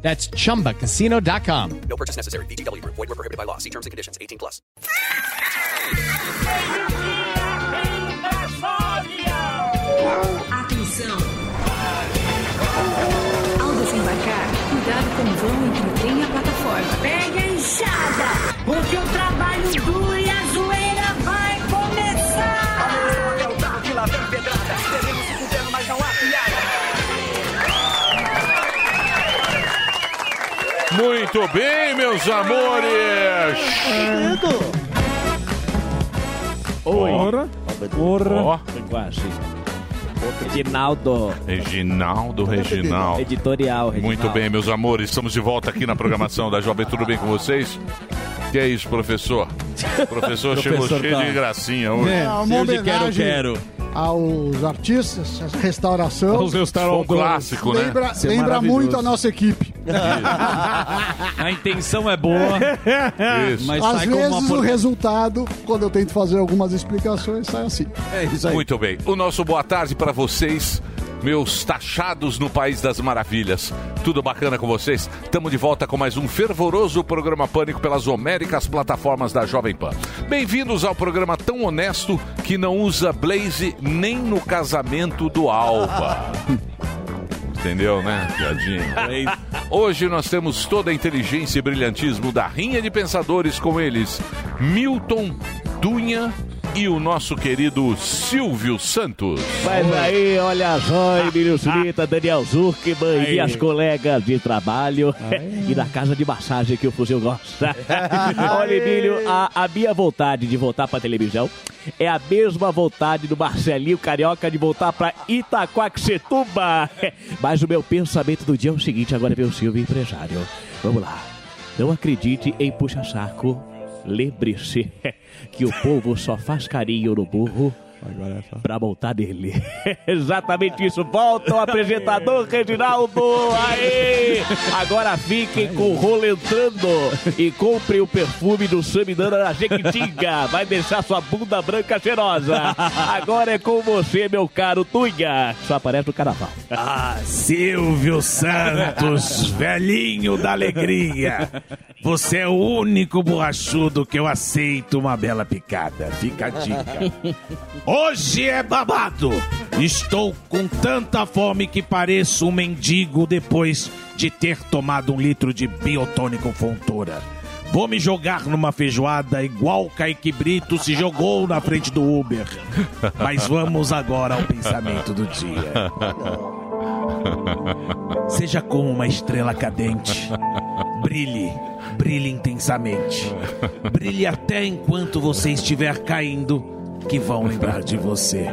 That's chumbacasino.com. No purchase necessary. VGW Group. Void were prohibited by law. See terms and conditions. 18 plus. Atenção! Ao desembarcar, cuidado com o vão entre o trem e a plataforma. Pegue a enxada, Muito bem, meus amores! Ora, ora. Quase. Reginaldo. Reginaldo, Reginaldo. Editorial, Reginaldo. Muito bem, meus amores, estamos de volta aqui na programação da Jovem. Tudo bem com vocês? Que é isso, professor? Professor chegou Professor cheio tá. de gracinha hoje. É, uma Cheio de quero, homenagem quero. aos artistas, a restauração. Os meus Foi um clássico, né? Lembra, Isso é lembra maravilhoso. muito a nossa equipe. A intenção é boa, Isso. mas Às sai como uma vezes o porcaria. resultado, quando eu tento fazer algumas explicações, sai assim. É isso aí. Muito bem. O nosso boa tarde para vocês, meus taxados no País das Maravilhas. Tudo bacana com vocês? Estamos de volta com mais um fervoroso programa Pânico pelas homéricas plataformas da Jovem Pan. Bem-vindos ao programa tão honesto que não usa Blaze nem no casamento do Alba. Entendeu, né? Piadinha. Hoje nós temos toda a inteligência e brilhantismo da rinha de pensadores com eles, Milton Dunha e o nosso querido Silvio Santos. Mas aí, olha só, Emílio Sulita, Daniel Zuckerman e minhas colegas de trabalho e da casa de massagem que o Fuzil gosta. olha, Emílio, a, a minha vontade de voltar pra televisão é a mesma vontade do Marcelinho Carioca de voltar pra Itaquaquecetuba. Mas o meu pensamento do dia é o seguinte, agora meu Silvio empresário. Vamos lá. Não acredite em puxa-saco. Lembre-se que o povo só faz carinho no burro pra montar nele. Exatamente isso. Volta o apresentador Reginaldo. Aê! Agora fiquem com o rolo entrando e comprem o perfume do Samidana da Jequitinga. Vai deixar sua bunda branca cheirosa. Agora é com você, meu caro Tunha. Só aparece no carnaval. Ah, Silvio Santos, velhinho da alegria. Você é o único borrachudo que eu aceito uma bela picada. Fica a dica. Hoje é babado. Estou com tanta fome que pareço um mendigo depois de ter tomado um litro de biotônico Fontoura. Vou me jogar numa feijoada igual Kaique Brito se jogou na frente do Uber. Mas vamos agora ao pensamento do dia. Seja como uma estrela cadente. Brilhe, brilhe intensamente. Brilhe até enquanto você estiver caindo, que vão lembrar de você.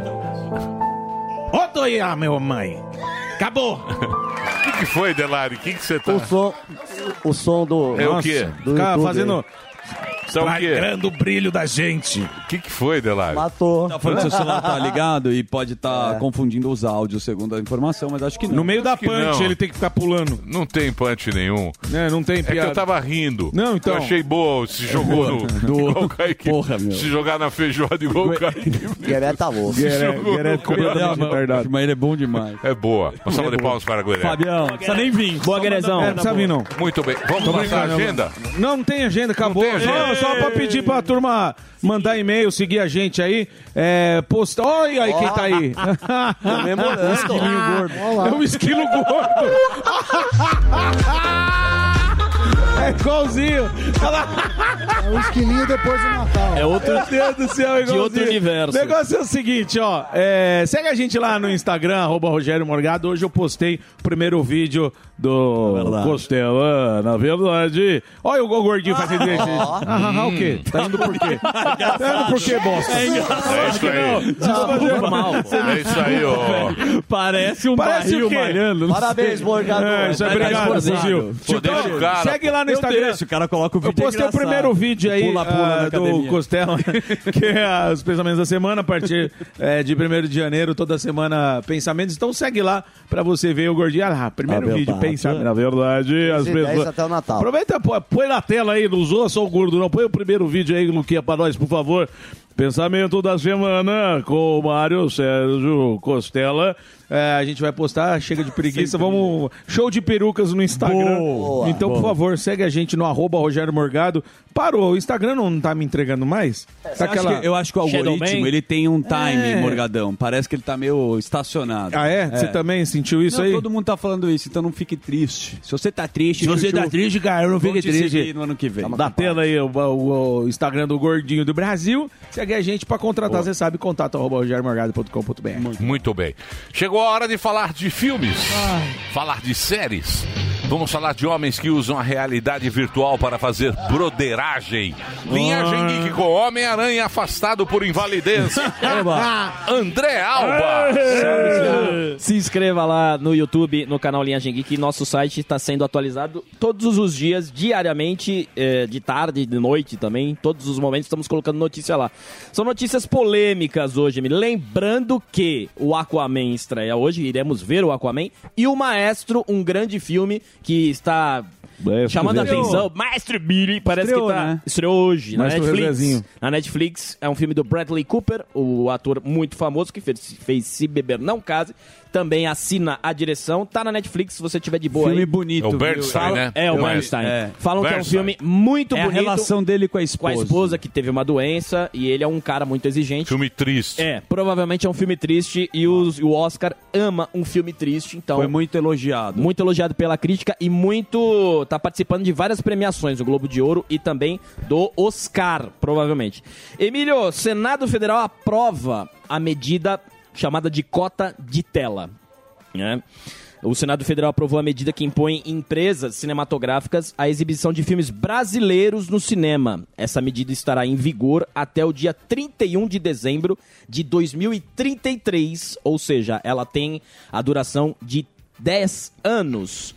Ô, Doia, meu mãe! Acabou! O que, que foi, Delari? O que, que você tá. O som, o som do. É o quê? do Ficava YouTube fazendo. São o quê? Flagrando o brilho da gente. O que, que foi, Delari? Matou. Tá falando que seu celular tá ligado e pode estar confundindo os áudios segundo a informação, mas acho que não. No meio da punch, não. ele tem que ficar pulando. Não tem punch nenhum. Né? Não tem É que piada. eu tava rindo. Não, então. Eu achei boa, se jogou no. igual o Kaique. Porra, meu. Se jogar na feijoada igual o Kaique. Gueré tá louco. Gueré- jogou Gueré completamente retardado. Mas ele é bom demais. É boa. Uma salva de palmas para a Guilherme. Fabião, não precisa nem vir. Boa, Guerezão. É, não precisa vir, não. Muito bem. Vamos passar a agenda? Não, não tem agenda, acabou. tem agenda. Só pra pedir pra turma mandar e-mail, seguir a gente aí. É, posta... Olha aí quem tá aí. É lá. um esquilo gordo. É igualzinho. É um esquilinho depois do Natal. É outro Meu Deus do céu, é igualzinho. outro universo. O negócio é o seguinte, ó. é, segue a gente lá no Instagram, arroba Rogério Morgado. Hoje eu postei o primeiro vídeo do verdade. Costela, na verdade. Olha o gordinho fazendo isso. Ah, ah, ah, o quê? Tá indo por quê? Tá indo por quê, bosta? É isso aí. normal. É isso aí, ó. Parece um Parece barril malhando. Parabéns. Morgado. É, isso é dar obrigado, cara, Segue lá no Instagram. deixo, o cara coloca o vídeo, Eu postei é o primeiro vídeo aí Pula, pula na do. Costela, que é os pensamentos da semana, a partir é, de 1 de janeiro, toda semana, pensamentos. Então segue lá pra você ver o gordinho. Ah, lá, primeiro A vídeo, verdade. pensamento. Na verdade, as 10 pessoas. até o Natal. Aproveita, pô, põe na tela aí, não zoa só o gordo, não. Põe o primeiro vídeo aí, Luquinha, pra nós, por favor. Pensamento da semana com o Mário Sérgio Costela. É, a gente vai postar, chega de preguiça, vamos. Show de perucas no Instagram. Boa, então, por boa. favor, segue a gente no arroba Rogério Morgado. Parou, o Instagram não tá me entregando mais? Você acha que- eu acho que o algoritmo ele tem um time, É. Morgadão. Parece que ele tá meio estacionado. Ah, é? Você também sentiu isso Não, aí? Todo mundo tá falando isso, então não fique triste. Se você tá triste, Se você Chuchu, tá triste, cara, eu não fique te triste. no ano que vem. Da tela aí o, o- o Instagram do Gordinho do Brasil. Segue a gente pra contratar, você sabe, contato arroba. Muito bem. Chegou a hora de falar de filmes, falar de séries. Vamos falar de homens que usam a realidade virtual para fazer broderagem. Linhagem Geek com Homem-Aranha afastado por invalidez. André Alba. Se inscreva lá no YouTube, no canal Linhagem Geek. Nosso site está sendo atualizado todos os dias, diariamente, eh, de tarde, de noite também. Todos os momentos estamos colocando notícia lá. São notícias polêmicas hoje. Me lembrando que o Aquaman estreia hoje. Iremos ver o Aquaman. E o Maestro, um grande filme que está chamando a atenção. Maestro Billy, parece Estreou, que tá. né? Estreou hoje na Netflix. Rezezinho. Na Netflix é um filme do Bradley Cooper, o ator muito famoso que fez, fez Se Beber Não Case. Também assina a direção. Tá na Netflix, se você tiver de boa Filme aí. bonito, É o? Bernstein, né? É, o É. Bernstein. É. Falam que é um Bernstein. filme muito É a bonito. relação dele com a com a esposa. esposa que teve uma doença e ele é um cara muito exigente. Filme triste. É, provavelmente é um filme triste e os- o Oscar ama um filme triste, então Foi muito elogiado. muito elogiado pela crítica e muito tá participando de várias premiações, do Globo de Ouro e também do Oscar, provavelmente. Emílio, Senado Federal aprova a medida chamada de cota de tela. né? O Senado Federal aprovou a medida que impõe empresas cinematográficas a exibição de filmes brasileiros no cinema. Essa medida estará em vigor até o dia 31 de dezembro de 2033, ou seja, ela tem a duração de 10 anos.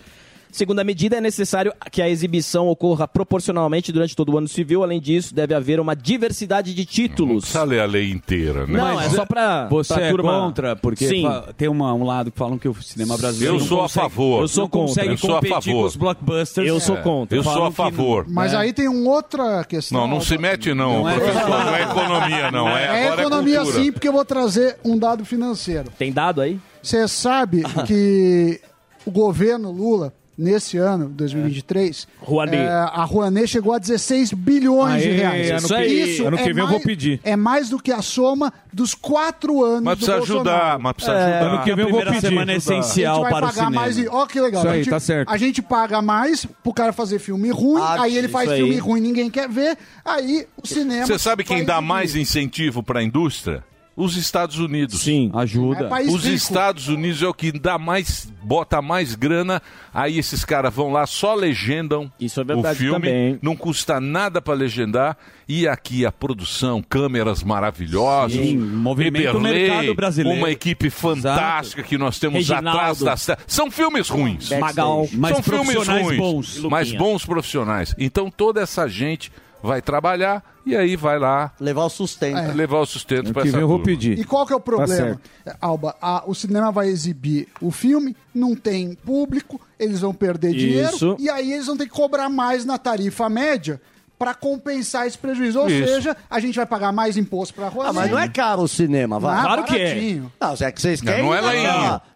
Segundo a medida, é necessário que a exibição ocorra proporcionalmente durante todo o ano civil. Além disso, deve haver uma diversidade de títulos. Precisa ler a lei inteira, né? Não, é só pra. Você pra é turma- contra? Porque Sim. tem uma- um lado que falam que o cinema brasileiro Eu não sou a consegue- favor. Eu sou não contra. consegue Eu sou a favor. com os blockbusters. Eu sou É, contra. Eu sou Falam a que favor. Mas aí tem uma outra questão. Não, não se mete não, Não é professor. Não é economia, não. É, É economia é sim, porque eu vou trazer um dado financeiro. Tem dado aí? Você sabe que o governo Lula, nesse ano, 2023, Rouanet. é, a Rouanet chegou a 16 bilhões de Aê, reais. ano Isso aí. Isso Ano que é vem eu mais- vou pedir. É mais do que a soma dos quatro anos Mas do precisa Bolsonaro. ajudar, mas precisa Ano ajudar. que vem eu vou primeira pedir. semana é A essencial gente vai para o pagar cinema. mais. e- Ó, que legal. Isso a, aí, gente, tá certo. a gente paga mais pro cara fazer filme ruim, Ah, aí ele faz isso aí. filme ruim, ninguém quer ver, aí o cinema. Você sabe quem vai dá mais incentivo para a indústria? Os Estados Unidos. Sim. Ajuda. É Os rico. Estados Unidos é o que dá mais, bota mais grana. Aí esses caras vão lá, só legendam Isso é o verdade filme. também. Não custa nada para legendar. E aqui a produção, câmeras maravilhosas. Sim, movimenta o Eberlei, mercado brasileiro. Uma equipe fantástica que nós temos Reginaldo. atrás das São filmes ruins. Magal. Mas São filmes ruins, bons. mas bons profissionais. Então toda essa gente vai trabalhar e aí vai lá Levar o sustento. É. levar o sustento para essa vem eu vou turma. pedir. E qual que é o problema? certo. Alba, a- o cinema vai exibir o filme, não tem público, eles vão perder Isso. dinheiro, e aí eles vão ter que cobrar mais na tarifa média para compensar esse prejuízo. Ou Isso. seja, a gente vai pagar mais imposto para a Ah, mas não é caro o cinema, vai. Ah, Claro que é. baratinho. Não, se é que vocês Não, querem. não é lá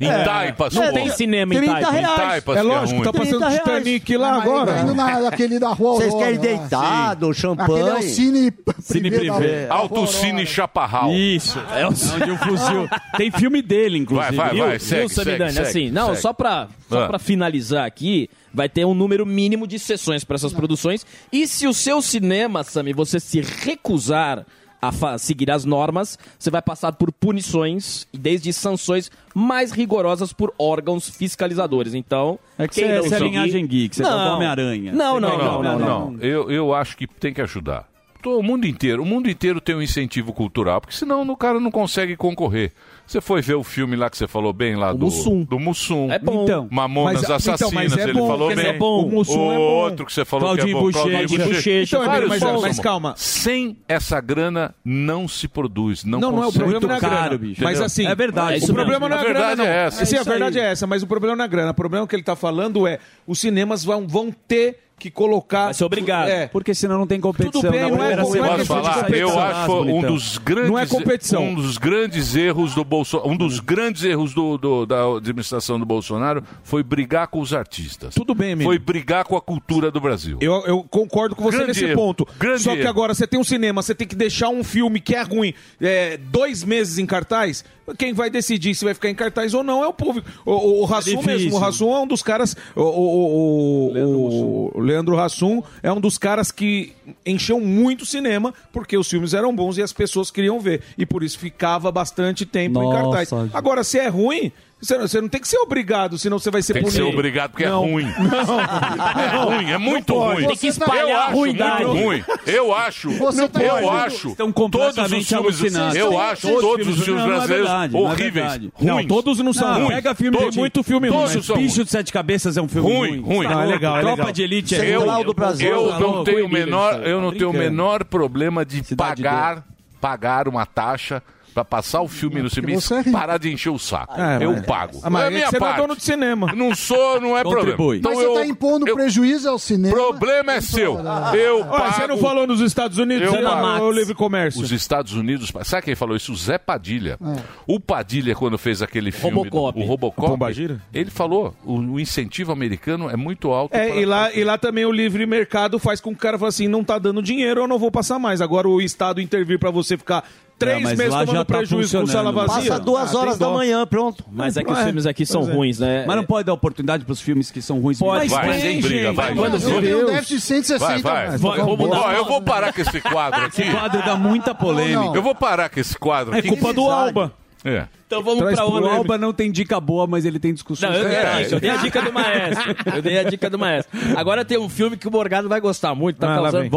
em, em é. Taipas, Não pô. tem cinema em 30 Taipa. Em reais. Taipas É que lógico, ruim. tá passando 30 reais. Titanic lá Mas agora. Tá indo na, naquele da rua Vocês Aurora querem lá. deitado, champanhe. Aquele é o cine, Cine privê da- Alto Rua Cine Aurora. Chaparral. Isso. É onde o fuzil. Tem filme dele, inclusive. Vai, vai, Viu, vai. Segue, viu Samidani? segue, assim, segue, não, segue. só pra, só Ah. pra finalizar aqui, vai ter um número mínimo de sessões para essas produções. E se o seu cinema, Sami, você se recusar a seguir as normas, você vai passar por punições e desde sanções mais rigorosas por órgãos fiscalizadores. Então, É que quem você- não é linhagem geek, você tá Homem-Aranha. Não, não, quer não, não, Não, não. não, Eu, eu acho que tem que ajudar. To- o mundo inteiro, o mundo inteiro tem um incentivo cultural, porque senão o cara não consegue concorrer. Você foi ver o filme lá que você falou bem lá do Mussum. do Mussum. É bom. Então, Mamonas Mas- então, Assassinas, mas é ele bom, falou bem. é bom. O Mussum é bom. outro que você falou Claudinho que é bom, Bochecha. Claudinho Bochecha. Então, Vários mas, mas calma. Sem essa grana não se produz, não, Não, não é o problema não é a caro, grana. bicho. Mas assim, É verdade. É o problema mesmo. não é a A grana, verdade não. é essa. Sim, É a isso verdade aí. é essa, mas o problema não é a grana. O problema que ele tá falando é os cinemas vão, vão ter que colocar. Vai ser obrigado. É. Porque senão não tem competição. Tudo bem, não é não é falar? competição. Eu acho um Bonitão. dos grandes, Não é competição. um dos grandes erros do Bolsonaro, um dos grandes erros do, do- da administração do Bolsonaro foi brigar com os artistas. Tudo bem, amigo. Foi brigar com a cultura do Brasil. Eu, eu concordo com você Grande nesse erro. ponto. Grande Só que erro. agora você tem um cinema, você tem que deixar um filme que é ruim é, dois meses em cartaz. Quem vai decidir se vai ficar em cartaz ou não é o público. O, o, o Hassum difícil. mesmo. O Hassum é um dos caras. O, o, o, Leandro Hassum é um dos caras que encheu muito o cinema porque os filmes eram bons e as pessoas queriam ver. E por isso ficava bastante tempo em Nossa, cartaz. gente. Agora, se é ruim. Você não, você não tem que ser obrigado, senão você vai ser Tem que ser punido. obrigado porque Não. é ruim. É ruim, é muito pode. ruim. Tem que espalhar eu a acho ruindade. muito ruim. Eu acho, Você tá eu acho, Estão todos os completamente filmes, eu acho estão- todos os Não, filmes não é brasileiros verdade, não é horríveis. Não, todos não são. Não, ruins. pega filme Tem ruim. muito filme ruim. Todos Bicho de Sete Cabeças é um filme Ruim, ruim. ruim. Tá Ah, é louco? legal, é Tropa legal. de Elite é ruim. do Brasil. Eu Tá não tenho o menor, Tá eu não tenho o menor problema de pagar, pagar uma taxa pra passar o filme no cinema você é e parar de encher o saco. É, eu mas- pago. Ah, mas é é minha você não é parte. dono de cinema. Não sou, não é problema. Contribui. Então Mas você eu, está impondo eu- prejuízo ao cinema. problema é seu. Eu Olha, pago. você não falou nos Estados Unidos, Eu é da- pago. o livre comércio. Os Estados Unidos. Sabe quem falou isso? O Zé Padilha. É. O Padilha, quando fez aquele filme. Robocop. do- o O Robocop. Pombagira? ele falou: o, o incentivo americano é muito alto. É, para- e lá, e lá também o livre mercado faz com que o cara fale assim, não tá dando dinheiro, eu não vou passar mais. Agora o Estado intervir pra você ficar três mas meses lá tomando já tá prejuízo com sala vazia. Passa duas Ah, tem horas da manhã, pronto. Mas é que os É, filmes aqui são é. ruins, né? Mas não pode dar oportunidade pros filmes que são ruins. Pode. Vai, Tem, sem briga, vai. Quando Eu tenho um déficit de 160. Vai, vai. mas Vai, vamos bom. dar- Ó, eu vou parar com esse quadro aqui. Esse quadro dá muita polêmica. Eu vou parar com esse quadro É aqui. culpa do Alba. É. Então vamos Traz pra outra. O Alba não tem dica boa, mas ele tem discussões. Não, eu, É, eu dei a dica do maestro. Eu dei a dica do maestro. Agora tem um filme que o Morgado vai gostar muito, tá Ah, causando.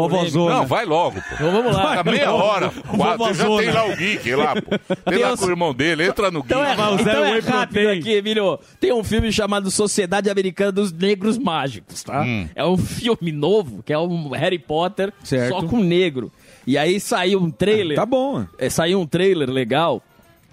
Não, vai logo, pô. Então vamos lá. Tá meia hora. Quatro, já tem lá o Geek lá, pô. Tem lá os- com o irmão dele, entra no Geek. Então é, Vai usar então é whey rápido protein. aqui, Emílio. Tem um filme chamado Sociedade Americana dos Negros Mágicos, tá? Hum. É um filme novo, que é um Harry Potter, Certo. só com negro. E aí saiu um trailer. Tá bom. É, saiu um trailer legal.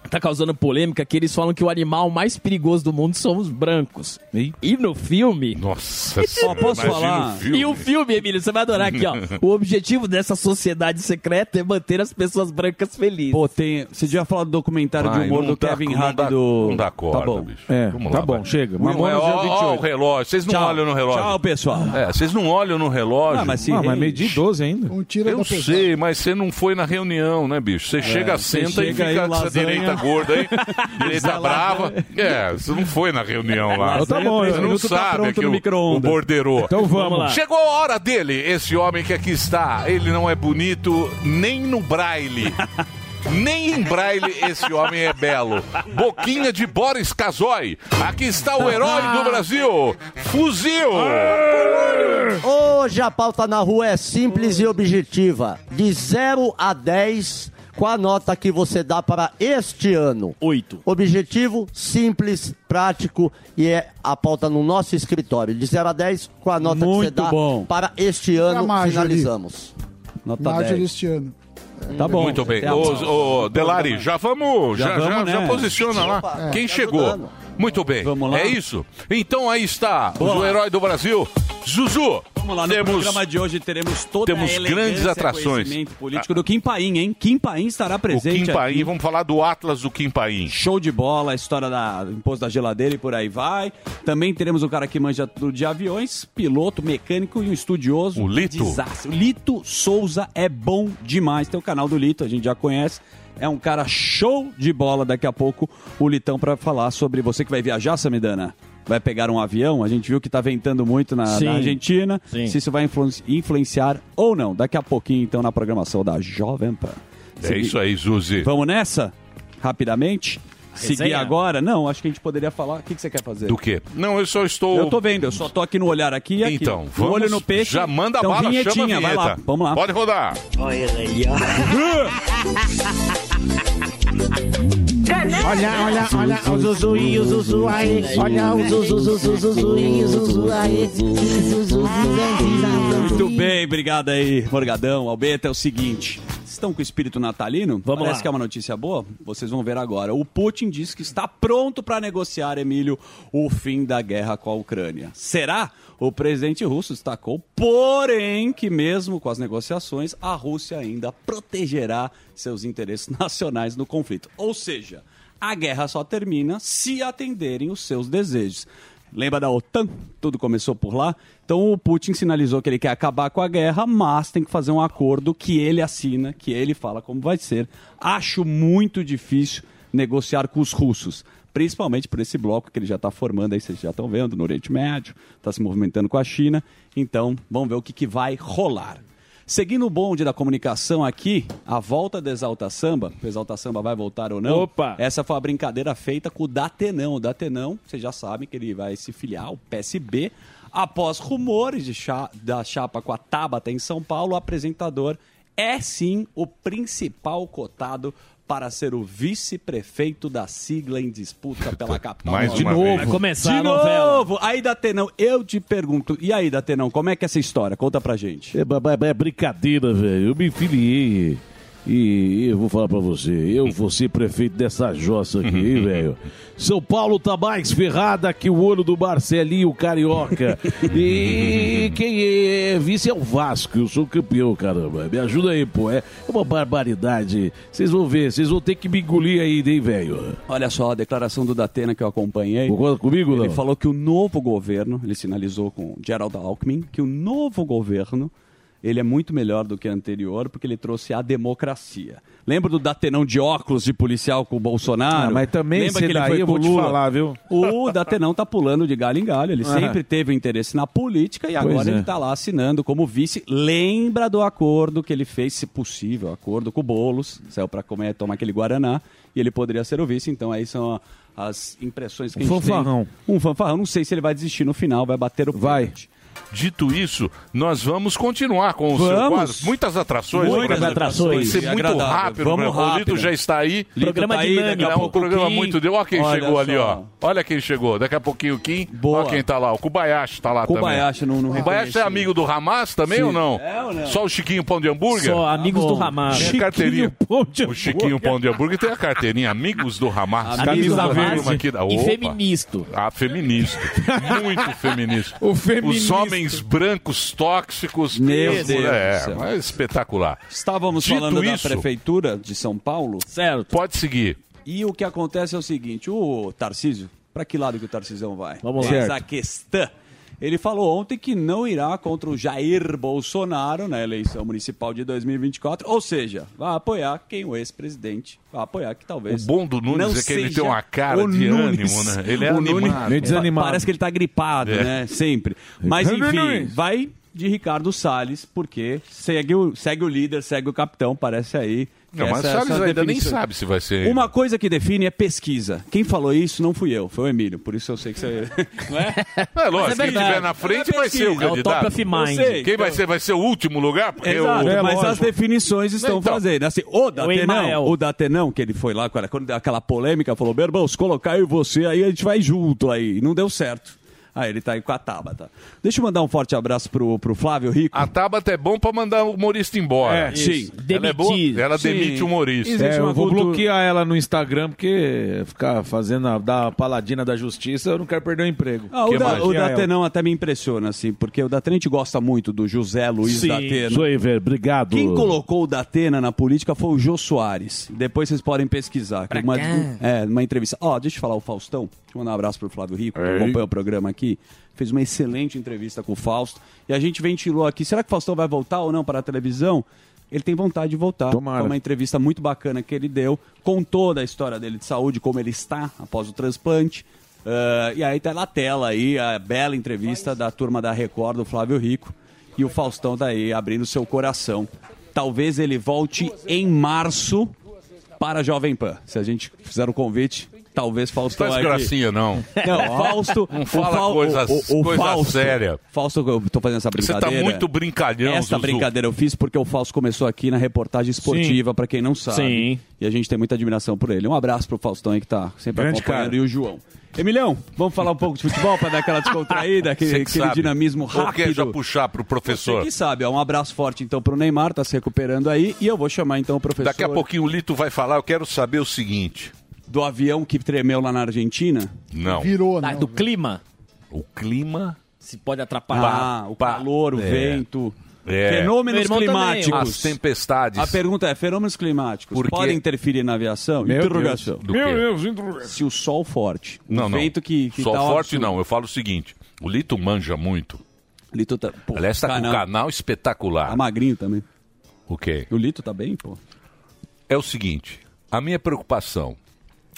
Tá causando polêmica que eles falam que o animal mais perigoso do mundo são os brancos. E no filme. Nossa Ó, senhora, posso falar? o filme. E o filme, Emílio, você vai adorar aqui, ó. O objetivo dessa sociedade secreta é manter as pessoas brancas felizes. Pô, tem. Você devia falar do documentário Vai, de humor do dá- Kevin não Hart dá- do. Não dá corda, tá bom. bicho. É, Vamos tá lá, bom, vai. chega. Mamonas é, é o ó, ó, 28. o relógio. Vocês não Tchau. olham no relógio. Tchau, pessoal. É, vocês não olham no relógio. Ah, mas se Ah, mas meio de 12 ainda. Um tira Eu sei, mas você não foi na reunião, né, bicho? Você chega, você senta e chega fica com essa direita gorda aí, direita brava. É, você não foi na reunião lá. Tá bom, Você o não tá sabe aqui no o, o borderô. Então vamos. lá. Chegou a hora dele, esse homem que aqui está. Ele não é bonito nem no braille. Nem em braille esse homem é belo. Boquinha de Boris Casoy. Aqui está o herói do Brasil. Fuzil. Hoje a pauta na rua é simples e objetiva. De 0 a 10, qual a nota que você dá para este ano? Oito. Objetivo, simples, prático e é a pauta no nosso escritório. De 0 a 10, qual a nota que você Muito dá bom. para este ano? Marjorie. Finalizamos. Nota Marjorie 10. este ano. Tá bom. Muito bem. Ô, Delari, já vamos, já, Já já, vamos, já né? posiciona lá. Opa, Quem tá chegou? ajudando. Muito bem. Vamos lá? É isso. Então aí está o herói do Brasil, Zuzu. Vamos lá, no Temos programa de hoje teremos toda temos grandes atrações. político do Kim Paim, hein? Kim Paim estará o presente Kim Paim. aqui. Vamos falar do Atlas do Kim Paim. Show de bola, a história da, do imposto da geladeira e por aí vai. Também teremos o cara que manja tudo de aviões, piloto, mecânico e um estudioso. O Lito. Desastre. O Lito Souza é bom demais. Tem o canal do Lito, a gente já conhece. É um cara show de bola. Daqui a pouco o Litão para falar sobre você que vai viajar, Samidana. Vai pegar um avião, a gente viu que tá ventando muito na, Sim. na Argentina. Sim. Se isso vai influ- influenciar ou não. Daqui a pouquinho, então, na programação da Jovem Pan. É isso aí, Zuzi. Vamos nessa? Rapidamente. Seguir Resenha? agora? Não, acho que a gente poderia falar. O que, que você quer fazer? Do quê? Não, eu só estou. Eu tô vendo, eu só tô aqui no olhar aqui e aqui. Então, vamos. olho no peixe. Já manda então, bala, chama a vai lá. vinheta. Vamos lá. Pode rodar. Olha aí, ó. Olha, olha, olha o Zuzu e o Zuzu aí. Olha o Zuzu, Zuzu, Zuzu e o Zuzu aí. Muito bem, obrigado aí, Morgadão. Albeta, é o seguinte. Vocês estão com o espírito natalino? Vamos Parece lá. que é uma notícia boa? Vocês vão ver agora. O Putin diz que está pronto para negociar, Emílio, o fim da guerra com a Ucrânia. Será? O presidente russo destacou, porém, que mesmo com as negociações, a Rússia ainda protegerá seus interesses nacionais no conflito. Ou seja, a guerra só termina se atenderem os seus desejos. Lembra da OTAN? Tudo começou por lá. Então o Putin sinalizou que ele quer acabar com a guerra, mas tem que fazer um acordo que ele assina, que ele fala como vai ser. Acho muito difícil negociar com os russos, principalmente por esse bloco que ele já está formando aí, vocês já estão vendo, no Oriente Médio, está se movimentando com a China. Então vamos ver o que, que vai rolar. Seguindo o bonde da comunicação aqui, a volta do Exalta Samba, o Exalta Samba vai voltar ou não? Opa! Essa foi a brincadeira feita com o Datenão. O Datenão, vocês já sabem que ele vai se filiar ao PSB. Após rumores de cha- da chapa com a Tabata em São Paulo, o apresentador é sim o principal cotado para ser o vice-prefeito da sigla em disputa pela capital. Mais De novo. vez. Vai começar De novo. Aí, Datenão, eu te pergunto. E aí, Datenão, como é que é essa história? Conta pra gente. É, ba- é brincadeira, velho. Eu me filiei. E eu vou falar pra você, eu vou ser prefeito dessa jossa aqui, hein, velho. São Paulo tá mais ferrada que o olho do Marcelinho Carioca. E quem é vice é o Vasco, eu sou campeão, caramba. Me ajuda aí, pô. É uma barbaridade. Vocês vão ver, vocês vão ter que me engolir ainda, hein, velho. Olha só a declaração do Datena que eu acompanhei. Concorda comigo, Ele não? falou que o novo governo, ele sinalizou com Gerald Alckmin, que o novo governo ele é muito melhor do que o anterior porque ele trouxe a democracia. Lembra do Datenão de óculos de policial com o Bolsonaro? Ah, mas também Lembra que ele daí foi eu vou o te Lula? falar, viu? O Datenão tá pulando de galho em galho. Ele Ah. sempre teve um interesse na política e agora Pois é. ele tá lá assinando como vice. Lembra do acordo que ele fez, se possível, acordo com o Boulos, saiu para comer, tomar aquele Guaraná, e ele poderia ser o vice. Então aí são as impressões que Um a gente fanfarrão. tem. Um fanfarrão. Não sei se ele vai desistir no final, vai bater o Vai. Dito isso, nós vamos continuar com o seu Vamos. quadro. Muitas atrações. Muitas Vai atrações. ser muito Agradável. rápido. Vamos né? O Lito rápido. já está aí. Programa Lito tá aí, dinâmico. daqui a É um programa Kim. muito... de- Olha quem Olha chegou ali, só. ó. Olha quem chegou. Daqui a pouquinho o Kim. Boa. Olha quem tá lá. O Kubayashi tá lá Kobayashi, também. não- não O Kubayashi é amigo do Hamas também Sim. ou não? É ou não? Só o Chiquinho Pão de Hambúrguer? Só amigos do Hamas. Tem a carteirinha. Pão de O Chiquinho Pão de Hambúrguer tem a carteirinha Amigos do Hamas. Amigos do Camisa Hamas verde aqui da- e feministo. Ah, feminista. Muito feminista. O Os feminista. Homens brancos tóxicos. Meu Deus, É, do céu. mas espetacular. Estávamos Dito falando isso- da prefeitura de São Paulo. Certo. Pode seguir. E o que acontece é o seguinte, o Tarcísio, para que lado que o Tarcísio vai? Vamos lá. A questão. Ele falou ontem que não irá contra o Jair Bolsonaro na eleição municipal de 2024, ou seja, vai apoiar quem o ex-presidente vai apoiar, que O talvez bom do Nunes não é que ele tem uma cara o de Nunes. ânimo, né? Ele é O Nunes- animado. Meio desanimado. Parece que ele tá gripado, É. né? Sempre. Mas enfim, vai de Ricardo Salles, porque segue o, segue o líder, segue o capitão, parece aí. Não, mas Essa- Salles essa ainda nem sabe se vai ser. Uma coisa que define é pesquisa. Quem falou isso não fui eu, foi o Emílio. Por isso eu sei que você. Não é? É lógico, é quem verdade. estiver na frente É vai ser o pesquisa, é o candidato. top of mind. Eu sei. Quem vai ser? Vai ser o último lugar? Porque Exato, o... É, mas as definições estão Então. fazendo. Assim, o Datenão, Emael. o Datenão, que ele foi lá, cara, quando deu aquela polêmica, falou: meu irmão, se colocar eu e você, aí a gente vai junto aí. E não deu certo. Aí ele tá aí com a Tabata. Deixa eu mandar um forte abraço pro, pro Flávio Rico. A Tabata é bom pra mandar o humorista embora. É, sim. Ela é boa, Demitir. ela Sim. demite o humorista. É, eu vou cultura- bloquear ela no Instagram porque ficar fazendo a, dar a paladina da justiça, eu não quero perder o emprego. Ah, o, da, o Datenão até me impressiona, assim, porque o Datena a gente gosta muito do José Luiz Sim. Datena. Isso aí, velho. Obrigado. Quem colocou o Datena na política foi o Jô Soares. Depois vocês podem pesquisar. uma, é, uma entrevista. Ó, deixa eu falar, o Faustão. Deixa eu mandar um abraço pro Flávio Rico, que acompanha o programa aqui. Fez uma excelente entrevista com o Fausto. E a gente ventilou aqui. Será que o Faustão vai voltar ou não para a televisão? Ele tem vontade de voltar. Tomara. Foi uma entrevista muito bacana que ele deu. Contou da história dele de saúde, como ele está após o transplante. Ah, e aí tá na tela aí a bela entrevista da turma da Record, do Flávio Rico. E o Faustão tá aí abrindo seu coração. Talvez ele volte em março para a Jovem Pan. Se a gente fizer o convite, Talvez Faustão Faz aqui- gracinha, não. Não, Fausto. Não o fala coisas- o, o, coisa Fausto, séria. Fausto, eu tô fazendo essa Você tá brincadeira. muito brincalhão, Essa Zuzu. brincadeira eu fiz porque o Fausto começou aqui na reportagem esportiva, pra quem não sabe. Sim. E a gente tem muita admiração por ele. Um abraço pro Faustão aí que tá sempre Grande acompanhando cara. e o João. Emilhão, vamos falar um pouco de futebol pra dar aquela descontraída, aquele, Você que aquele dinamismo Ou quer rápido. já puxar pro Você professor? que sabe, ó, um abraço forte então pro Neymar, tá se recuperando aí, e eu vou chamar então o professor Daqui a pouquinho o Lito vai falar. Eu quero saber o seguinte. Do avião que tremeu lá na Argentina. Não. Virou, Ah, não. do clima. O clima. Se pode atrapalhar. Ah, o calor, o É. vento. É. Meu Fenômenos irmão também, climáticos. As tempestades. A pergunta é: fenômenos climáticos Por quê? podem interferir na aviação? Meu Interrogação. Do quê? Deus, interrogação. Se o sol forte, o Não, não. vento que, que Sol tá forte absurdo. não. Eu falo o seguinte. O Lito manja muito. Lito tá, pô, Aliás, tá com um canal. canal espetacular. Tá magrinho também. O quê? O Lito tá bem, pô. É o seguinte. A minha preocupação.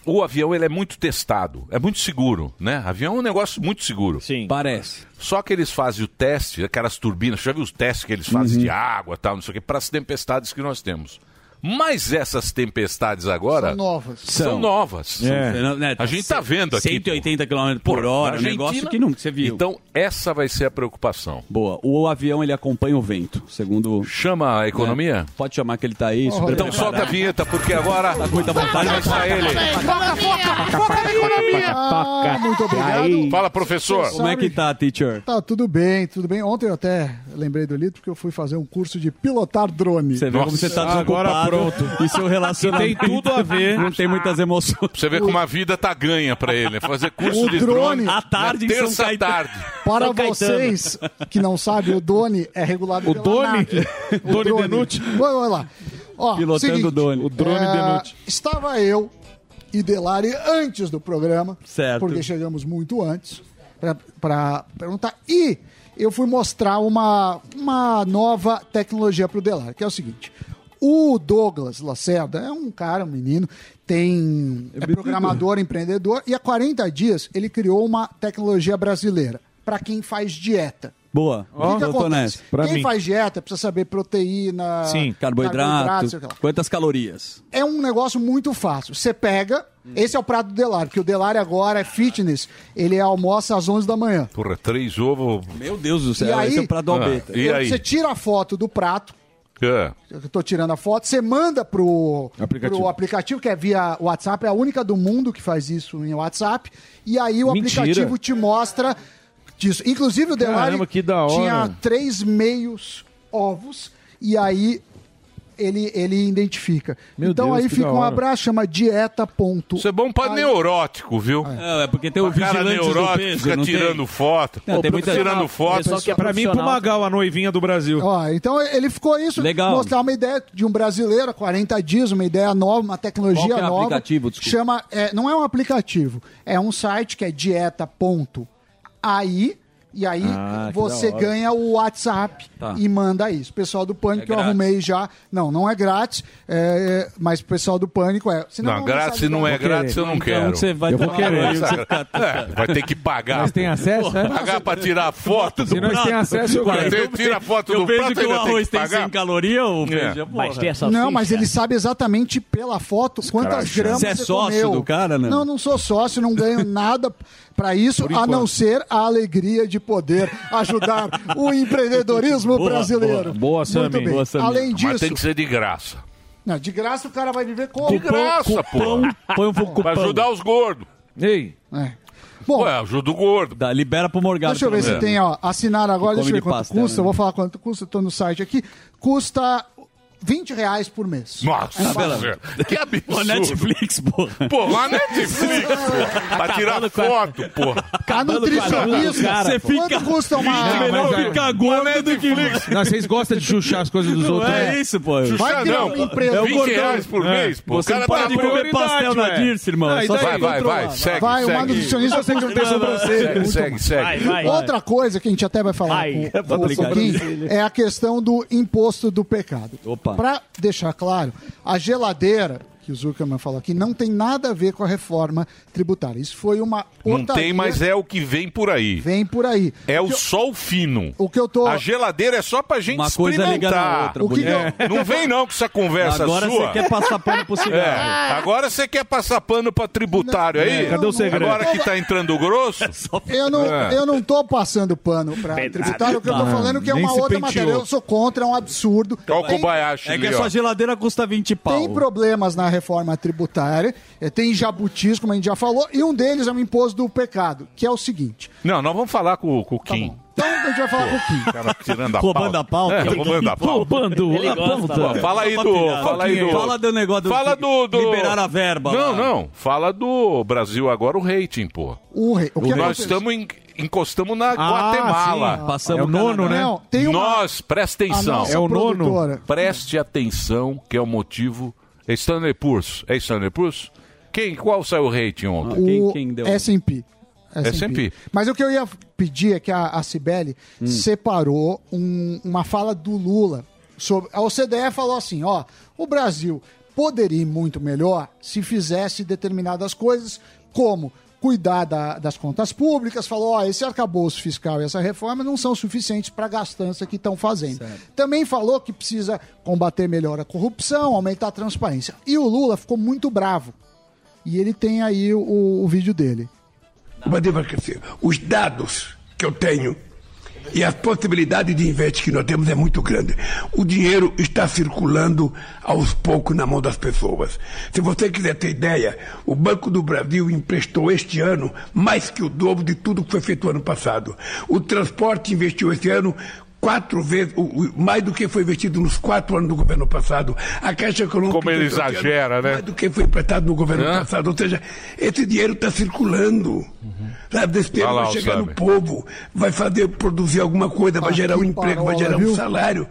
O avião ele é muito testado, é muito seguro, né? Avião é um negócio muito seguro. Sim. Parece. Só que eles fazem o teste, aquelas turbinas, já viu os testes que eles fazem de água tal, não sei o quê, para as tempestades que nós temos. Mas essas tempestades agora São novas. são São. novas. É. A gente tá vendo aqui. 180 km por hora, um negócio que nunca você viu. Então, essa vai ser a preocupação. Boa. O avião ele acompanha o vento, segundo. Chama a economia? né? Pode chamar que ele tá aí. super Então preparado. solta a vinheta, porque agora Tá com muita vontade, vai mas sair ele. Foca, foca, foca na economia. Ah, muito obrigado. Fala, professor. Como é que tá, teacher? Tá, tudo bem, tudo bem. Ontem eu até lembrei do Lito porque eu fui fazer um curso de pilotar drone. Você vê como você tá Nossa, desocupado. agora pronto. E seu relacionamento Tem tudo a ver. Não tem muitas emoções. Você vê como a vida tá ganha pra ele. né? Fazer curso O de drone- drone À tarde em na São terça Caetano. tarde. Para São Caetano. vocês que não sabem, o Doni é regulado O pela Doni? ANAC. O Doni Denucci? Vai lá. Ó, Pilotando seguinte, o Doni. O drone é, Denucci. Estava eu e Delari antes do programa. Certo. Porque chegamos muito antes para perguntar. E eu fui mostrar uma, uma nova tecnologia para o Delari, que é o seguinte. O Douglas Lacerda é um cara, um menino, tem é programador, empreendedor, e há 40 dias ele criou uma tecnologia brasileira para quem faz dieta. Boa. O que, acontece? Quem mim. faz dieta precisa saber proteína, Sim. Carboidrato. sei o que lá. Quantas calorias? É um negócio muito fácil. Você pega, esse é o prato do Delari, porque o Delari agora é fitness, ele almoça às 11 da manhã. Porra, três ovos. Meu Deus do E céu, aí- esse é o prato do Ah. E aí? Você tira a foto do prato, É. eu tô tirando a foto, você manda pro Aplicativo. pro aplicativo, que é via WhatsApp, é a única do mundo que faz isso em WhatsApp, e aí o Mentira. aplicativo te mostra disso. Inclusive o Delari Caramba, que da hora. tinha três meios ovos, e aí ele, ele identifica. Meu então Deus, aí fica um abraço, chama dieta. Ponto. Isso é bom pra Aí- neurótico, viu? É, é porque tem o O cara neurótico peso. fica não tem? tirando foto. Não, tem Fica muita- tirando foto. Pessoal que é Pra mim, pro. Magal, a noivinha do Brasil. Ó, então ele ficou isso, Legal. mostrar uma ideia de um brasileiro há 40 dias, uma ideia nova, uma tecnologia Qual que é nova. aplicativo, desculpa? Chama, é, não é um aplicativo, é um site que é dieta.ai. E aí Ah, você ganha o WhatsApp Tá. e manda isso. Pessoal do Pânico É que eu grátis. arrumei já. Não, não é grátis, é, mas o pessoal do Pânico é. Senão Não, não grátis sabe não é dar. grátis, eu não Então quero. você vai Eu vou querer. você É, vai ter que pagar. Mas tem acesso, é? Pagar pra tirar foto do Se nós tem acesso, eu quero. ter- Tira a foto Eu do vejo prato que o tem arroz tem pagar. 100 calorias, ou É. veja, Mas porra. tem essa Não, mas ele sabe exatamente pela foto quantas gramas Você é sócio comeu. do cara, né? Não, não sou sócio, não ganho nada pra isso, a não ser a alegria de poder ajudar o empreendedorismo Boa, brasileiro. boa. Boa, bem. Boa, Sami. Além Mas disso, tem que ser de graça. não, de graça o cara vai viver como? De graça, pô. Põe um cupom. Pra ajudar os gordos. Ei, É. Bom, Ué, ajuda o gordo. Dá, libera pro Morgado. Deixa eu ver se tem, ó, assinar agora, deixa eu ver quanto pastel, custa, né? eu vou falar quanto custa, tô no site aqui, custa 20 reais por mês. Nossa, É que Ô, absurdo. Netflix, porra. Porra, a Netflix, pô. Pra tirar Acabando com a- foto, porra. A nutricionista, Você quanto fica- custa uma... Não, Melhor mas é- ficar gordo do que... não, vocês gostam de chuchar as coisas dos Não outros. é isso, pô. Vai criar não. uma empresa. É o 20 gordão. reais por mês, pô. Você o cara para tá de comer pastel na. Dirce, irmão. É Vai, vai, vai. Segue, Vai, uma segue. nutricionista Você que não tem sobrancelha. Segue, segue. Outra coisa que a gente até vai falar Ai, com, o é a questão do imposto do pecado. Opa. Para deixar claro, a geladeira que o Zuckerman falou aqui, não tem nada a ver com a reforma tributária. Isso foi uma Não tem, mas é o que vem por aí. Vem por aí. É o sol fino. O que eu tô... A geladeira é só pra gente Uma coisa liga na experimentar. outra, O que eu-. Não vem não com essa conversa Agora sua. você quer passar pano pro cigarro. É, agora você quer passar pano pra tributário aí? É, cadê o segredo? Agora que tá entrando grosso? Eu não, É. eu não tô passando pano pra tributário, o que eu tô falando é que é uma outra penteou. matéria. Eu sou contra, é um absurdo. O Tem- É que a ali, sua geladeira custa 20 pau. Tem problemas na reforma tributária, eh, tem jabutis, como a gente já falou, e um deles é o imposto do pecado, que é o seguinte. Não, nós vamos falar com, com o Kim. Então a gente vai falar com o Kim. Cara, tirando a Roubando a pauta. É, roubando a pauta. Roubando a pauta. Pô, Fala aí do. Fala aí do. Fala do negócio do- Fala do. do... liberar a verba Não, lá. não. Fala do Brasil agora, o rating, pô. O rei. O que Nós estamos em- encostamos na Ah, Guatemala. sim. Passamos É o nono, Canadá. né? Não, tem uma... Nós, presta atenção. É o nono? produtora. Preste atenção, que é o motivo. Stanley Poor's. É Stanley Poor's? Quem, qual saiu o rating ontem? Quem- o quem deu? S&P. S&P. Mas o que eu ia pedir é que a, a Cibele Hum. separou um- uma fala do Lula. Sobre, a OCDE falou assim, ó, o Brasil poderia ir muito melhor se fizesse determinadas coisas, como cuidar da- das contas públicas, falou, ó, esse arcabouço fiscal e essa reforma não são suficientes para a gastança que estão fazendo. Também falou que precisa combater melhor a corrupção, aumentar a transparência. E o Lula ficou muito bravo. E ele tem aí o, o vídeo dele. Uma. Os dados que eu tenho e as possibilidades de investir que nós temos é muito grande. O dinheiro está circulando aos poucos na mão das pessoas. Se você quiser ter ideia, o Banco do Brasil emprestou este ano mais que o dobro de tudo que foi feito ano passado. O transporte investiu esse ano quatro vezes, o- o- mais do que foi investido nos quatro anos do governo passado. A Caixa Econômica... Como ele exagera, né? Mais do que foi emprestado no governo Hã? passado. Ou seja, esse dinheiro está circulando. Sabe, desse dinheiro Olha lá vai chegar no Sammy. povo, vai fazer produzir alguma coisa, vai Ah, gerar um emprego, vai gerar um viu? salário.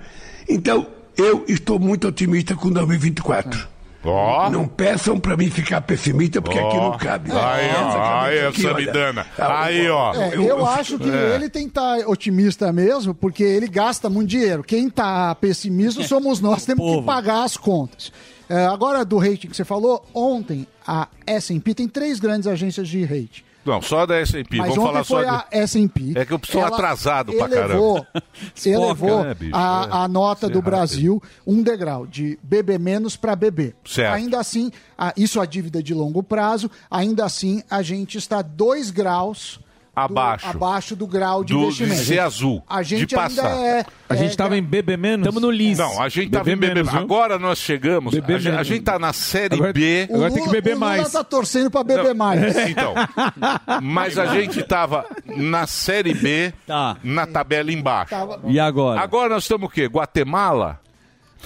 Então, eu estou muito otimista com 2024. Ó. Não peçam para mim ficar pessimista, porque aqui não cabe. Aí, Essa ó. Aí, aqui. Samidana. Aí, ó. É, eu, acho que É. ele tem que estar otimista mesmo, porque ele gasta muito dinheiro. Quem está pessimista somos nós, temos que pagar as contas. É, agora, do rating que você falou, ontem a S&P tem três grandes agências de rating. Não, só da S&P. Mas Vamos falar só foi de... a S&P. É que eu sou atrasado pra elevou, caramba. elevou né, bicho? a, É. a nota do é. Brasil um degrau, de BB menos para BB. Certo. Ainda assim, a- isso a dívida de longo prazo, ainda assim a gente está dois graus do- Abaixo. abaixo do grau de Do, de investimento. ser azul. A gente de passar. é... A gente é- tava em BB menos? Tamo no Lis. Não, a gente tava Bebê em BB. menos? Agora nós chegamos. Bebê a, gente, a menos. gente tá na série Agora- B. O Agora tem que Lula- beber o Lula mais. tá torcendo para beber mais. Então, mas a gente tava na série B, Tá. na tabela embaixo. Tava- E agora? Agora nós estamos o quê? Guatemala?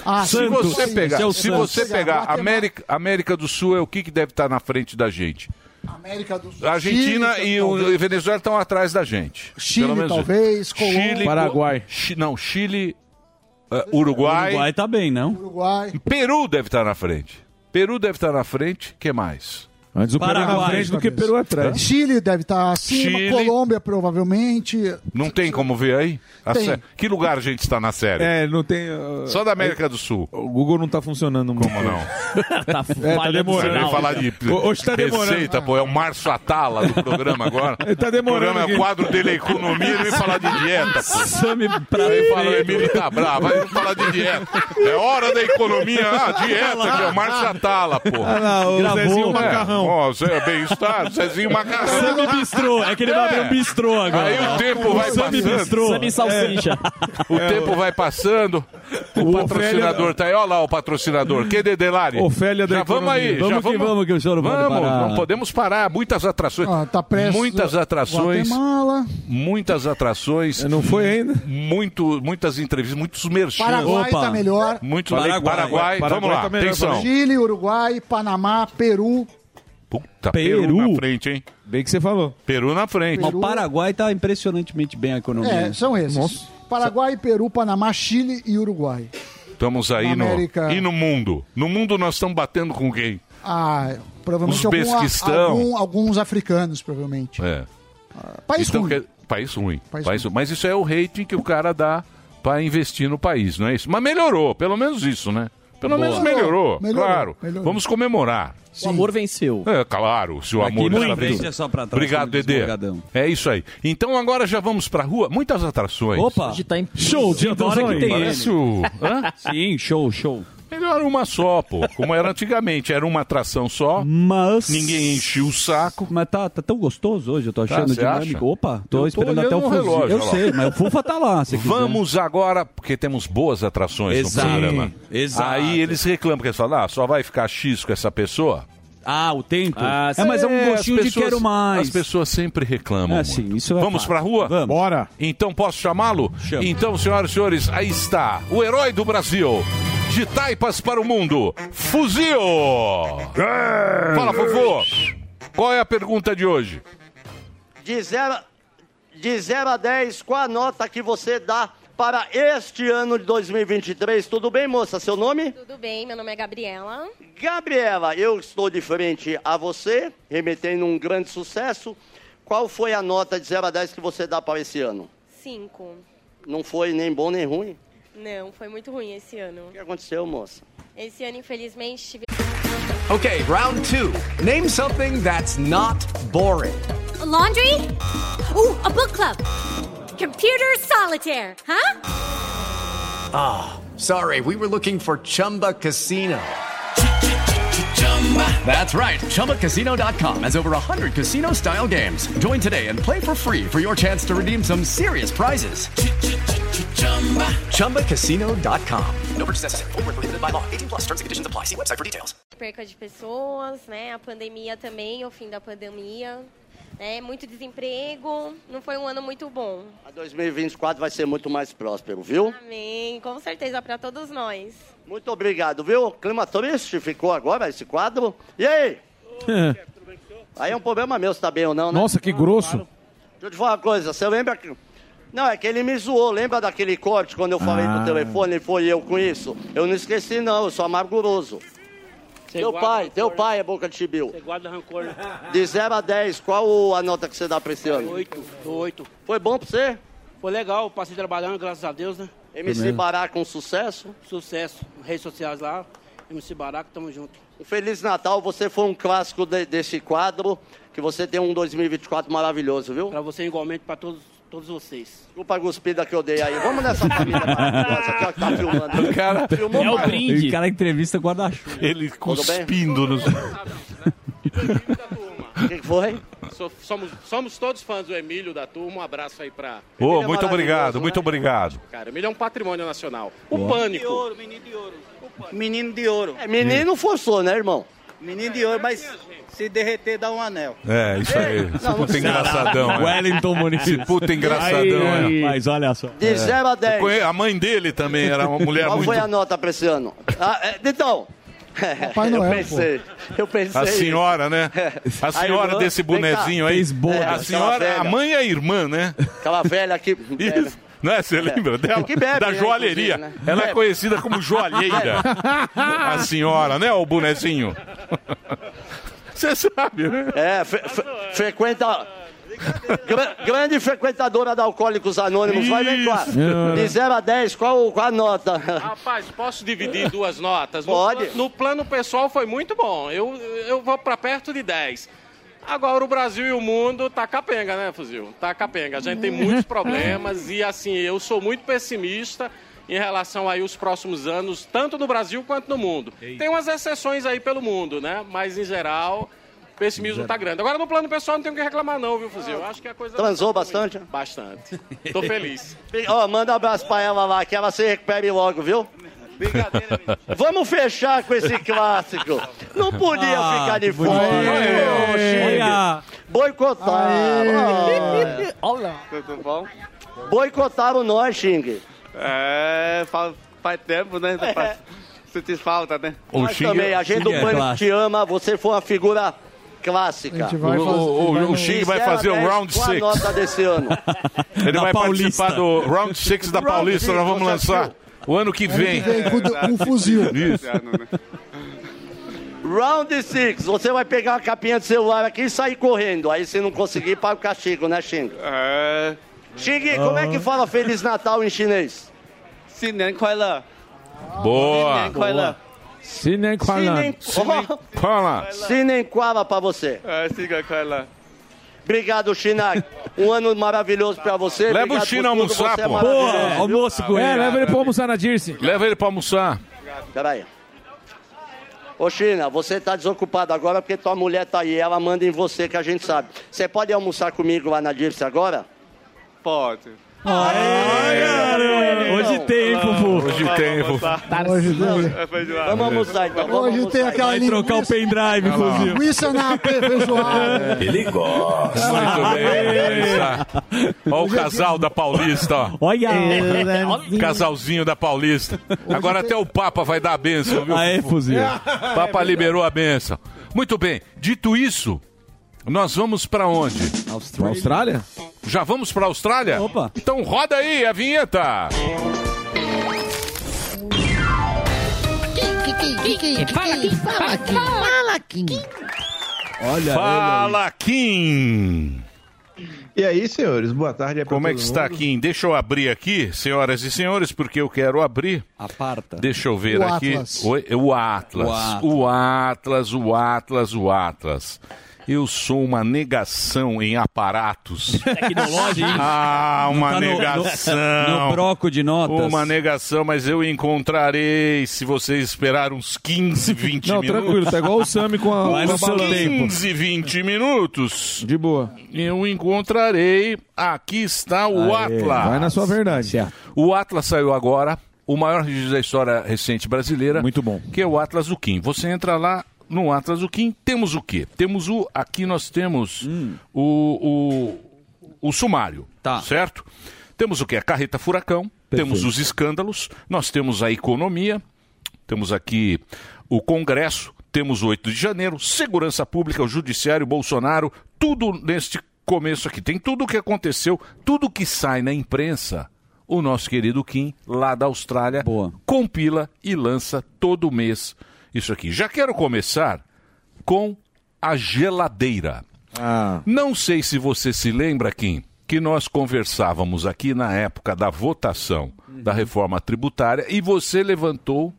Ah, Se sim, você sim, pegar, seu se Santos. você pegar Guatemala- América, América do Sul é o que, que deve estar na frente da gente? América do Sul. Argentina Chile, e o. Venezuela estão atrás da gente. Chile, Pelo menos talvez. Colômbia. Chile, Paraguai. Chi- não, Chile, eh, Uruguai, Uruguai tá bem, não? Uruguai. Peru deve estar na frente. Peru deve estar na frente. que mais? Antes o Peru na Paraguai, frente do que Peru atrás. Chile deve estar acima, Chile. Colômbia provavelmente. Não tem como ver aí? A Tem. sé- Que lugar a gente está na série? É, não tem. uh, Só da América do Sul. O Google não tá funcionando muito. Como não? tá É, tá demorando. Você sinal. vem falar de Hoje tá demorando. receita, pô. É o Márcio Atala do programa agora. Ele tá demorando O programa é o quadro dele é economia, ele vem falar de dieta. Sami pra Aí fala, o Emílio tá bravo, vai falar de dieta. É hora da economia. Ah, dieta, que é o Márcio Atala, pô. Ah, lá, o Gravou, Zezinho é. Macarrão. Ó, Zé, bem-estar, Zezinho Macarrão. Sami Bistrô. É que ele vai abrir um bistrô agora. Aí o tempo vai Sami passando. Bistrô. Sami Salsicha. O tempo vai passando. O patrocinador tá aí. Olha lá o patrocinador. Que Delari? Ofélia da Já vamos aí. Vamos já que vamos, que o senhor não pode Vamos, parar. não podemos parar. Muitas atrações. Ó, tá prestes muitas atrações. Guatemala. Muitas atrações. Não foi ainda? Muito, muitas entrevistas, muitos merchans. Paraguai Opa. tá melhor. Muito Paraguai. Paraguai. Paraguai Vamos lá, tá atenção. Chile, Uruguai, Panamá, Peru. Puta, Peru. Peru. na frente, hein? Bem que você falou. Peru na frente. Mas o Paraguai tá impressionantemente bem a economia. É, são esses. Nossa. Paraguai, Peru, Panamá, Chile e Uruguai. Estamos aí no. América. E no mundo? No mundo nós estamos batendo com quem? Ah, provavelmente Uzbequistão. algum- alguns africanos, provavelmente. É. País Então, ruim. quer- País ruim. País País ruim. Mas isso é o rating que o cara dá pra investir no país, não é isso? Mas melhorou, pelo menos isso, né? Pelo Boa. menos melhorou, Melhorou, claro. melhorou. Vamos comemorar. O amor venceu. É, claro, se o Aqui amor está é só pra trás, Obrigado, Dedê. É isso aí. Então agora já vamos pra rua. Muitas atrações. Opa! Hoje tá em... Show de Adora que tem Parece o... Sim, show, show. Melhor uma só, pô. Como era antigamente. Era uma atração só. Mas. Ninguém enchia o saco. Mas tá, tá tão gostoso hoje, eu tô Tá, achando você dinâmico. acha? Opa, tô Eu tô esperando até o relógio, eu sei, mas o Fufa tá lá, se quiser. Vamos agora, porque temos boas atrações Exato. no programa. Exato. Aí eles reclamam, porque eles falam, ah, só vai ficar X com essa pessoa? Ah, o tempo? Ah, é, mas é um É, gostinho as de quero mais. As pessoas sempre reclamam. É, muito. sim, isso é Vamos fato. pra rua? Vamos. Bora. Então posso chamá-lo? Chama. Então, senhoras e senhores, aí está o herói do Brasil. De taipas para o mundo, Fuzil! Fala, Fofô! Qual é a pergunta de hoje? De 0 de zero a 10, qual a nota que você dá para este ano de 2023? Tudo bem, moça? Seu nome? Tudo bem, meu nome é Gabriela. Gabriela, eu estou de frente a você, remetendo um grande sucesso. Qual foi a nota de 0 a 10 que você dá para esse ano? Cinco. Não foi nem bom nem ruim? Não, foi muito ruim esse ano. O que aconteceu, moça? Esse ano, infelizmente, tive... Okay, round two. Name something that's not boring. laundry? Ooh, a book club. Computer solitaire, huh? Ah, sorry, we were looking for Chumba Casino. That's right. ChumbaCasino.com has over 100 casino style games. Join today and play for free for your chance to redeem some serious prizes. ChumbaCasino.com. No purchase necessary. Void where prohibited by law. 18 plus terms and conditions apply. See website for details. perca de pessoas, né? A pandemia também, o fim da pandemia, né? Muito desemprego. Não foi um ano muito bom. A 2024 vai ser muito mais próspero, viu? Amém. Com certeza para todos nós. Muito obrigado, viu? Clima triste ficou agora esse quadro. E aí? Aí é um problema meu se tá bem ou não, né? Nossa, que grosso. Deixa eu te falar uma coisa, você lembra que... Não, é que ele me zoou, lembra daquele corte quando eu falei Ah. no telefone e foi eu com isso? Eu não esqueci não, eu sou amarguroso. teu pai, rancor, teu né? pai é boca de chibiu. Você guarda rancor, né? De 0 a 10, qual a nota que você dá pra esse ano? Oito, dou oito. Foi bom pra você? Foi legal, passei trabalhando, graças a Deus, né? MC Bará com sucesso? Sucesso. Redes sociais lá, MC Baraco, tamo junto. Um Feliz Natal, você foi um clássico de- desse quadro, que você tem um 2024 maravilhoso, viu? Pra você igualmente, pra todos, todos vocês. Desculpa a guspida que eu dei aí. Vamos nessa família maravilhosa aqui, ó, que tá filmando. O cara, Filmou É o mais. brinde. O cara entrevista guarda-chuva. ele cuspindo nos... O que que foi? So- Somos, somos todos fãs do Emílio da turma. Um abraço aí pra. Ô, Emílio é muito obrigado, maravilhoso, muito né? obrigado. Cara, Emílio é um patrimônio nacional. O De Pânico. ouro, menino de ouro. Menino de ouro. É, menino forçou, né, irmão? Menino de ouro, mas se derreter dá um anel. É, isso aí. Esse Não, não puta engraçadão. é. Wellington Muniz. Esse puta engraçadão. é. Mas olha só. De 0 a 10. Conhe- A mãe dele também era uma mulher Qual muito... foi a nota pra esse ano? Ah, é, então. Papai Noel, eu pensei, eu pensei. A senhora, né? A A senhora irmã, desse bonezinho aí. É, A senhora, a mãe e a irmã, né? Aquela velha aqui. velha. Isso. Não é? Você lembra dela? Que bebe, da né, joalheria. né? Ela é Bebe. conhecida como joalheira. a senhora, né? O bonezinho. Você sabe, né? É, fre- fre- frequenta. Gra- grande frequentadora da Alcoólicos Anônimos, vai ver Isso. qual. De 0 a 10, qual, qual a nota? Rapaz, posso dividir duas notas? No Pode. pla- No, plano pessoal foi muito bom. Eu, eu vou pra perto de 10. Agora o Brasil e o mundo tá capenga, né, Fuzil? Tá capenga. A gente tem muitos problemas e assim, eu sou muito pessimista em relação aí os próximos anos, tanto no Brasil quanto no mundo. Tem umas exceções aí pelo mundo, né? Mas em geral, o pessimismo tá grande. Agora no plano pessoal não tem o que reclamar não, viu, Fuzil? Eu acho que a coisa Transou bastante? bastante. Tô feliz. Ó, manda um abraço pra ela lá, que ela se recupere logo, viu? Vamos fechar com esse clássico. Não podia Ah, ficar de fora. Olha. Boicotaram. Olha. Boicotaram nós, Xing. É, faz, faz tempo, né? É. Sentir falta, né? O Nós Xing- também, a gente do Xing é Pânico te ama, você foi uma figura clássica. O- fazer. o- vai o no- Xing vai fazer o 10, round qual a 6. nota desse ano? Ele Da vai Paulista. participar do Round 6 da Paulista. Nós vamos lançar o ano que vem. Vem com, com um fuzil. Isso. Round 6, você vai pegar uma capinha de celular aqui e sair correndo. Aí se não conseguir, paga o castigo, né, Xing? É. Xing, como é que fala Feliz Natal em chinês? Sinen Kuai Le. Boa. Kuai Le. Sinem Sinem Fala. Sinem Quala pra você. siga Quala. Obrigado, China. Um ano maravilhoso pra você. Leva o Obrigado China por tudo, almoçar, é pô. Porra, viu? almoço com É, ele. leva ele pra almoçar na Dirce. Leva ele pra almoçar. Peraí. Ô, China, você tá desocupado agora porque tua mulher tá aí. Ela manda em você, que a gente sabe. Você pode almoçar comigo lá na Dirce agora? Pode. Hoje tem, hein, Fufu? Hoje tem, Fufu. Hoje tem. Vamos almoçar então. Vamos Hoje tem aquela Vai trocar o pendrive, fuzil. linguiça na feijoada. Ele gosta. Muito bem. Olha o casal da Paulista, ó. Olha. Casalzinho da Paulista. Agora até o Papa vai dar a benção, viu? Aê, fuzil. Papa liberou a benção. Muito bem. Dito isso, nós vamos pra onde? Pra Austrália? Já vamos pra Austrália? Opa. Então roda aí a vinheta. Fala aqui, fala aqui, fala aqui. Olha Fala, Kim. E aí, senhores, boa tarde. Como é que está, Kim? Deixa eu abrir aqui, senhoras e senhores, porque eu quero abrir. Aparta. Deixa eu ver O aqui. Atlas. Oi, o Atlas. O O Atlas, o Atlas, o Atlas. Eu sou uma negação em aparatos. Tecnológico, hein? Ah, uma Tá no- no- negação. no broco de notas. Uma negação, mas eu encontrarei se vocês esperar uns 15, 20 Não, minutos. tranquilo, tá igual o Sami com a, com a balança. 15, 20 minutos. De boa. Eu encontrarei. Aqui está o Aê, Atlas. vai na sua verdade. O Atlas saiu agora, o maior registro da história recente brasileira. Muito bom. Que é o Atlas do Kim. Você entra lá no Atlas do Kim, temos o quê? Temos o. Aqui nós temos o, o, o sumário. Tá. Certo? Temos o que? A carreta furacão, temos os escândalos, nós temos a economia, temos aqui o Congresso, temos o 8 de janeiro, segurança pública, o judiciário, Bolsonaro, tudo neste começo aqui. Tem tudo o que aconteceu, tudo que sai na imprensa. O nosso querido Kim, lá da Austrália, compila e lança todo mês isso aqui. Já quero começar com a geladeira. Não sei se você se lembra, Kim, que nós conversávamos aqui na época da votação da reforma tributária e você levantou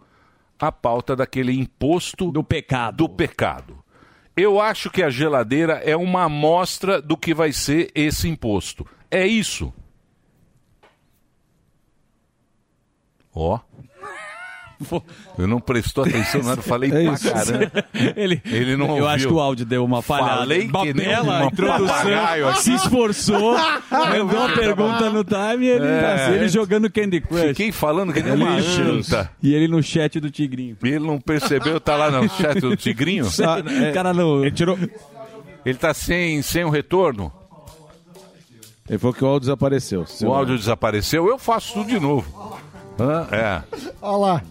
a pauta daquele imposto do pecado. Do pecado. Eu acho que a geladeira é uma amostra do que vai ser esse imposto. É isso. Ó. Eu não prestou atenção, não, eu falei É pra caramba. Ele, Ele não Eu ouviu. acho que o áudio deu uma falhada. Falei que nem Bela uma introdução, se esforçou, mandou a pergunta no time e ele, É. ele jogando Candy Crush. Fiquei falando que nem uma Lixo. anta. E ele no chat do Tigrinho. Ele não percebeu, tá lá no chat do Tigrinho? O cara não... Ele tirou... Ele tá sem, sem o retorno? Ele falou que o áudio desapareceu. O áudio desapareceu, eu faço tudo de novo. Hã? É. Olha lá.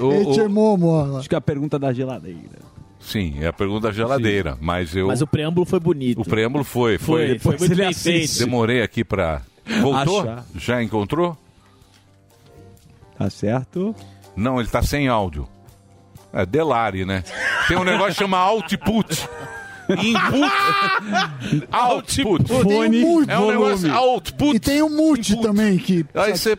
O- Momo. Acho que é a pergunta da geladeira. Sim, é a pergunta da geladeira, mas eu... Mas o preâmbulo foi bonito. O preâmbulo foi. Foi, Foi, foi muito bem feito. Demorei aqui pra... Voltou? Achar. Já encontrou? Tá certo. Não, ele tá sem áudio. É Delari, né? Tem um negócio que chama output. Input. output. Tem um mute. É um negócio output. E tem um mute também que... Aí você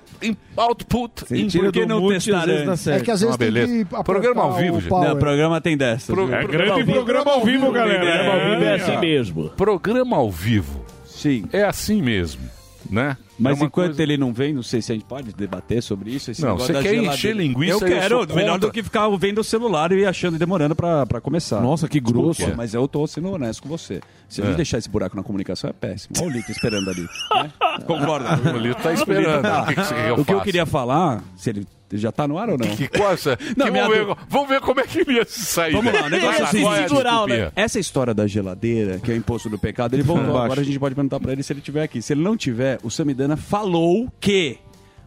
output. Você tira Por que do não mute, testar às vezes dá antes? certo. É que às vezes Ah, tem beleza. Programa ao o vivo, gente. Não, o programa tem dessas. Pro-? É grande programa ao vivo, galera. Programa ao vivo é É, assim mesmo. Programa ao vivo. Sim. É assim mesmo, né? Mas É enquanto coisa- ele não vem, não sei se a gente pode debater sobre isso. esse Não, negócio você da quer geladeira. encher linguiça, Eu eu quero, sou melhor contra. do que ficar vendo o celular e achando e demorando pra, pra começar. Nossa, que grosso. Desculpa, mas eu tô sendo honesto com você. Se a gente É. deixar esse buraco na comunicação é péssimo. Olha o Lito esperando ali. né? Concorda? O Lito tá esperando. O que eu O que eu queria falar, se ele já tá no ar ou não? Que coisa. Não, que vamos, ver, dúvida- vamos ver como é que ia se sair. Vamos lá, o negócio é assim, é cultural, né? Essa história da geladeira, que é o imposto do pecado, ele voltou. Agora a gente pode perguntar pra ele se ele estiver aqui. Se ele não tiver, o Samidana falou que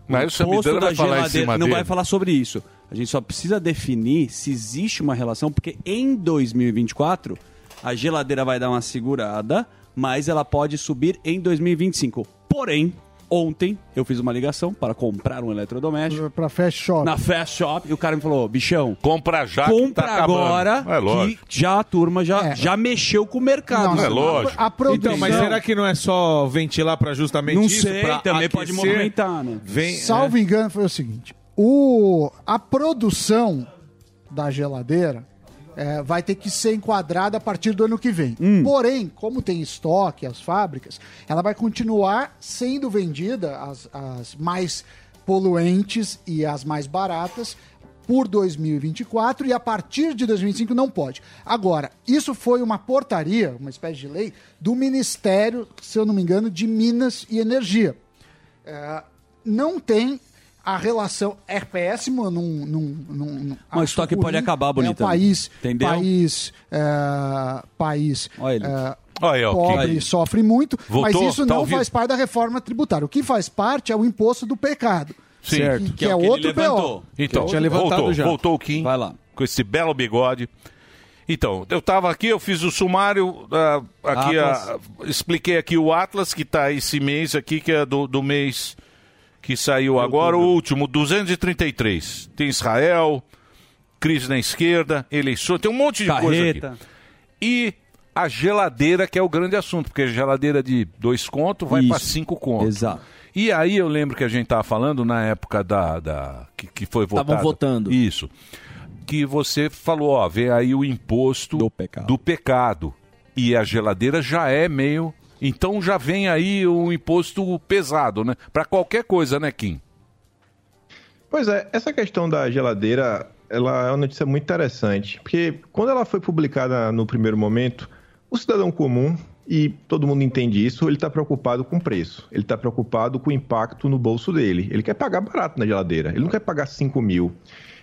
Mas o Samidana imposto vai da falar em geladeira- cima não dele. vai falar sobre isso. A gente só precisa definir se existe uma relação, porque em 2024 a geladeira vai dar uma segurada, mas ela pode subir em 2025. Porém, ontem eu fiz uma ligação para comprar um eletrodoméstico Pra Fast Shop. na Fast Shop e o cara me falou: bichão, Compra já que compra tá agora É lógico. que já a turma já, já mexeu com o mercado. Não, É lógico. A produção... Então, mas será que não é só ventilar pra justamente Não isso? sei, pra também pode movimentar, né? Vem, Salvo engano, foi o seguinte: o, a produção da geladeira é, vai ter que ser enquadrada a partir do ano que vem. Porém, como tem estoque as fábricas, ela vai continuar sendo vendida, as, as mais poluentes e as mais baratas, por 2024 e a partir de 2025 não pode. Agora, isso foi uma portaria, uma espécie de lei, do Ministério, se eu não me engano, de Minas e Energia. É, não tem a relação é péssimo num, num, num, num Mas o estoque ruim. pode acabar, é um bonitão. país Entendeu? país é, país é, Olha aí, ó, pobre quem- sofre muito Voltou? mas isso Tá não ouvindo? faz parte da reforma tributária o que faz parte é o imposto do pecado Sim. que, que é, outro PO Então, Que é outro- voltou, voltou o Kim. Vai lá. Com esse belo bigode. Então, eu tava aqui, eu fiz o sumário, ah, aqui ah, expliquei aqui o Atlas, que tá esse mês aqui, que é do, do mês que saiu agora, o último, 233. Tem Israel, crise na esquerda, eleições, tem um monte de coisa Carreta. aqui. E a geladeira, que é o grande assunto, porque a geladeira de dois contos vai para cinco contos. Exato. E aí eu lembro que a gente tava falando na época da. da que, que foi votado. Estavam votando. Isso. Que você falou, ó, vê aí o imposto do pecado. E a geladeira já é meio. Então já vem aí o imposto pesado, né? Pra qualquer coisa, né, Kim? Pois é, essa questão da geladeira, ela é uma notícia muito interessante, porque quando ela foi publicada no primeiro momento, o cidadão comum, e todo mundo entende isso, ele está preocupado com o preço, ele está preocupado com o impacto no bolso dele. Ele quer pagar barato na geladeira, ele não quer pagar 5 mil.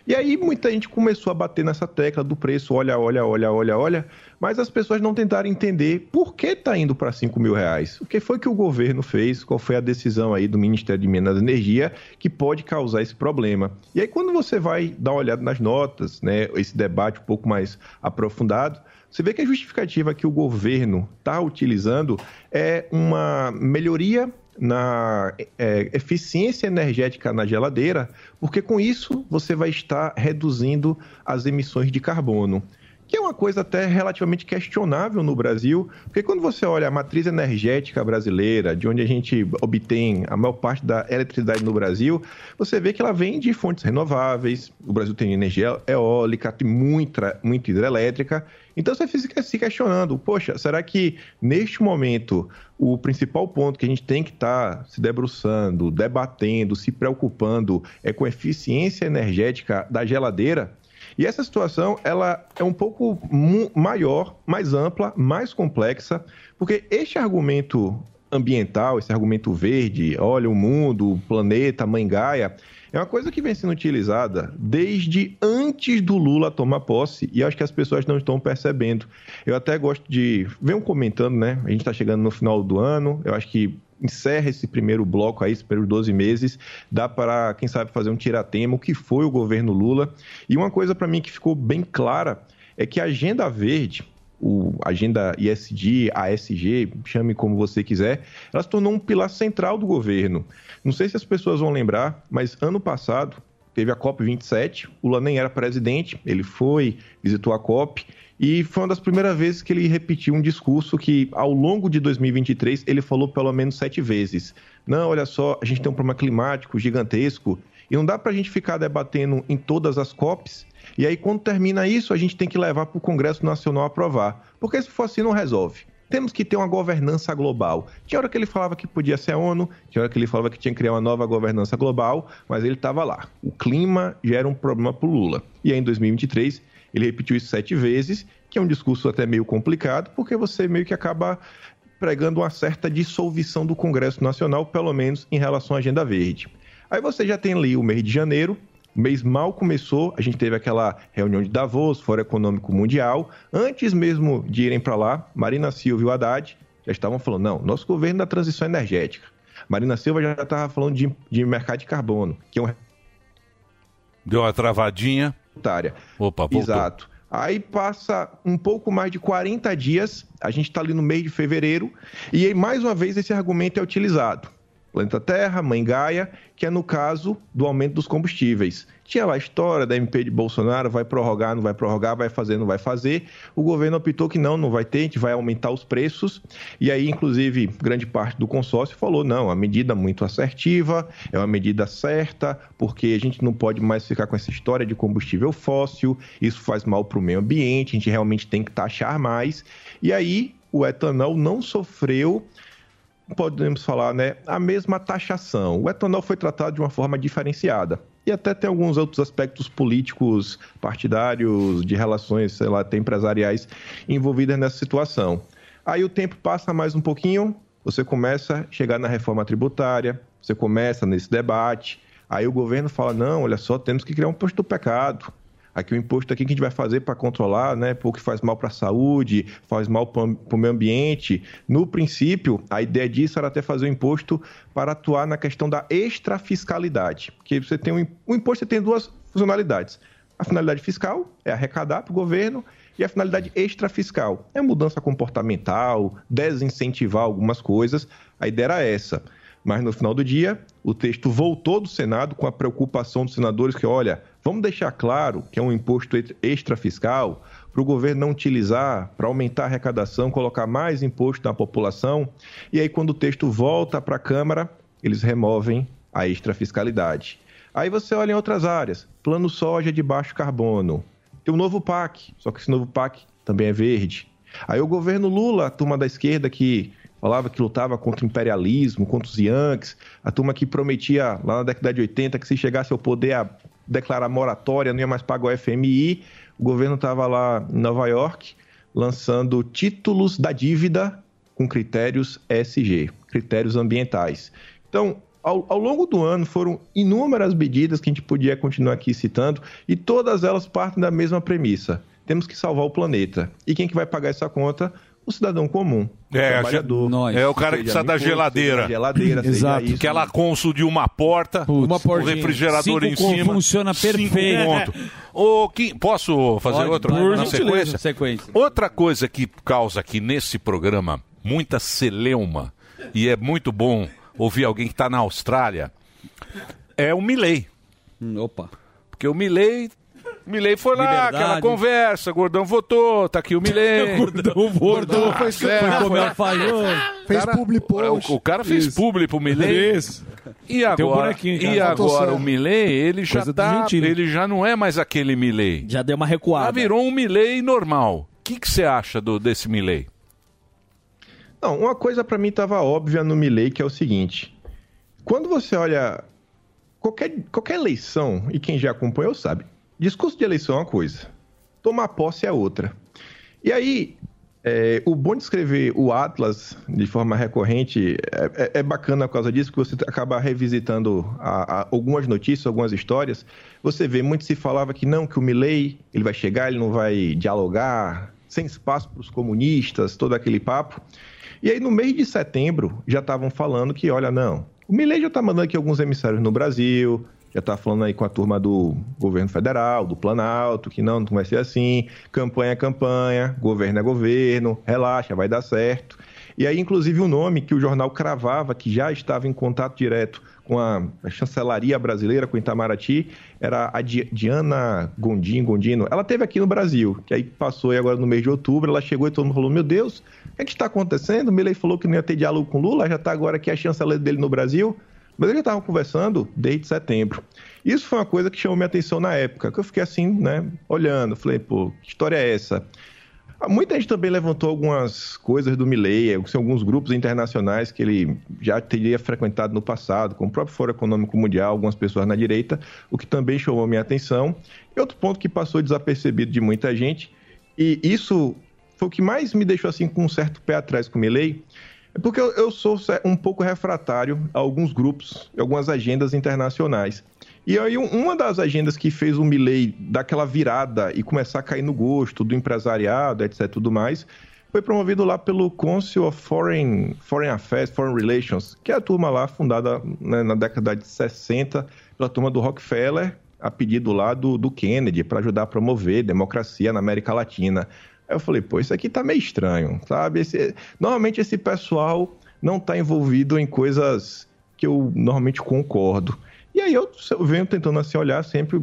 E aí muita gente começou a bater nessa tecla do preço, olha, olha, olha, olha, olha, mas as pessoas não tentaram entender por que está indo para 5 mil reais. O que foi que o governo fez, qual foi a decisão aí do Ministério de Minas e Energia que pode causar esse problema. E aí quando você vai dar uma olhada nas notas, né, esse debate um pouco mais aprofundado, você vê que a justificativa que o governo está utilizando é uma melhoria na é, eficiência energética na geladeira, porque com isso você vai estar reduzindo as emissões de carbono. Que é uma coisa até relativamente questionável no Brasil, porque quando você olha a matriz energética brasileira, de onde a gente obtém a maior parte da eletricidade no Brasil, você vê que ela vem de fontes renováveis. O Brasil tem energia eólica, tem muita, muita hidrelétrica. Então você fica se questionando, poxa, será que neste momento o principal ponto que a gente tem que estar se debruçando, debatendo, se preocupando é com a eficiência energética da geladeira? E essa situação ela é um pouco maior, mais ampla, mais complexa, porque este argumento ambiental, esse argumento verde, olha o mundo, o planeta, mãe Gaia, é uma coisa que vem sendo utilizada desde antes do Lula tomar posse e acho que as pessoas não estão percebendo. Eu até gosto de. Venham comentando, né? A gente está chegando no final do ano, eu acho que encerra esse primeiro bloco aí, esses primeiros 12 meses, dá para, quem sabe, fazer um tiratema, o que foi o governo Lula. E uma coisa para mim que ficou bem clara é que a agenda verde, o agenda ISD, ASG, chame como você quiser, ela se tornou um pilar central do governo. Não sei se as pessoas vão lembrar, mas ano passado teve a COP27, o Lula nem era presidente, ele foi, visitou a COP, e foi uma das primeiras vezes que ele repetiu um discurso que, ao longo de 2023, ele falou pelo menos sete vezes. Não, olha só, a gente tem um problema climático gigantesco, e não dá para a gente ficar debatendo em todas as COPs, e aí quando termina isso, a gente tem que levar para o Congresso Nacional aprovar. Porque se for assim, não resolve. Temos que ter uma governança global. Tinha hora que ele falava que podia ser a ONU, tinha hora que ele falava que tinha que criar uma nova governança global, mas ele estava lá. O clima já era um problema para o Lula. E aí, em 2023, ele repetiu isso sete vezes, que é um discurso até meio complicado, porque você meio que acaba pregando uma certa dissolução do Congresso Nacional, pelo menos em relação à agenda verde. Aí você já tem ali o mês de janeiro, o mês mal começou, a gente teve aquela reunião de Davos, Fórum Econômico Mundial. Antes mesmo de irem para lá, Marina Silva e o Haddad já estavam falando: não, nosso governo da transição energética. Marina Silva já estava falando de, de mercado de carbono, que é um. Deu uma travadinha. Opa, voltou. Exato. Aí passa um pouco mais de 40 dias, a gente está ali no mês de fevereiro, e aí mais uma vez esse argumento é utilizado. Planeta Terra, Mãe Gaia, que é no caso do aumento dos combustíveis. Tinha lá a história da MP de Bolsonaro, vai prorrogar, não vai prorrogar, vai fazer, não vai fazer. O governo optou que não, não vai ter, a gente vai aumentar os preços. E aí, inclusive, grande parte do consórcio falou: não, a medida muito assertiva, é uma medida certa, porque a gente não pode mais ficar com essa história de combustível fóssil, isso faz mal para o meio ambiente, a gente realmente tem que taxar mais. E aí, o etanol não sofreu podemos falar, né, a mesma taxação. O etanol foi tratado de uma forma diferenciada. E até tem alguns outros aspectos políticos, partidários, de relações, sei lá, até empresariais envolvidas nessa situação. Aí o tempo passa mais um pouquinho, você começa a chegar na reforma tributária, você começa nesse debate, aí o governo fala: não, olha só, temos que criar um imposto do pecado. Aqui o imposto aqui que a gente vai fazer para controlar, né? Porque faz mal para a saúde, faz mal para o meio ambiente. No princípio, a ideia disso era até fazer o imposto para atuar na questão da extrafiscalidade. Porque você tem um, o imposto tem duas funcionalidades. A finalidade fiscal é arrecadar para o governo e a finalidade extrafiscal é mudança comportamental, desincentivar algumas coisas. A ideia era essa. Mas no final do dia, o texto voltou do Senado com a preocupação dos senadores que, olha, vamos deixar claro que é um imposto extrafiscal para o governo não utilizar para aumentar a arrecadação, colocar mais imposto na população. E aí, quando o texto volta para a Câmara, eles removem a extrafiscalidade. Aí você olha em outras áreas, plano soja de baixo carbono. Tem o novo PAC, só que esse novo PAC também é verde. Aí o governo Lula, a turma da esquerda que falava que lutava contra o imperialismo, contra os Yankees, a turma que prometia lá na década de 80 que se chegasse ao poder a declarar moratória, não ia mais pagar o FMI. O governo estava lá em Nova York lançando títulos da dívida com critérios ESG, critérios ambientais. Então, ao, ao, longo do ano foram inúmeras medidas que a gente podia continuar aqui citando e todas elas partem da mesma premissa. Temos que salvar o planeta. E quem que vai pagar essa conta? O cidadão comum. O É, trabalhador. Nós. é o cara que precisa da geladeira. geladeira Exato. isso. Aquela cônsul de uma porta, uma o refrigerador Cinco em cima. Funciona perfeito. Ô, Kim, posso fazer Pode, outra por na sequência? Sequência. Outra coisa que causa aqui nesse programa muita celeuma, e é muito bom ouvir alguém que está na Austrália, é o Milley. opa. Porque o Milley Milley foi lá, Liberdade. aquela conversa, Gordão votou, tá aqui o Milley. Gordão votou. Gordão foi, Foi comer alfaiate. Fez Cara, publi post. O, o cara fez Isso. publi pro Milley. Isso. E um agora, cara. e agora o Milley, ele já Coisa tá, Gentili. ele já não é mais aquele Milley. Já deu uma recuada. Já virou um Milley normal. O que que você acha do, desse Milley? Não, uma coisa para mim estava óbvia no Milley, que é o seguinte. Quando você olha qualquer, qualquer eleição, e quem já acompanhou sabe, discurso de eleição é uma coisa, tomar posse é outra. E aí, é, o bom de escrever o Atlas de forma recorrente é, é- é bacana por causa disso, que você acaba revisitando a- a- algumas notícias, algumas histórias. Você vê, muito se falava que não, que o Milley, ele vai chegar, ele não vai dialogar, sem espaço para os comunistas, todo aquele papo. E aí, no mês de setembro, já estavam falando que, olha, não, o Milley já está mandando aqui alguns emissários no Brasil, já está falando aí com a turma do governo federal, do Planalto, que não, não vai ser assim, campanha é campanha, governo é governo, relaxa, vai dar certo. E aí, inclusive, o nome que o jornal cravava, que já estava em contato direto com a chancelaria brasileira, com Itamaraty, era a Di- Diana Gondim, Gondino. Ela teve aqui no Brasil, que aí passou aí agora no mês de outubro, ela chegou e todo mundo falou, meu Deus, o que é está acontecendo? O Milley falou que não ia ter diálogo com Lula, já está agora aqui a chanceler dele no Brasil. Mas eles estavam conversando desde setembro. Isso foi uma coisa que chamou minha atenção na época, que eu fiquei assim, né, olhando. Falei, pô, que história é essa? Ah, Muita gente também levantou algumas coisas do Milley, assim, alguns grupos internacionais que ele já teria frequentado no passado, como o próprio Fórum Econômico Mundial, algumas pessoas na direita, o que também chamou minha atenção. E outro ponto que passou desapercebido de muita gente, e isso foi o que mais me deixou assim com um certo pé atrás com o Milley, é porque eu, sou um pouco refratário a alguns grupos, algumas agendas internacionais. E aí, um- uma das agendas que fez o Milley dar aquela virada e começar a cair no gosto do empresariado, etc. tudo mais, foi promovido lá pelo Council of Foreign, Foreign Affairs, Foreign Relations, que é a turma lá fundada né, na década de 60 pela turma do Rockefeller, a pedido lá do, do Kennedy, para ajudar a promover democracia na América Latina. Aí eu falei, pô, isso aqui tá meio estranho, sabe? Esse- normalmente esse pessoal não está envolvido em coisas que eu normalmente concordo. E aí eu, eu venho tentando assim olhar sempre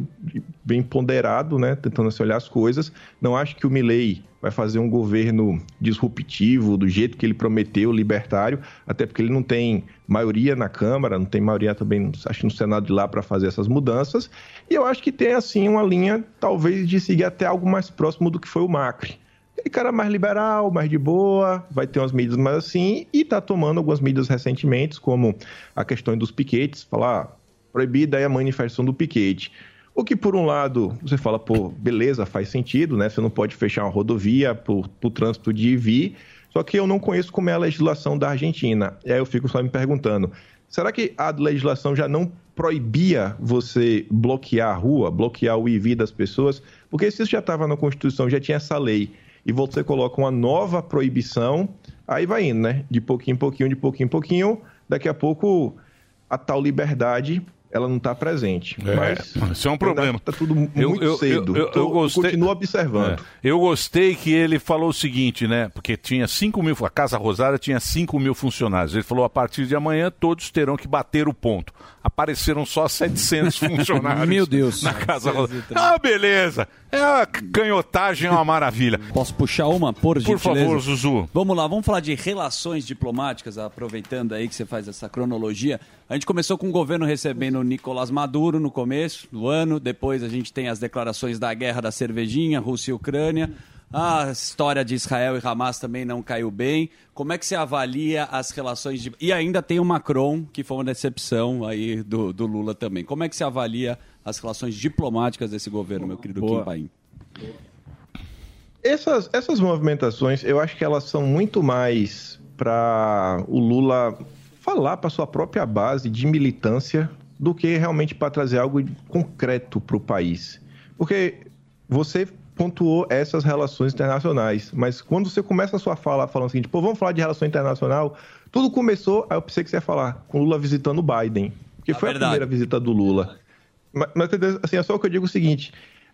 bem ponderado, né? Tentando assim olhar as coisas. Não acho que o Milley vai fazer um governo disruptivo do jeito que ele prometeu, libertário, até porque ele não tem maioria na Câmara, não tem maioria também, acho no Senado de lá para fazer essas mudanças. E eu acho que tem assim uma linha talvez de seguir até algo mais próximo do que foi o Macri. Aquele cara mais liberal, mais de boa, vai ter umas medidas mais assim, e está tomando algumas medidas recentemente, como a questão dos piquetes, falar proibida aí a manifestação do piquete. O que, por um lado, você fala, pô, beleza, faz sentido, né? Você não pode fechar uma rodovia por, por trânsito de ir vir. Só que eu não conheço como é a legislação da Argentina. E aí eu fico só me perguntando: será que a legislação já não proibia você bloquear a rua, bloquear o vir das pessoas? Porque se isso já estava na Constituição, já tinha essa lei, e você coloca uma nova proibição, aí vai indo, né? De pouquinho em pouquinho, de pouquinho em pouquinho, daqui a pouco a tal liberdade ela não está presente. É, Mas isso é um problema. Está tudo muito cedo. Eu, eu, Então, eu gostei, continuo observando. É, eu gostei que ele falou o seguinte, né? Porque tinha 5 mil, a Casa Rosada tinha 5 mil funcionários. Ele falou: a partir de amanhã todos terão que bater o ponto. Apareceram só 700 funcionários. Meu Deus. Na Casa Rosada. Ah, beleza. É a canhotagem é uma maravilha. Posso puxar uma, por Por gentileza? favor, Zuzu. Vamos lá, vamos falar de relações diplomáticas, aproveitando aí que você faz essa cronologia. A gente começou com o governo recebendo o Nicolás Maduro no começo do ano, depois a gente tem as declarações da guerra da cervejinha, Rússia e Ucrânia. A história de Israel e Hamas também não caiu bem. Como é que você avalia as relações de... E ainda tem o Macron, que foi uma decepção aí do, do Lula também. Como é que você avalia as relações diplomáticas desse governo, meu querido Boa. Kim Paim? Essas, essas movimentações, eu acho que elas são muito mais para o Lula falar para sua própria base de militância do que realmente para trazer algo concreto para o país. Porque você pontuou essas relações internacionais, mas quando você começa a sua fala falando o seguinte, pô, vamos falar de relação internacional, tudo começou, aí eu pensei que você ia falar, com o Lula visitando o Biden, que foi a primeira visita do Lula. Mas, mas, assim, é só o que eu digo o seguinte,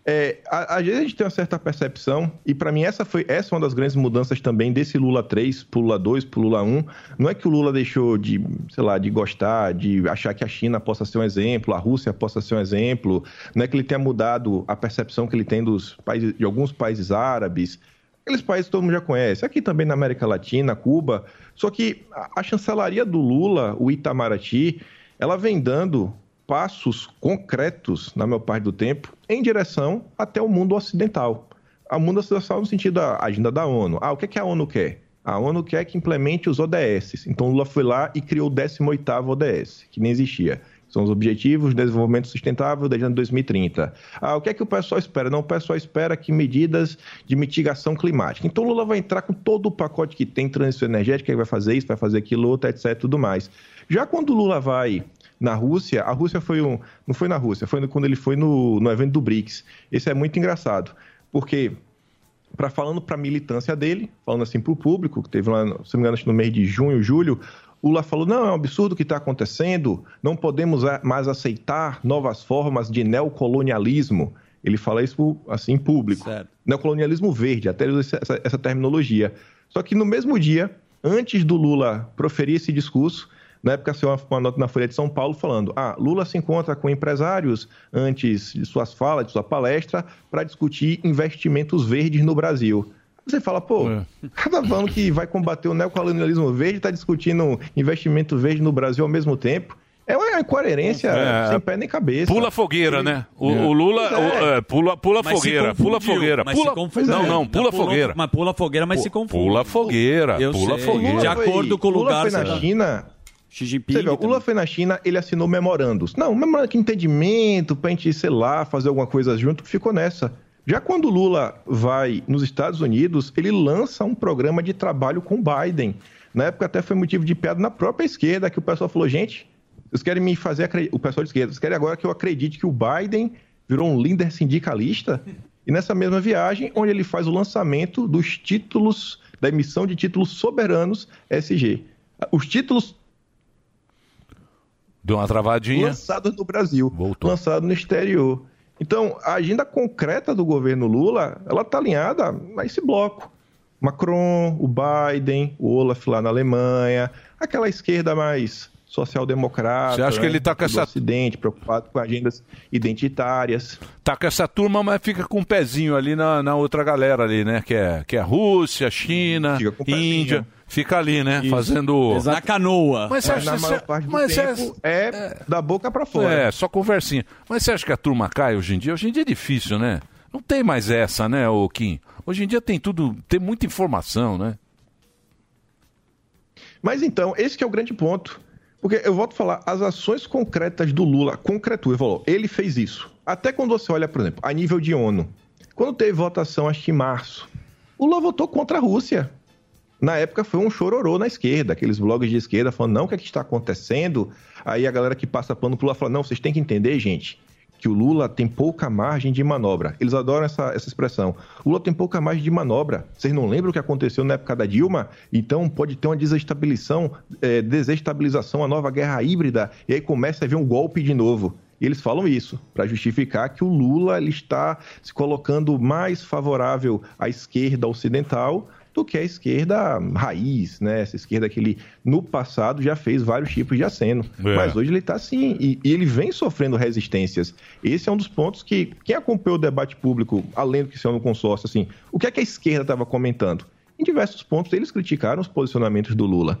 é, às vezes a gente tem uma certa percepção, e para mim essa foi essa é uma das grandes mudanças também desse Lula 3 pro Lula 2 pro Lula 1. Não é que o Lula deixou de, sei lá, de gostar, de achar que a China possa ser um exemplo, a Rússia possa ser um exemplo, não é que ele tenha mudado a percepção que ele tem dos países, de alguns países árabes, aqueles países que todo mundo já conhece, aqui também na América Latina, Cuba. Só que a chancelaria do Lula, o Itamaraty, ela vem dando passos concretos, na maior parte do tempo, em direção até o mundo ocidental. O mundo ocidental no sentido da agenda da ONU. Ah, o que, é que a ONU quer? A ONU quer que implemente os ODS. Então Lula foi lá e criou o 18º ODS, que nem existia. São os Objetivos de Desenvolvimento Sustentável desde 2030. Ah, o que é que o pessoal espera? Não, o pessoal espera que medidas de mitigação climática. Então Lula vai entrar com todo o pacote que tem, transição energética, que vai fazer isso, vai fazer aquilo, outro, etc, tudo mais. Já quando Lula vai na Rússia, a Rússia foi um. Não foi na Rússia, foi quando ele foi no, no evento do BRICS. Esse é muito engraçado, porque para falando para a militância dele, falando assim para o público, que teve lá, se não me engano, no mês de junho, julho, o Lula falou: não, é um absurdo o que está acontecendo, não podemos mais aceitar novas formas de neocolonialismo. Ele fala isso assim em público. Neocolonialismo verde, até essa, essa terminologia. Só que no mesmo dia, antes do Lula proferir esse discurso, na época saiu uma, uma nota na Folha de São Paulo falando: ah, Lula se encontra com empresários antes de suas falas, de sua palestra, para discutir investimentos verdes no Brasil. Você fala, pô, cada falando que vai combater o neocolonialismo verde, está discutindo investimento verde no Brasil ao mesmo tempo. É uma incoerência É. sem pé nem cabeça. Pula fogueira, né? O, o Lula é. o- é, pula, pula Mas se fogueira, pula fogueira, mas pula. Não, não, pula Pulou- fogueira. Mas pula fogueira, mas se confunde. Pula fogueira, Eu pula sei. fogueira. De acordo com o Lula lugar. foi na? China. Xi Jinping. Vê, o. Lula foi na China, ele assinou memorandos. Não, memorando de entendimento pra gente, sei lá, fazer alguma coisa junto, ficou nessa. Já quando o Lula vai nos Estados Unidos, ele lança um programa de trabalho com Biden. Na época até foi motivo de piada na própria esquerda, que o pessoal falou, gente, vocês querem me fazer acreditar, o pessoal de esquerda, vocês querem agora que eu acredite que o Biden virou um líder sindicalista? E nessa mesma viagem, onde ele faz o lançamento dos títulos, da emissão de títulos soberanos SG. Os títulos Deu uma travadinha. lançados no Brasil, lançados no exterior. Então, a agenda concreta do governo Lula, ela está alinhada a esse bloco. Macron, o Biden, o Olaf lá na Alemanha, aquela esquerda mais social-democrata. Você acha que ele tá com essa- Ocidente, preocupado com agendas identitárias. Tá com essa turma, mas fica com um pezinho ali na, na outra galera ali, né? Que é, que é Rússia, China, Índia. Fica ali, né? Fazendo. Na canoa. Mas você É, acha na você- maior parte do mas tempo é, da boca para fora. É, só conversinha. Mas você acha que a turma cai hoje em dia? Hoje em dia é difícil, né? Não tem mais essa, né, ô Kim? Hoje em dia tem tudo, tem muita informação, né? Mas então, esse que é o grande ponto. Porque eu volto a falar, as ações concretas do Lula, concretou, ele falou, ele fez isso. Até quando você olha, por exemplo, a nível de ONU, quando teve votação, acho que em março, o Lula votou contra a Rússia. Na época foi um chororô na esquerda, aqueles blogs de esquerda falando, não, o que, é que está acontecendo? Aí a galera que passa pano pro Lula fala, não, vocês têm que entender, gente, que o Lula tem pouca margem de manobra. Eles adoram essa, essa expressão. O Lula tem pouca margem de manobra. Vocês não lembram o que aconteceu na época da Dilma? Então pode ter uma desestabilização, eh, desestabilização, a nova guerra híbrida, e aí começa a vir um golpe de novo. E eles falam isso para justificar que o Lula ele está se colocando mais favorável à esquerda ocidental do que a esquerda raiz, né? Essa esquerda que ele, no passado, já fez vários tipos de aceno. É. Mas hoje ele está assim, e, e ele vem sofrendo resistências. Esse é um dos pontos que, quem acompanhou o debate público, além do que saiu no consórcio, assim, o que é que a esquerda estava comentando? Em diversos pontos, eles criticaram os posicionamentos do Lula.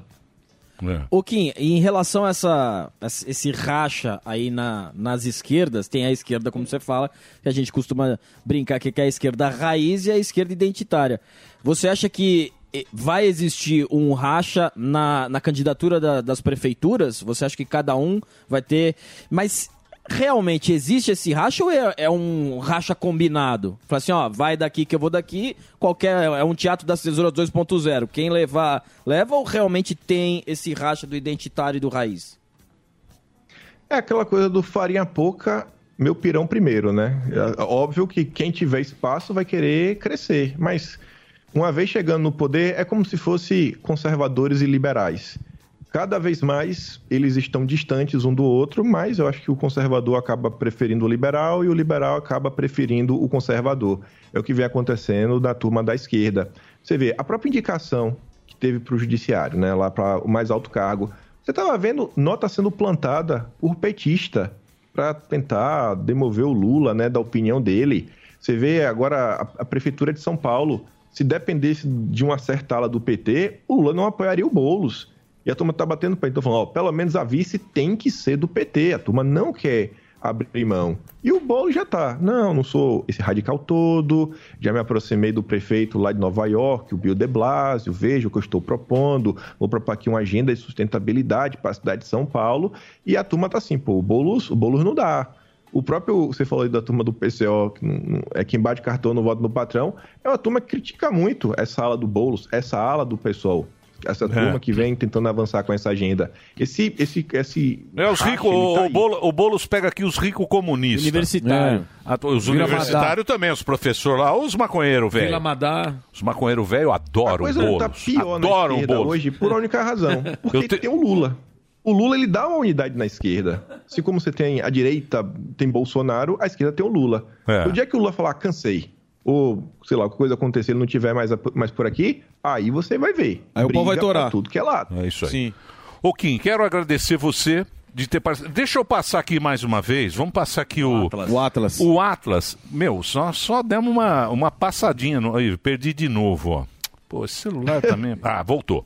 Ô Kim, em relação a essa, esse racha aí na, nas esquerdas, tem a esquerda, como você fala, que a gente costuma brincar que é a esquerda raiz e a esquerda identitária. Você acha que eh, vai existir um racha na, na candidatura da- das prefeituras? Você acha que cada um vai ter. Mas realmente existe esse racha ou é, é um racha combinado? Fala assim, ó, vai daqui que eu vou daqui, qualquer. É um teatro das tesouras 2.0. Quem levar, leva ou realmente tem esse racha do identitário e do raiz? É aquela coisa do farinha pouca, meu pirão primeiro, né? É óbvio que quem tiver espaço vai querer crescer, mas uma vez chegando no poder, é como se fosse conservadores e liberais. Cada vez mais eles estão distantes um do outro, mas eu acho que o conservador acaba preferindo o liberal e o liberal acaba preferindo o conservador. É o que vem acontecendo na turma da esquerda. Você vê, a própria indicação que teve para o judiciário, né, lá para o mais alto cargo, você estava vendo nota sendo plantada por petista para tentar demover o Lula, né, da opinião dele. Você vê agora a, a prefeitura de São Paulo, se dependesse de uma certa ala do PT, o Lula não apoiaria o Boulos. E a turma tá batendo pé, então falando, ó, pelo menos a vice tem que ser do PT. A turma não quer abrir mão. E o Boulos já tá. Não, não sou esse radical todo. Já me aproximei do prefeito lá de Nova York, o Bill de Blasio, vejo o que eu estou propondo. Vou propor aqui uma agenda de sustentabilidade para a cidade de São Paulo. E a turma tá assim, pô, o Boulos, o Boulos não dá. O próprio, você falou aí da turma do PCO, que é quem bate cartão no voto no patrão, é uma turma que critica muito essa ala do Boulos, essa ala do PSOL. Essa turma que vem tentando avançar com essa agenda. Esse, esse, esse É, os ricos, ele tá o. Bolo- o Boulos pega aqui os ricos comunistas. Universitário. É. Ah, Os universitários também, os professores lá, os maconheiros velho. Vila Madá. Os maconheiros velho adoram o coisa Boulos. tá pior na adoram o esquerda Boulos. hoje por uma única razão. Porque te- tem o Lula. O Lula, ele dá uma unidade na esquerda. Se como você tem a direita, tem Bolsonaro, a esquerda tem o Lula. É. No dia que o Lula falar, cansei, ou, sei lá, coisa acontecer, ele não tiver mais, mais por aqui, aí você vai ver. Aí o povo vai Briga torar. tudo que é lado. É isso aí. Sim. Ô Kim, quero agradecer você de ter participado. Deixa eu passar aqui mais uma vez. Vamos passar aqui o. O Atlas. O Atlas. Meu, só, só demos uma, uma passadinha. No... Aí, perdi de novo, ó. Pô, esse celular também. Ah, voltou.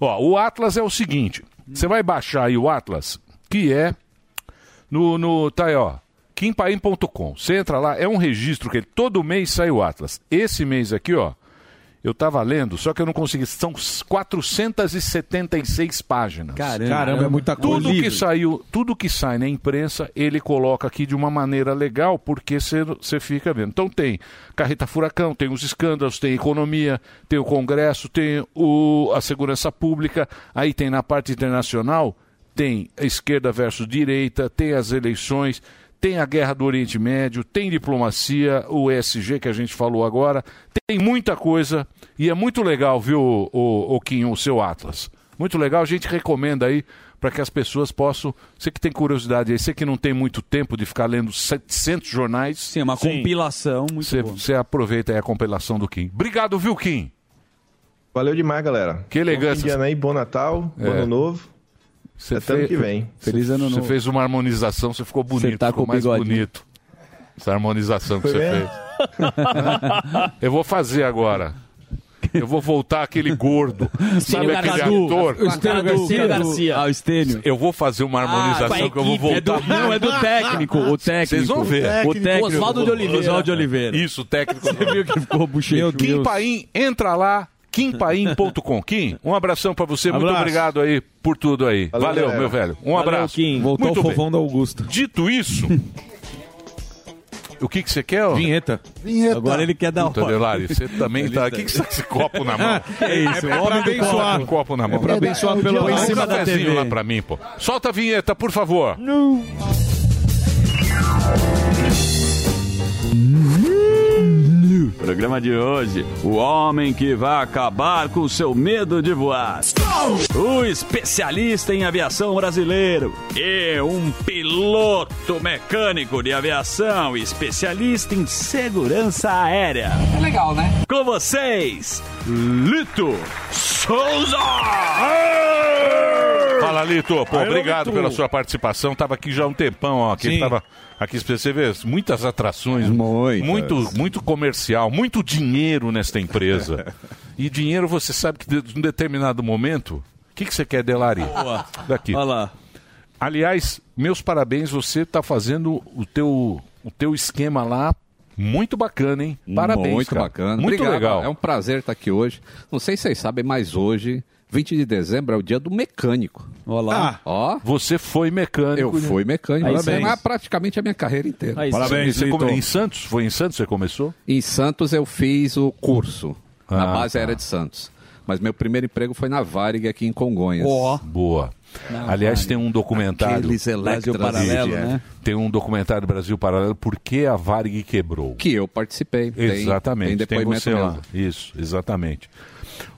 Ó, o Atlas é o seguinte: você vai baixar aí o Atlas, que é no. no tá aí, ó. Kimpaim.com. Você entra lá, é um registro que todo mês sai o Atlas. Esse mês aqui, ó. Eu tava lendo, só que eu não consegui. São 476 páginas. Caramba. Caramba, é muita coisa. Tudo que saiu, tudo que sai na imprensa, ele coloca aqui de uma maneira legal, porque você fica vendo. Então tem Carreta Furacão, tem os escândalos, tem economia, tem o Congresso, tem o, a segurança pública, aí tem na parte internacional, tem a esquerda versus direita, tem as eleições, tem a guerra do Oriente Médio, tem diplomacia, o ESG que a gente falou agora, tem muita coisa e é muito legal, viu, o, o, o Kim, o seu Atlas. Muito legal, a gente recomenda aí para que as pessoas possam. Você que tem curiosidade aí, você que não tem muito tempo de ficar lendo 700 jornais. Sim, é uma compilação muito você, boa. você aproveita aí a compilação do Kim. Obrigado, viu, Kim? Valeu demais, galera. Que elegância. Bom fim de ano aí, bom Natal, bom É. ano novo. Você Até ano que vem. Feliz ano Você novo. fez uma harmonização, você ficou bonito, Você tá ficou com mais bigodinho. bonito. Essa harmonização que Foi você mesmo? fez. Eu vou fazer agora. Eu vou voltar aquele gordo. Sabe aquele ator? O Estênio Garcia. Garcia. Ah, o Estênio. Eu vou fazer uma harmonização que eu vou voltar. É do- não, é do técnico. O técnico. Vocês vão ver. O técnico. Oswaldo de Oliveira. Oswaldo de Oliveira. Isso, o técnico. Você viu que ficou bochechudo. Kim Paim, entra lá, kimpaim.com. Kim, um abração pra você. Muito Abraço. obrigado aí por tudo aí. Valeu, Valeu, meu velho. Um Valeu, abraço. Kim. Voltou Muito o bem. fofão da Augusta. Dito isso, o que que você quer? ó? Vinheta. Vinheta. Agora ele quer dar Puta, Delari, você também tá. O que, que você tá com esse copo na mão? É isso, é o homem pra abençoar. copo. Um copo na mão. É pra abençoar pelo Põe em um cima da cafezinho TV. lá pra mim, pô. Solta a vinheta, por favor. Não. Programa de hoje: O homem que vai acabar com o seu medo de voar. O especialista em aviação brasileiro e um piloto mecânico de aviação, especialista em segurança aérea. É legal, né? Com vocês, Lito Souza! Fala, Lito. Pô, Aí, obrigado Lito. pela sua participação. Tava aqui já há um tempão, ó. Que tava aqui, você vê, muitas atrações. Muito, muito comercial, muito dinheiro nesta empresa. e dinheiro, você sabe que de um determinado momento... O que, que você quer, Delari? Boa. Daqui. Olha lá. Aliás, meus parabéns, você está fazendo o teu, o teu esquema lá muito bacana, hein? Parabéns, Muito cara. bacana. Muito Obrigado. legal. É um prazer estar aqui hoje. Não sei se vocês sabem, mas hoje, 20 de dezembro, é o dia do mecânico. Olá. Ó. Você foi mecânico. Eu né? fui mecânico. Aí Isso sim. é praticamente a minha carreira inteira. Aí. Parabéns, Você come- em Santos? Foi em Santos que você começou? Em Santos eu fiz o curso. na Ah, base tá. aérea de Santos. Mas meu primeiro emprego foi na Varig aqui em Congonhas. Boa. Não, Aliás, Varig. tem um documentário. Brasil Paralelo, é. né? Tem um documentário Brasil Paralelo, Por que a Varig quebrou? Que eu participei. Tem- Exatamente, tem tem, depoimento você lá. Isso, exatamente.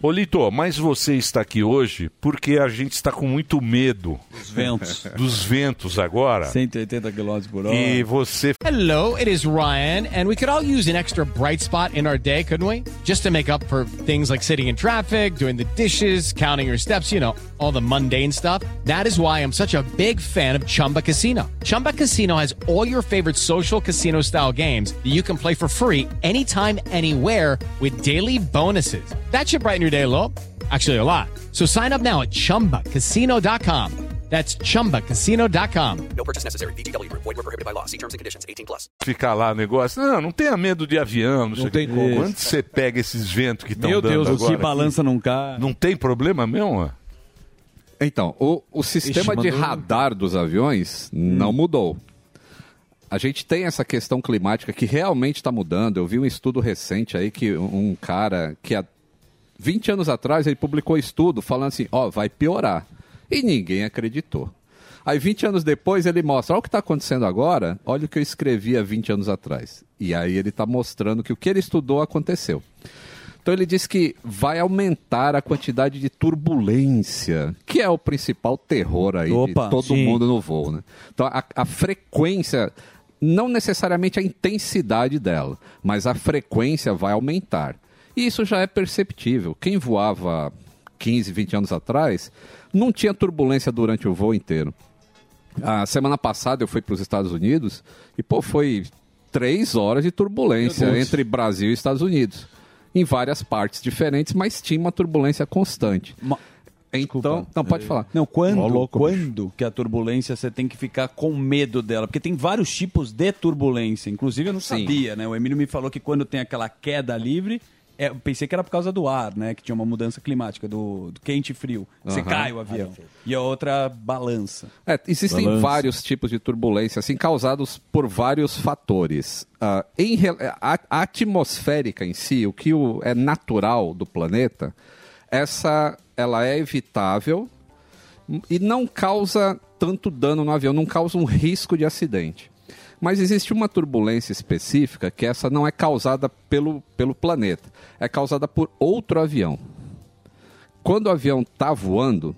Ô Lito, mas você está aqui hoje porque a gente está com muito medo. Dos ventos. Dos ventos agora. 180 km por hora. E você Hello, it is Ryan, and we could all use an extra bright spot in our day, couldn't we? Just to make up for things like sitting in traffic, doing the dishes, counting your steps, you know, all the mundane stuff. That is why I'm such a big fan of Chumba Casino. Chumba Casino has all your favorite social casino style games that you can play for free anytime, anywhere with daily bonuses. That should brighten your day a little. Actually, a lot. So sign up now at chumbacasino.com. That's chumbacasino.com. No purchase necessary. VGW Group. Void were prohibited by law. See terms and conditions. 18 plus. ficar lá negócio. Não, não tenha medo de avião. Não, sei o tem como. Quando você pega esses ventos que estão Meu dando Deus, o que balança não cai. Não tem problema mesmo? Então, o, o sistema Ixi, de radar dos aviões não mudou. A gente tem essa questão climática que realmente está mudando. Eu vi um estudo recente aí que um um cara que há 20 anos atrás ele publicou estudo falando assim, ó, vai piorar. E ninguém acreditou. Aí 20 anos depois ele mostra, olha o que está acontecendo agora, olha o que eu escrevi há 20 anos atrás. E aí ele está mostrando que o que ele estudou aconteceu. Então ele diz que vai aumentar a quantidade de turbulência, que é o principal terror aí Opa, de todo sim. mundo no voo. Né? Então a, a frequência, não necessariamente a intensidade dela, mas a frequência vai aumentar. E isso já é perceptível. Quem voava 15, 20 anos atrás não tinha turbulência durante o voo inteiro. A semana passada eu fui para os Estados Unidos e pô, foi três horas de turbulência entre Brasil e Estados Unidos. Em várias partes diferentes, mas tinha uma turbulência constante. Então, não, pode falar. Não, quando, louco, quando que a turbulência você tem que ficar com medo dela? Porque tem vários tipos de turbulência. Inclusive eu não sabia, né? O Emílio me falou que quando tem aquela queda livre, é, eu pensei que era por causa do ar, né? Que tinha uma mudança climática, do, do quente e frio. Você Aham. cai o avião. E a outra balança. É, existem Balança. vários tipos de turbulência, assim, causados por vários fatores. Ah, em re- a, a atmosférica em si, o que o- é natural do planeta, essa ela é evitável e não causa tanto dano no avião, não causa um risco de acidente. Mas existe uma turbulência específica que essa não é causada pelo, pelo planeta, é causada por outro avião. Quando o avião está voando,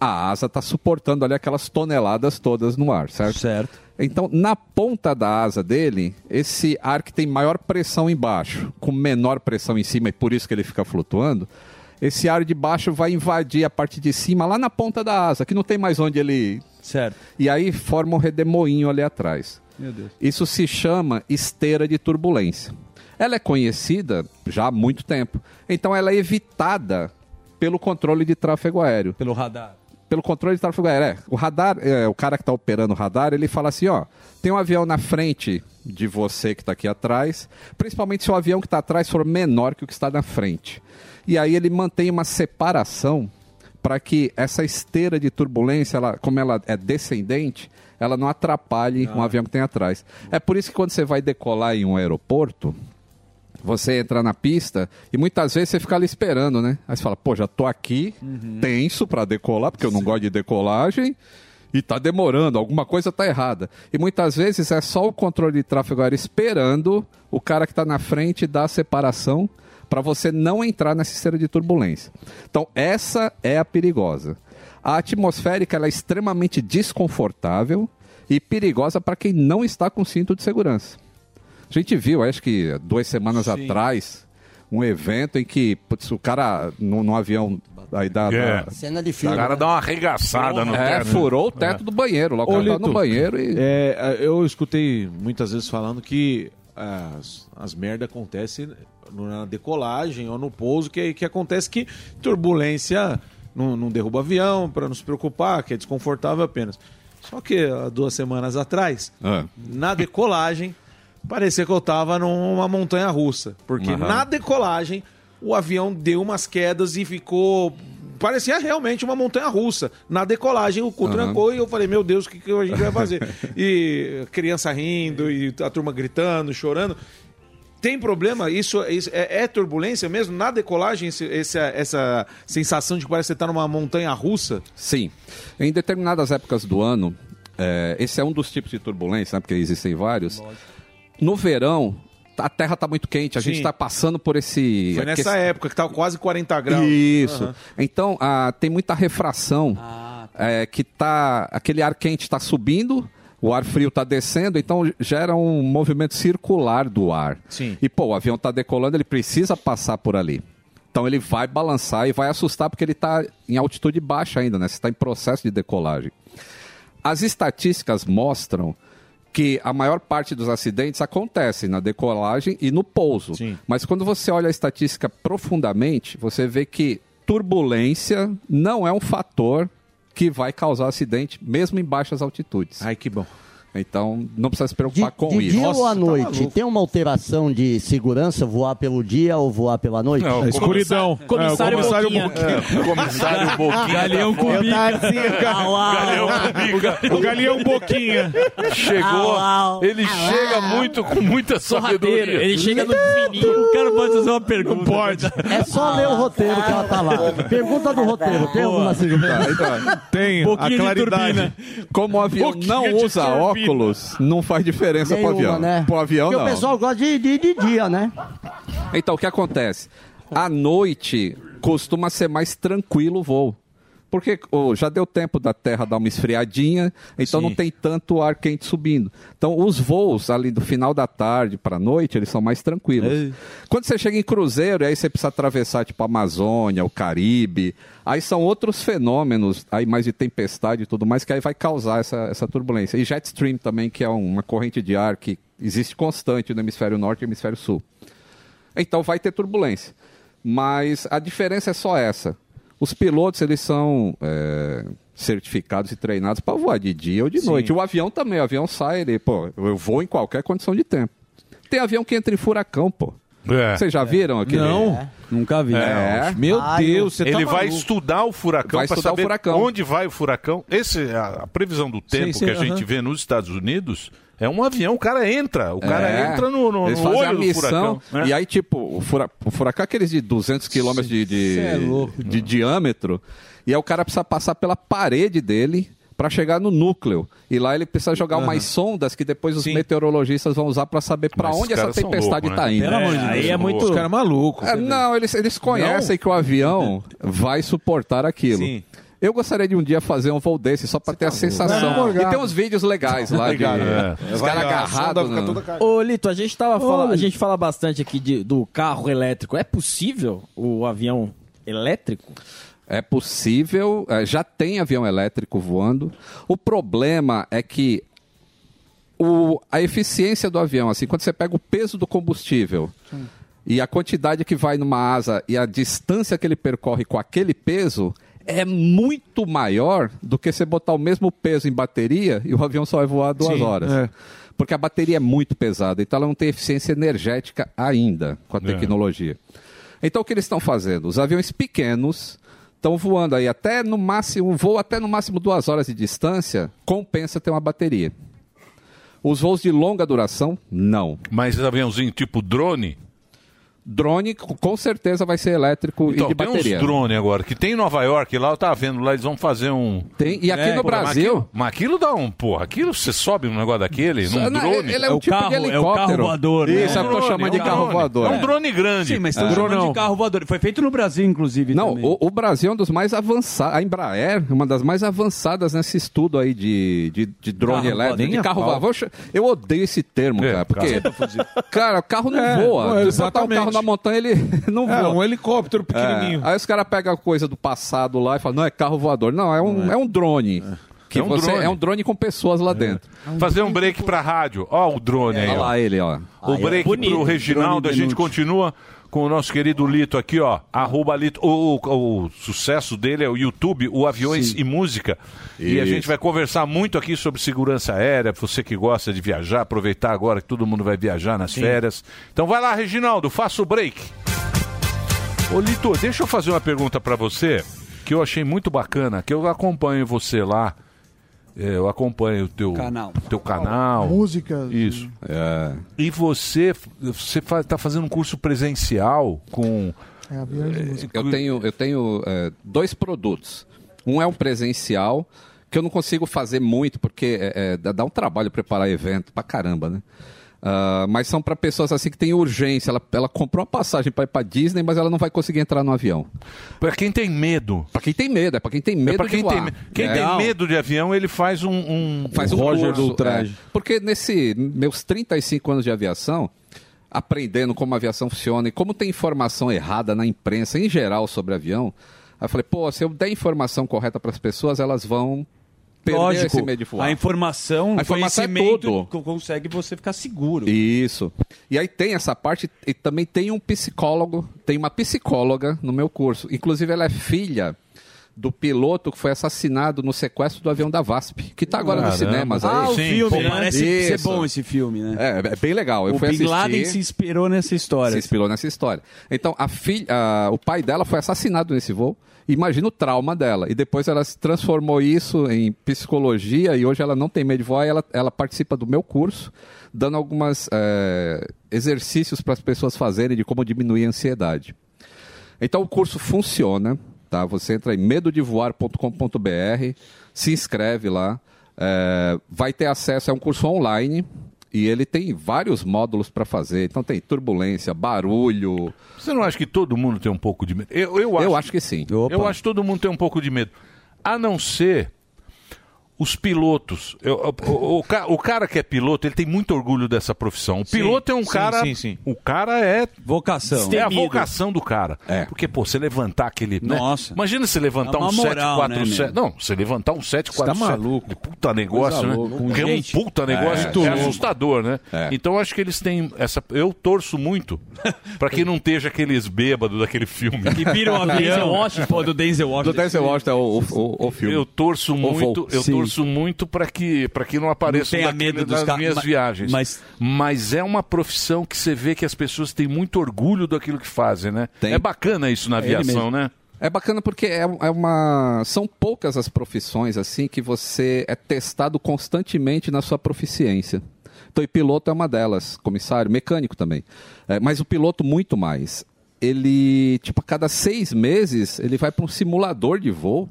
a asa está suportando ali aquelas toneladas todas no ar, certo? Certo. Então, na ponta da asa dele, esse ar que tem maior pressão embaixo, com menor pressão em cima, e por isso que ele fica flutuando, esse ar de baixo vai invadir a parte de cima, lá na ponta da asa, que não tem mais onde ele. Certo. E aí forma um redemoinho ali atrás. Meu Deus. Isso se chama esteira de turbulência. Ela é conhecida já há muito tempo. Então ela é evitada pelo controle de tráfego aéreo. Pelo radar. Pelo controle de tráfego aéreo. É, o radar, é, o cara que está operando o radar, ele fala assim, ó, tem um avião na frente de você que está aqui atrás, principalmente se o avião que está atrás for menor que o que está na frente. E aí ele mantém uma separação para que essa esteira de turbulência, ela, como ela é descendente, ela não atrapalhe um avião que tem atrás. É por isso que quando você vai decolar em um aeroporto, você entra na pista e muitas vezes você fica ali esperando, né? Aí você fala, pô, já tô aqui, tenso para decolar, porque eu não gosto de decolagem. E tá demorando, alguma coisa tá errada. E muitas vezes é só o controle de tráfego aéreo esperando o cara que está na frente dar a separação para você não entrar nessa esteira de turbulência. Então, essa é a perigosa. A atmosférica ela é extremamente desconfortável e perigosa para quem não está com cinto de segurança. A gente viu, acho que duas semanas atrás, um evento em que putz, o cara no, no avião aí da, É. da- Cena de O cara dá uma arregaçada no É, teto. furou o teto do banheiro. Lá o cara tá no banheiro e. É, eu escutei muitas vezes falando que as, as merdas acontecem na decolagem ou no pouso, que, que acontece que turbulência não, não derruba avião, para não se preocupar, que é desconfortável apenas. Só que há duas semanas atrás, Ah. na decolagem, parecia que eu tava numa montanha russa. Porque Aham. na decolagem, o avião deu umas quedas e ficou. Parecia realmente uma montanha russa. Na decolagem, o cu Aham. trancou e eu falei, meu Deus, o que, que a gente vai fazer? e criança rindo, e a turma gritando, chorando. Tem problema? Isso, isso é, é turbulência mesmo? Na decolagem, esse- essa sensação de que parece que você tá numa montanha russa? Sim. Em determinadas épocas do ano, é, esse é um dos tipos de turbulência, né, porque existem vários. No verão, a Terra está muito quente, a gente Sim. está passando por esse. Foi nessa época que tava quase 40 graus. Isso. Aham. Então, ah, tem muita refração é, que tá. Aquele ar quente está subindo. O ar frio está descendo, então gera um movimento circular do ar. Sim. E, pô, o avião está decolando, ele precisa passar por ali. Então ele vai balançar e vai assustar porque ele está em altitude baixa ainda, né? Você está em processo de decolagem. As estatísticas mostram que a maior parte dos acidentes acontecem na decolagem e no pouso. Mas quando você olha a estatística profundamente, você vê que turbulência não é um fator que vai causar acidente, mesmo em baixas altitudes. Ai, que bom. Então, não precisa se preocupar com de isso. dia ou à noite, tem uma alteração de segurança voar pelo dia ou voar pela noite? Não, É, escuridão. Comissário, É, o comissário Boquinha. Boquinha. É, comissário Boquinha Galeão tá. Cubica. Eu tava assim, o. Galeão Galeão Boquinha. Chegou, Au, au. ele chega muito com muita sabedoria. Ele chega no fininho. O cara pode fazer uma pergunta. Não pode. É só ler o roteiro que ela tá lá. Pergunta do roteiro. Tem alguma segurança? Tem a claridade. Como o avião não de usa turbina. Óculos, não faz diferença pro Nenhuma, avião. né? Pro avião, Porque não. o pessoal gosta de, de, de dia, né? Então, o que acontece? À noite costuma ser mais tranquilo o voo. Porque ô, já deu tempo da Terra dar uma esfriadinha, então Sim. não tem tanto ar quente subindo. Então, os voos ali do final da tarde para a noite, eles são mais tranquilos. Quando você chega em cruzeiro, aí você precisa atravessar tipo a Amazônia, o Caribe, aí são outros fenômenos, aí mais de tempestade e tudo mais, que aí vai causar essa, essa turbulência. E jet stream também, que é uma corrente de ar que existe constante no hemisfério norte e hemisfério sul. Então vai ter turbulência. Mas a diferença é só essa. Os pilotos, eles são é, certificados e treinados para voar de dia ou de Sim. noite. O avião também, o avião sai, ele, pô, eu vou em qualquer condição de tempo. Tem avião que entra em furacão, pô. É. Vocês já viram aquele? Não, nunca vi. É. Meu Deus, você tá Ele vai estudar o furacão Vai para estudar o saber furacão. onde vai o furacão. Esse é a, a previsão do tempo sim, que a gente aham. vê nos Estados Unidos é um avião, o cara entra, o cara É. entra no, no, Eles no fazem olho a do missão. furacão. né? E aí, tipo, o, fura, o furacão é aqueles de 200 quilômetros de, de, é louco, de diâmetro. E aí o cara precisa passar pela parede dele para chegar no núcleo. E lá ele precisa jogar Aham. umas sondas que depois os meteorologistas vão usar para saber para onde essa tempestade está né? indo. Pelo amor de Deus, Aí é são muito. Os caras malucos. É, não, eles, eles conhecem que o avião vai suportar aquilo. Sim. Eu gostaria de um dia fazer um voo desse só para ter a sensação. E tem uns vídeos legais lá de Obrigado. é, os Vai, caras agarrados. no- Ô, Lito, a gente, tava fala, Oi. a gente fala bastante aqui de- do carro elétrico. É possível o avião elétrico? É possível, é, já tem avião elétrico voando. O problema é que o- a eficiência do avião, assim, quando você pega o peso do combustível e a quantidade que vai numa asa e a distância que ele percorre com aquele peso é muito maior do que você botar o mesmo peso em bateria e o avião só vai voar duas Sim, horas. é. Porque a bateria é muito pesada, então ela não tem eficiência energética ainda com a É. tecnologia. Então o que eles estão fazendo? Os aviões pequenos estão voando aí até no máximo, um voo até no máximo duas horas de distância, compensa ter uma bateria. Os voos de longa duração, não. Mas aviãozinho tipo drone? Drone com certeza vai ser elétrico Então, e de tem bateria. uns drone agora, que tem em Nova York, lá eu tava vendo, lá eles vão fazer um... Tem, e aqui no Pô, mas Brasil- aquilo- Mas aquilo dá um, porra, aquilo você sobe num negócio daquele, num Não, drone... ele é um tipo de helicóptero. Isso, é o que eu chamo de carro voador. É um drone grande. Sim, mas estão chamando de carro voador. Foi feito no Brasil, inclusive. Não, o, o Brasil é um dos mais avançados. A Embraer, uma das mais avançadas nesse estudo aí de, de, de drone Carro elétrico, voador. de carro voador. Eu odeio esse termo, cara. Porque, cara, o carro não É, voa. Se botar o carro exatamente. Na montanha, ele não voa. É, um helicóptero pequenininho. É, Aí os caras pegam coisa do passado lá e falam, não, é carro voador. Não, é um, é. um drone. Que É um você, drone. é um drone com pessoas lá dentro. Fazer um break pra rádio. Ó o drone aí, Olha ó. lá ele, ó. O break Bonito. pro Reginaldo, a gente continua com o nosso querido Lito aqui, ó. Arroba Lito. O, o- o sucesso dele é o YouTube, o Aviões e Música. E a Isso. gente vai conversar muito aqui sobre segurança aérea, você que gosta de viajar, aproveitar agora que todo mundo vai viajar nas Sim. férias. Então vai lá, Reginaldo, faça o break. Ô Lito, deixa eu fazer uma pergunta pra você, que eu achei muito bacana, que eu acompanho você lá. É, eu acompanho o teu Canal. Teu canal. Músicas. Isso. E você, você está fazendo um curso presencial com. É, música. Eu tenho, eu tenho é, dois produtos. Um é um presencial, que eu não consigo fazer muito, porque é, é, dá dá um trabalho preparar evento pra caramba, né? Ah, mas são para pessoas assim que têm urgência. Ela, ela comprou uma passagem para ir para Disney, mas ela não vai conseguir entrar no avião. Para quem tem medo. Para quem tem medo, é para quem tem medo É pra de quem voar. tem, quem É. tem medo de avião, ele faz um. um faz um Roger curso, do traje. é. porque nesse meus 35 anos de aviação, aprendendo como a aviação funciona e como tem informação errada na imprensa em geral sobre avião, aí eu falei, pô, se eu der informação correta para as pessoas, elas vão Lógico, esse medo de voar. a informação, a informação é conhecimento tudo. co- consegue você ficar seguro. Isso. E aí tem essa parte, e também tem um psicólogo, tem uma psicóloga no meu curso. Inclusive, ela é filha do piloto que foi assassinado no sequestro do avião da VASP, que está agora nos Caramba. cinemas. Ah, aí. o filme, Pô, né? Parece ser isso. bom esse filme, né? É, é bem legal. Eu o fui Bin assistir. Laden se inspirou nessa história. Se inspirou nessa história. Então, a filha, a- o pai dela foi assassinado nesse voo. Imagina o trauma dela. E depois ela se transformou isso em psicologia e hoje ela não tem medo de voar ela, ela participa do meu curso, dando alguns exercícios para as pessoas fazerem de como diminuir a ansiedade. Então o curso funciona, tá? Você entra em medodevoar.com.br, se inscreve lá, é, vai ter acesso, é um curso online e ele tem vários módulos para fazer. Então tem turbulência, barulho. Você não acha que todo mundo tem um pouco de medo? Eu, eu, acho, Eu acho que sim. Eu acho que todo mundo tem um pouco de medo. A não ser os pilotos. Eu- o, o ca- o cara que é piloto, ele tem muito orgulho dessa profissão. O Sim, piloto é um sim, cara. sim, sim. O cara é. Vocação. É a vocação do cara. Porque, pô, você levantar aquele. né? Nossa. Imagina você levantar É um moral, 747. né, não, você levantar um 747. Você tá maluco. Puta negócio, né? louca. Que é um puta negócio. é, É, assustador, né? Então eu acho que eles têm essa. Eu torço muito pra que não esteja aqueles bêbados daquele filme. Que viram um avião. Denzel Washington, pô, do Denzel Washington. Do Denzel Washington é o, o, o filme. Eu torço O muito, eu Sim. Torço muito para que para que não apareçam Não medo dos das ca- minhas mas- viagens. mas- Mas é uma profissão que você vê que as pessoas têm muito orgulho daquilo que fazem, né? É bacana isso na aviação, né? É bacana porque é, é uma. São poucas as profissões assim que você é testado constantemente na sua proficiência. Então, e piloto é uma delas, comissário, mecânico também. É, mas o piloto muito mais. Ele, tipo, a cada seis meses, ele vai para um simulador de voo.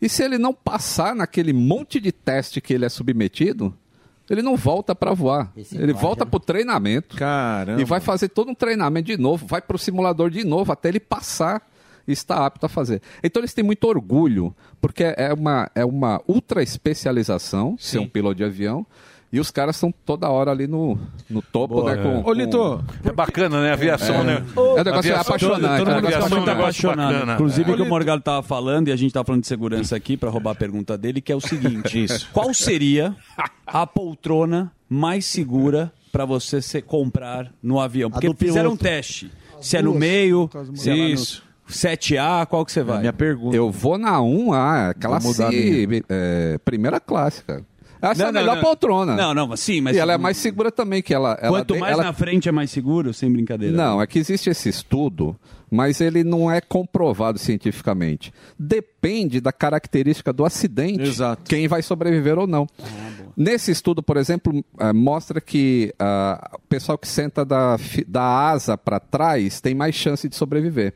E se ele não passar naquele monte de teste que ele é submetido, ele não volta para voar. ele volta para o treinamento. Caramba. E vai fazer todo um treinamento de novo, vai para o simulador de novo até ele passar e estar apto a fazer. Então eles têm muito orgulho, porque é uma, é uma ultra especialização ser um piloto de avião. E os caras estão toda hora ali no, no topo, Boa, né? é. Com, Ô, com- Lito, É bacana, né? Aviação, É. né? É um negócio Aviação- apaixonante. Todo mundo né? fica muito apaixonado. bacana. Inclusive, É. o que o Morgado estava falando, e a gente estava falando de segurança aqui, para roubar a pergunta dele, que é o seguinte: Qual seria a poltrona mais segura para você se comprar no avião? Porque fizeram um teste. Se é no meio, se é lá no Isso. 7A, qual que você vai? minha pergunta. Eu vou na 1A, classe Vou mudar a minha. é, primeira classe, cara. Essa é Não, a não, melhor não. poltrona. Não, não, sim, mas- E ela é mais segura também, que ela... ela Quanto mais ela- na frente é mais seguro, sem brincadeira. Não, é que existe esse estudo, mas ele não é comprovado cientificamente. Depende da característica do acidente, quem vai sobreviver ou não. Nesse estudo, por exemplo, eh, mostra que ah, o pessoal que senta da, da asa para trás tem mais chance de sobreviver.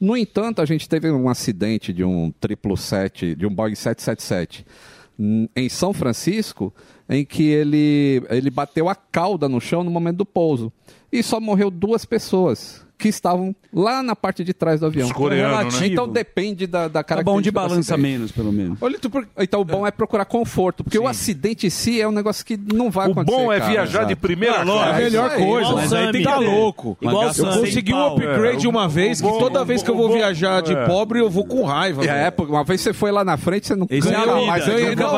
No entanto, a gente teve um acidente de um 777, de um Boeing 777, hum, em São Francisco, em que ele, ele bateu a cauda no chão no momento do pouso. E só morreu duas pessoas que estavam lá na parte de trás do avião. Os coreanos, né? Então depende da, da Tá característica. bom de balança menos, pelo menos. Olha, Então o bom é procurar conforto, porque o acidente em si é um negócio que não vai acontecer. bom é cara. viajar de Exato. primeira Ah, classe. É a melhor aí. coisa. Mas aí tem tá que ter. louco. Igual eu consegui um upgrade É, uma o vez bom- que toda vez que eu vou o bom- viajar de é. pobre eu vou com raiva. É, porque uma vez você foi lá na frente, você não ganha é não-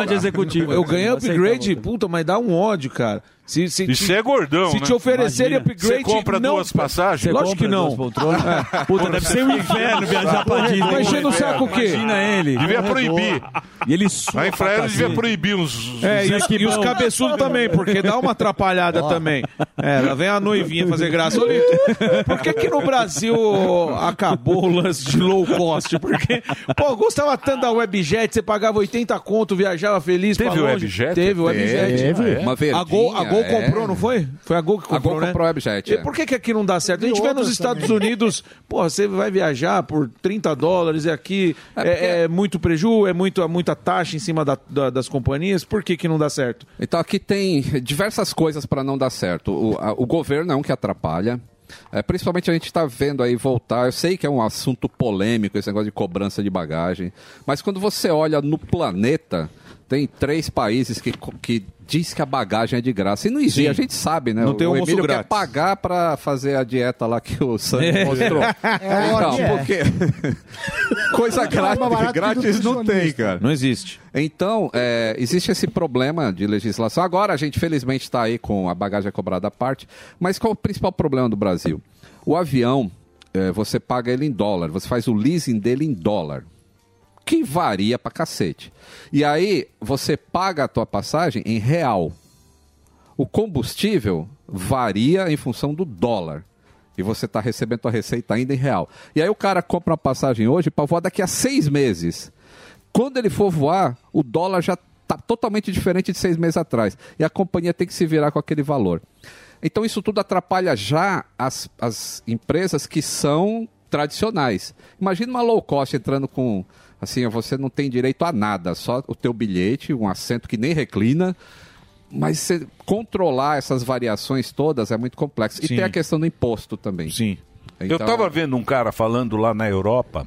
não, executivo. Eu ganhei upgrade, puta, mas dá um ódio, cara. Se, se, E te- é gordão, Se né? te oferecerem Imagina. upgrade... Você compra não, duas passagens? Lógico que não. É. Puta, deve ser um inferno viajar pra Disney. Mas enchendo o saco o quê? Imagina ele. Devia proibir. E ele A Infraero devia proibir uns... É, uns e, os- e os cabeçudos também, porque dá uma atrapalhada também. É, lá vem a noivinha fazer graça. Lito, por que que no Brasil acabou o lance de low cost? Porque, pô, eu gostava tanto da Webjet, você pagava 80 conto, viajava feliz Teve pra longe. Webjet? Teve o Webjet. Teve. É. Uma verdinha, a Gol, a é. comprou, não foi? Foi a Gol que A comprou, Gol né? comprou o Webjet, E é. por que que aqui não dá certo? A gente vê nos Estados também. Unidos, pô, você vai viajar por 30 dólares e aqui é, é muito preju, é muito, é muita taxa em cima da- da- das companhias. Por que que não dá certo? Então aqui tem diversas coisas para não dar certo. O, a- o governo é um que atrapalha. É, principalmente a gente está vendo aí voltar. Eu sei que é um assunto polêmico esse negócio de cobrança de bagagem, mas quando você olha no planeta, tem três países que, que diz que a bagagem é de graça. E não existe, Sim. a gente sabe, né? Não tem o almoço Emílio quer grátis. pagar para fazer a dieta lá que o Sandro É. mostrou. É, então, lógico. porque coisa mais grátis, grátis não tem, cara. Não existe. Então, é, existe esse problema de legislação. Agora, a gente felizmente está aí com a bagagem cobrada à parte. Mas qual é o principal problema do Brasil? O avião, é, você paga ele em dólar, você faz o leasing dele em dólar. Que varia pra cacete. E aí, você paga a tua passagem em real. O combustível varia em função do dólar. E você está recebendo a receita ainda em real. E aí o cara compra uma passagem hoje para voar daqui a seis meses. Quando ele for voar, o dólar já está totalmente diferente de seis meses atrás. E a companhia tem que se virar com aquele valor. Então isso tudo atrapalha já as, as empresas que são tradicionais. Imagina uma low cost entrando com assim, você não tem direito a nada, só o teu bilhete, um assento que nem reclina. Mas você controlar essas variações todas é muito complexo. E Sim. tem a questão do imposto também. Sim. Eu tava vendo um cara falando lá na Europa,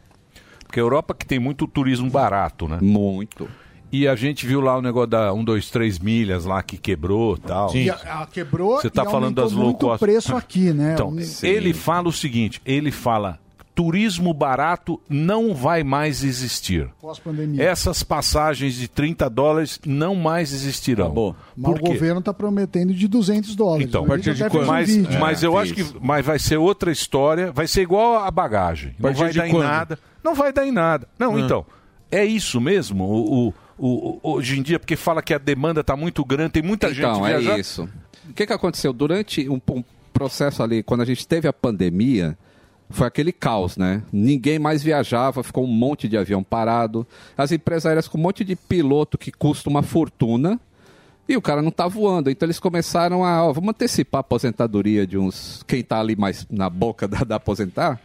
porque a Europa que tem muito turismo barato, né? Muito. E a gente viu lá o negócio da 1, 2, 3 milhas lá que quebrou e tal. E a, a quebrou Você tá e falando das cost. o preço aqui, né? Então, Um- ele fala o seguinte, ele fala, turismo barato não vai mais existir. Pós-pandemia. Essas passagens de 30 dólares não mais existirão. Mas o governo está prometendo de 200 dólares. Então, Ele já até fez um mas, vídeo. mas eu acho que mas vai ser outra história, vai ser igual a bagagem. Não Partir vai de dar em quando? nada. Não vai dar em nada. Não, Ah. então, é isso mesmo? O, o- o- hoje em dia, porque fala que a demanda está muito grande, tem muita gente Então, é viajando. isso. O que, que aconteceu? Durante um, um processo ali, quando a gente teve a pandemia, foi aquele caos, né? Ninguém mais viajava, ficou um monte de avião parado. As empresas aéreas com um monte de piloto que custa uma fortuna. E o cara não tá voando. Então eles começaram a. ó, vamos antecipar a aposentadoria de uns. Quem tá ali mais na boca da, da aposentar.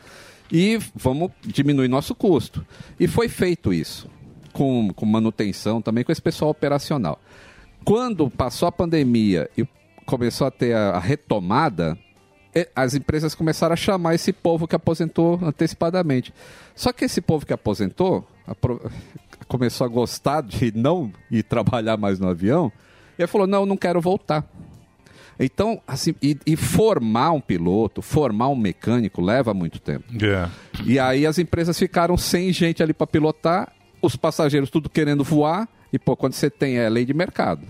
E vamos diminuir nosso custo. E foi feito isso. Com, com manutenção também, com esse pessoal operacional. Quando passou a pandemia e começou a ter a, a retomada, as empresas começaram a chamar esse povo que aposentou antecipadamente. Só que esse povo que aposentou apro- começou a gostar de não ir trabalhar mais no avião E ele falou: não, não quero voltar. Então, assim, e, e formar um piloto, formar um mecânico leva muito tempo. É. E aí as empresas ficaram sem gente ali para pilotar, os passageiros tudo querendo voar, e pô, quando você tem é lei de mercado,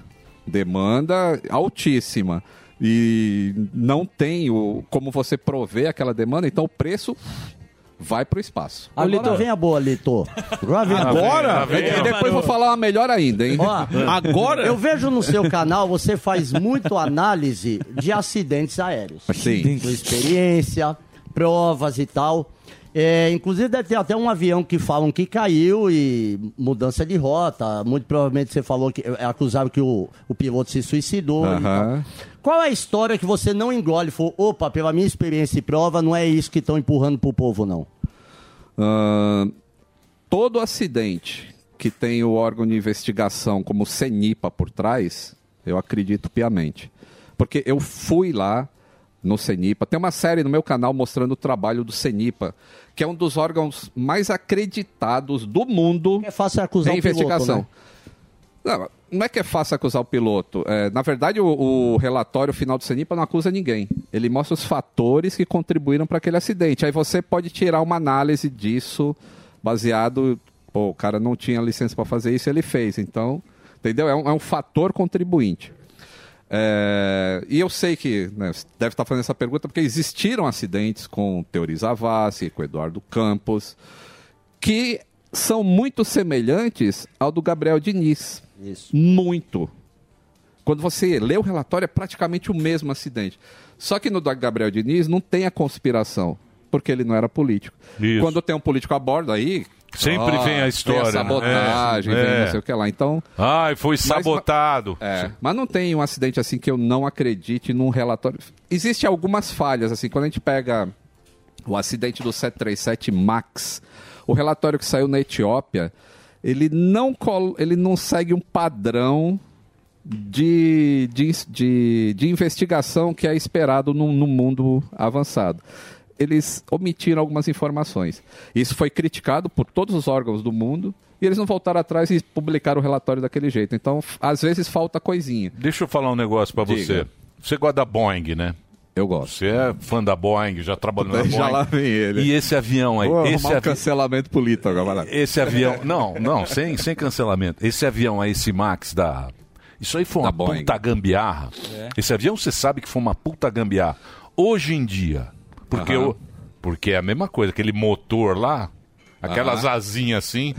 demanda altíssima e não tem o, como você prover aquela demanda, então o preço vai pro espaço. Ô, Lito, vem a boa, Lito. Agora vem a Agora? boa. E depois vou falar uma melhor ainda, hein? Ó, Eu vejo no seu canal, você faz muito análise de acidentes aéreos. Sim. Sua experiência, provas e tal. É, inclusive deve ter até um avião que falam que caiu e mudança de rota. Muito provavelmente você falou que é acusado que o, o piloto se suicidou. tal. Qual é a história que você não engole? e Falou, opa, pela minha experiência e prova, não é isso que estão empurrando pro povo, não. Ahn, todo acidente que tem o órgão de investigação como o CENIPA por trás, eu acredito piamente. Porque eu fui lá no CENIPA, tem uma série no meu canal mostrando o trabalho do CENIPA, que é um dos órgãos mais acreditados do mundo É fácil acusar em o piloto, investigação. né? Não, não é que é fácil acusar o piloto. É, na verdade, o, o relatório final do CENIPA não acusa ninguém. Ele mostra os fatores que contribuíram para aquele acidente. Aí você pode tirar uma análise disso baseado. Pô, o cara não tinha licença para fazer isso, ele fez. Então, entendeu? É um, é um fator contribuinte. É, e eu sei que né, deve estar fazendo essa pergunta porque existiram acidentes com o Teori Zavascki, com o Eduardo Campos, que são muito semelhantes ao do Gabriel Diniz. Isso. Muito. Quando você lê o relatório, é praticamente o mesmo acidente. Só que no do Gabriel Diniz não tem a conspiração, porque ele não era político. Isso. Quando tem um político a bordo, aí. Sempre ó, vem a história, Vem a sabotagem, né? vem É. não sei o que lá. Então. Ai, foi Mas- sabotado. É, mas não tem um acidente assim que eu não acredite num relatório. Existem algumas falhas, assim, quando a gente pega o acidente do 737 MAX, o relatório que saiu na Etiópia, ele não, col- ele não segue um padrão de, de, de, de investigação que é esperado no, no mundo avançado. Eles omitiram algumas informações. Isso foi criticado por todos os órgãos do mundo e eles não voltaram atrás e publicaram o relatório daquele jeito. Então, às vezes falta coisinha. Deixa eu falar um negócio pra você. Você gosta da Boeing, né? Eu gosto. Você é fã da Boeing, já trabalhou na Boeing. Já lá vem ele. E esse avião aí? Vou esse um avi- cancelamento político agora. Esse avião. Não, não, sem, sem cancelamento. Esse avião aí, esse Max da. Isso aí foi uma puta gambiarra. É. Esse avião você sabe que foi uma puta gambiarra. Hoje em dia, porque, Aham. o- porque é a mesma coisa, aquele motor lá, aquelas Aham. asinhas assim,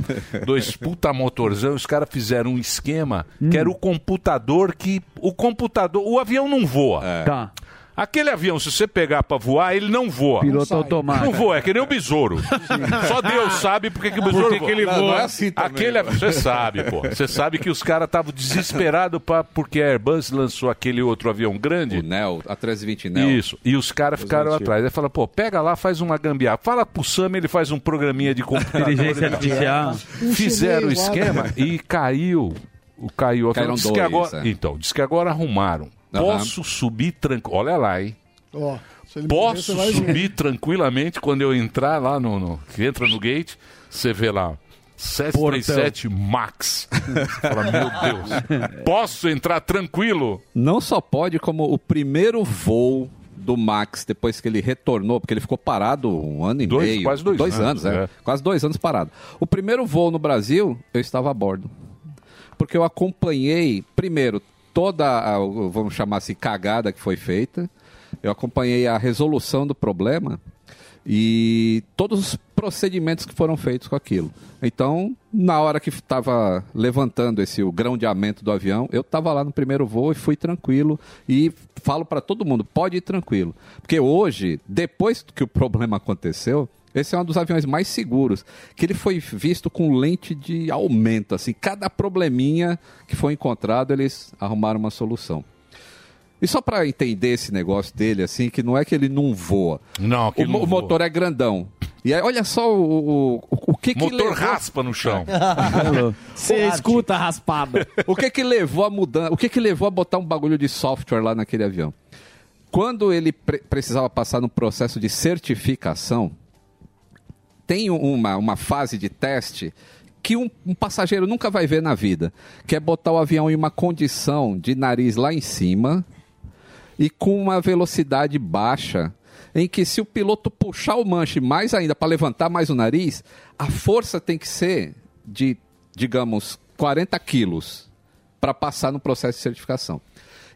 dois puta motorzão, os caras fizeram um esquema que era o computador que. O computador. O avião não voa. Tá. Aquele avião, se você pegar pra voar, ele não voa. Piloto Não automático. Não voa, é que nem o besouro. Só Deus sabe porque que o Por besouro que que ele Não, voa? não é assim também. Aquele avião, você sabe, pô. Você sabe que os caras estavam desesperados pra- porque a Airbus lançou aquele outro avião grande. O Neo, a 320 Neo. Isso. E os caras ficaram antigos. atrás. Aí fala, pô, pega lá, faz uma gambiarra. Fala pro Sam, ele faz um programinha de computador. Inteligência artificial. Fizeram o esquema né? e caiu. O caiu. Caíram Diz que dois, agora, é. Então, diz que agora arrumaram. Aham. Posso subir tranquilo. Olha lá, hein? Ó, Posso subir tranquilamente quando eu entrar lá no, no- que entra no gate, você vê lá 737 Max. Fala, meu Deus. Posso entrar tranquilo? Não só pode, como o primeiro voo do Max, depois que ele retornou, porque ele ficou parado um ano e Dois- meio. quase dois anos, anos, é. é. Quase dois anos parado. O primeiro voo no Brasil, eu estava a bordo. Porque eu acompanhei, primeiro, toda a, vamos chamar assim, cagada que foi feita. Eu acompanhei a resolução do problema e todos os procedimentos que foram feitos com aquilo. Então, na hora que estava levantando esse o grãodeamento do avião, eu estava lá no primeiro voo e fui tranquilo e falo para todo mundo, pode ir tranquilo, porque hoje, depois que o problema aconteceu, esse é um dos aviões mais seguros, que ele foi visto com lente de aumento, assim, cada probleminha que foi encontrado, eles arrumaram uma solução. E só para entender esse negócio dele, assim, que não é que ele não voa. Não, que o, não o voa. motor é grandão. E aí, olha só o, o, o, que que Motor levou... raspa no chão. Você escuta a raspada. o que que levou a mudança? O que que levou a botar um bagulho de software lá naquele avião? Quando ele pre- precisava passar no processo de certificação, tem uma, uma fase de teste que um, um passageiro nunca vai ver na vida, que é botar o avião em uma condição de nariz lá em cima e com uma velocidade baixa, em que se o piloto puxar o manche mais ainda para levantar mais o nariz, a força tem que ser de, digamos, 40 quilos para passar no processo de certificação.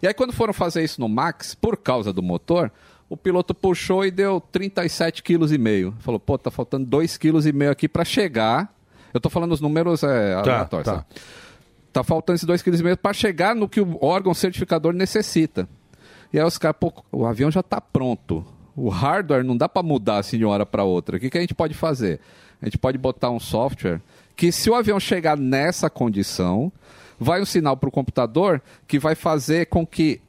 E aí, quando foram fazer isso no Max, por causa do motor, o piloto puxou e deu 37,5 kg. Falou, pô, tá faltando 2,5 kg aqui para chegar. Eu tô falando os números é, aleatórios. tá. Tá, tá faltando esses 2,5 kg para chegar no que o órgão certificador necessita. E aí os caras, pô, o avião já tá pronto. O hardware não dá para mudar assim de uma hora para outra. O que, que a gente pode fazer? A gente pode botar um software que, se o avião chegar nessa condição, vai um sinal para o computador que vai fazer com que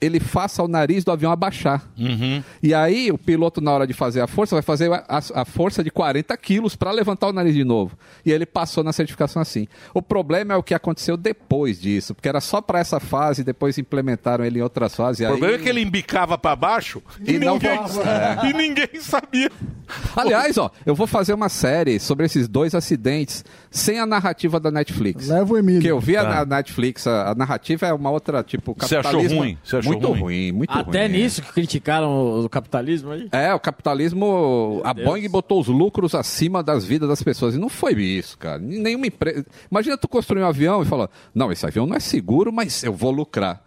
ele faça o nariz do avião abaixar. E aí, o piloto, na hora de fazer a força, vai fazer a, a força de 40 quilos para levantar o nariz de novo. E ele passou na certificação assim. O problema é o que aconteceu depois disso, porque era só para essa fase, depois implementaram ele em outras fases. O problema é que ele embicava para baixo E não ninguém, voltava. e ninguém sabia. Aliás, ó, eu vou fazer uma série sobre esses dois acidentes sem a narrativa da Netflix. Leva o Emílio. Que eu vi a Tá. na Netflix, a, a narrativa é uma outra, tipo, Você achou capitalismo. ruim? Você achou muito ruim? ruim? muito Até ruim. nisso que criticaram o capitalismo aí. É, o capitalismo. a Deus. Boeing botou os lucros acima das vidas das pessoas. E não foi isso, cara. Nenhuma empresa. Imagina tu construir um avião e falar: não, esse avião não é seguro, mas eu vou lucrar.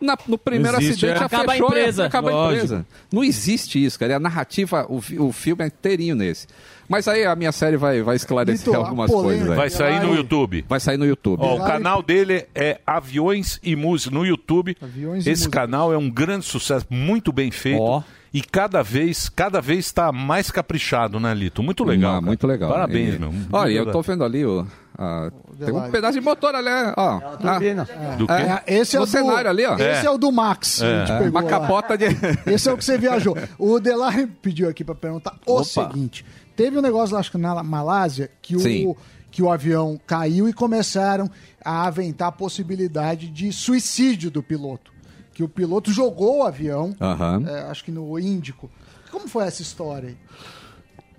Na- no primeiro existe, acidente é. já Acaba a fechou, empresa. acaba a empresa. Não existe isso, cara. E a narrativa, o, o filme é inteirinho nesse. Mas aí a minha série vai, vai esclarecer Vitor, algumas polêmica. coisas. aí. Vai sair no YouTube. Vai sair no YouTube. Ó, o canal dele é Aviões e Música no YouTube. Aviões Esse Música. canal é um grande sucesso, muito bem feito. E cada vez, cada vez está mais caprichado, né, Lito? Muito legal. Ah, muito legal. Parabéns, E- meu. Olha, eu tô vendo ali o. a- tem um pedaço de motor ali, ó. turbina. Ah, Do quê? É, esse é o do, cenário ali, ó. Esse é, o do Max. É. É. pegou Uma capota de. Esse é o que você viajou. O Delari pediu aqui para perguntar o Opa. seguinte: teve um negócio acho que na Malásia, que Sim. o, que o avião caiu e começaram a aventar a possibilidade de suicídio do piloto. Que o piloto jogou o avião, Aham. é, acho que no Índico. Como foi essa história aí?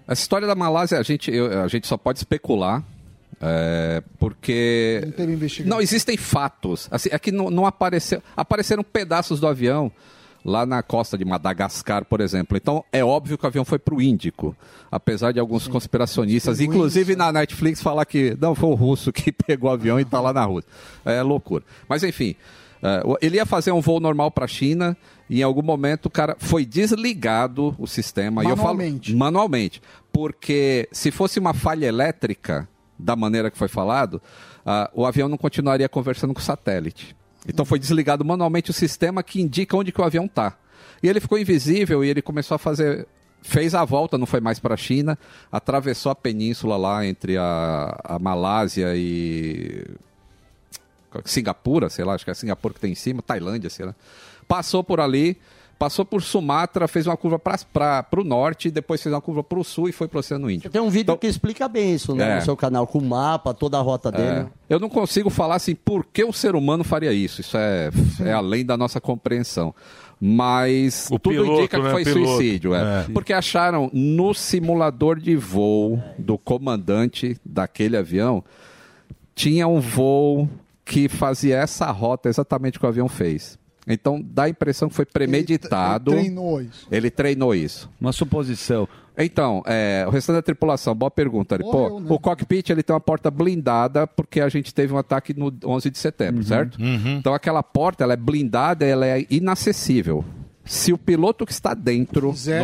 Essa história da Malásia, a gente, eu- a gente só pode especular. é, porque Não teve investigação. não existem fatos. Assim, é que não, não apareceu, apareceram pedaços do avião lá na costa de Madagascar, por exemplo. Então é óbvio que o avião foi para o Índico, apesar de alguns conspiracionistas, Pinguins, inclusive na Netflix, falar que não foi o russo que pegou o avião e está lá na Rússia. É loucura. Mas enfim, o- ele ia fazer um voo normal para a China. E em algum momento, o cara foi desligado o sistema. E eu falo Manualmente. manualmente. Porque se fosse uma falha elétrica, da maneira que foi falado, ah, o avião não continuaria conversando com o satélite. Então foi desligado manualmente o sistema que indica onde que o avião está. E ele ficou invisível e ele começou a fazer. Fez a volta, não foi mais para a China, atravessou a península lá entre a, a Malásia e Singapura, sei lá, acho que é Singapura que tem em cima, Tailândia, sei lá. Passou por ali, passou por Sumatra, fez uma curva para o norte, depois fez uma curva para o sul e foi para o Oceano Índico. Tem um vídeo que explica bem isso, né? É. No seu canal, com o mapa, toda a rota dele. É. Eu não consigo falar assim por que o ser humano faria isso. Isso é, é além da nossa compreensão. Mas tudo piloto, indica que né? foi Piloto. suicídio. É. É. Porque acharam no simulador de voo do comandante daquele avião, tinha um voo que fazia essa rota exatamente que o avião fez. Então dá a impressão que foi premeditado. Ele treinou isso. Ele treinou isso. Uma suposição. Então, é, o restante da tripulação, boa pergunta. Ele, pô, né? O cockpit ele tem uma porta blindada porque a gente teve um ataque no 11 de setembro, certo? Então aquela porta ela é blindada, ela é inacessível. Se o piloto que está dentro Quiser.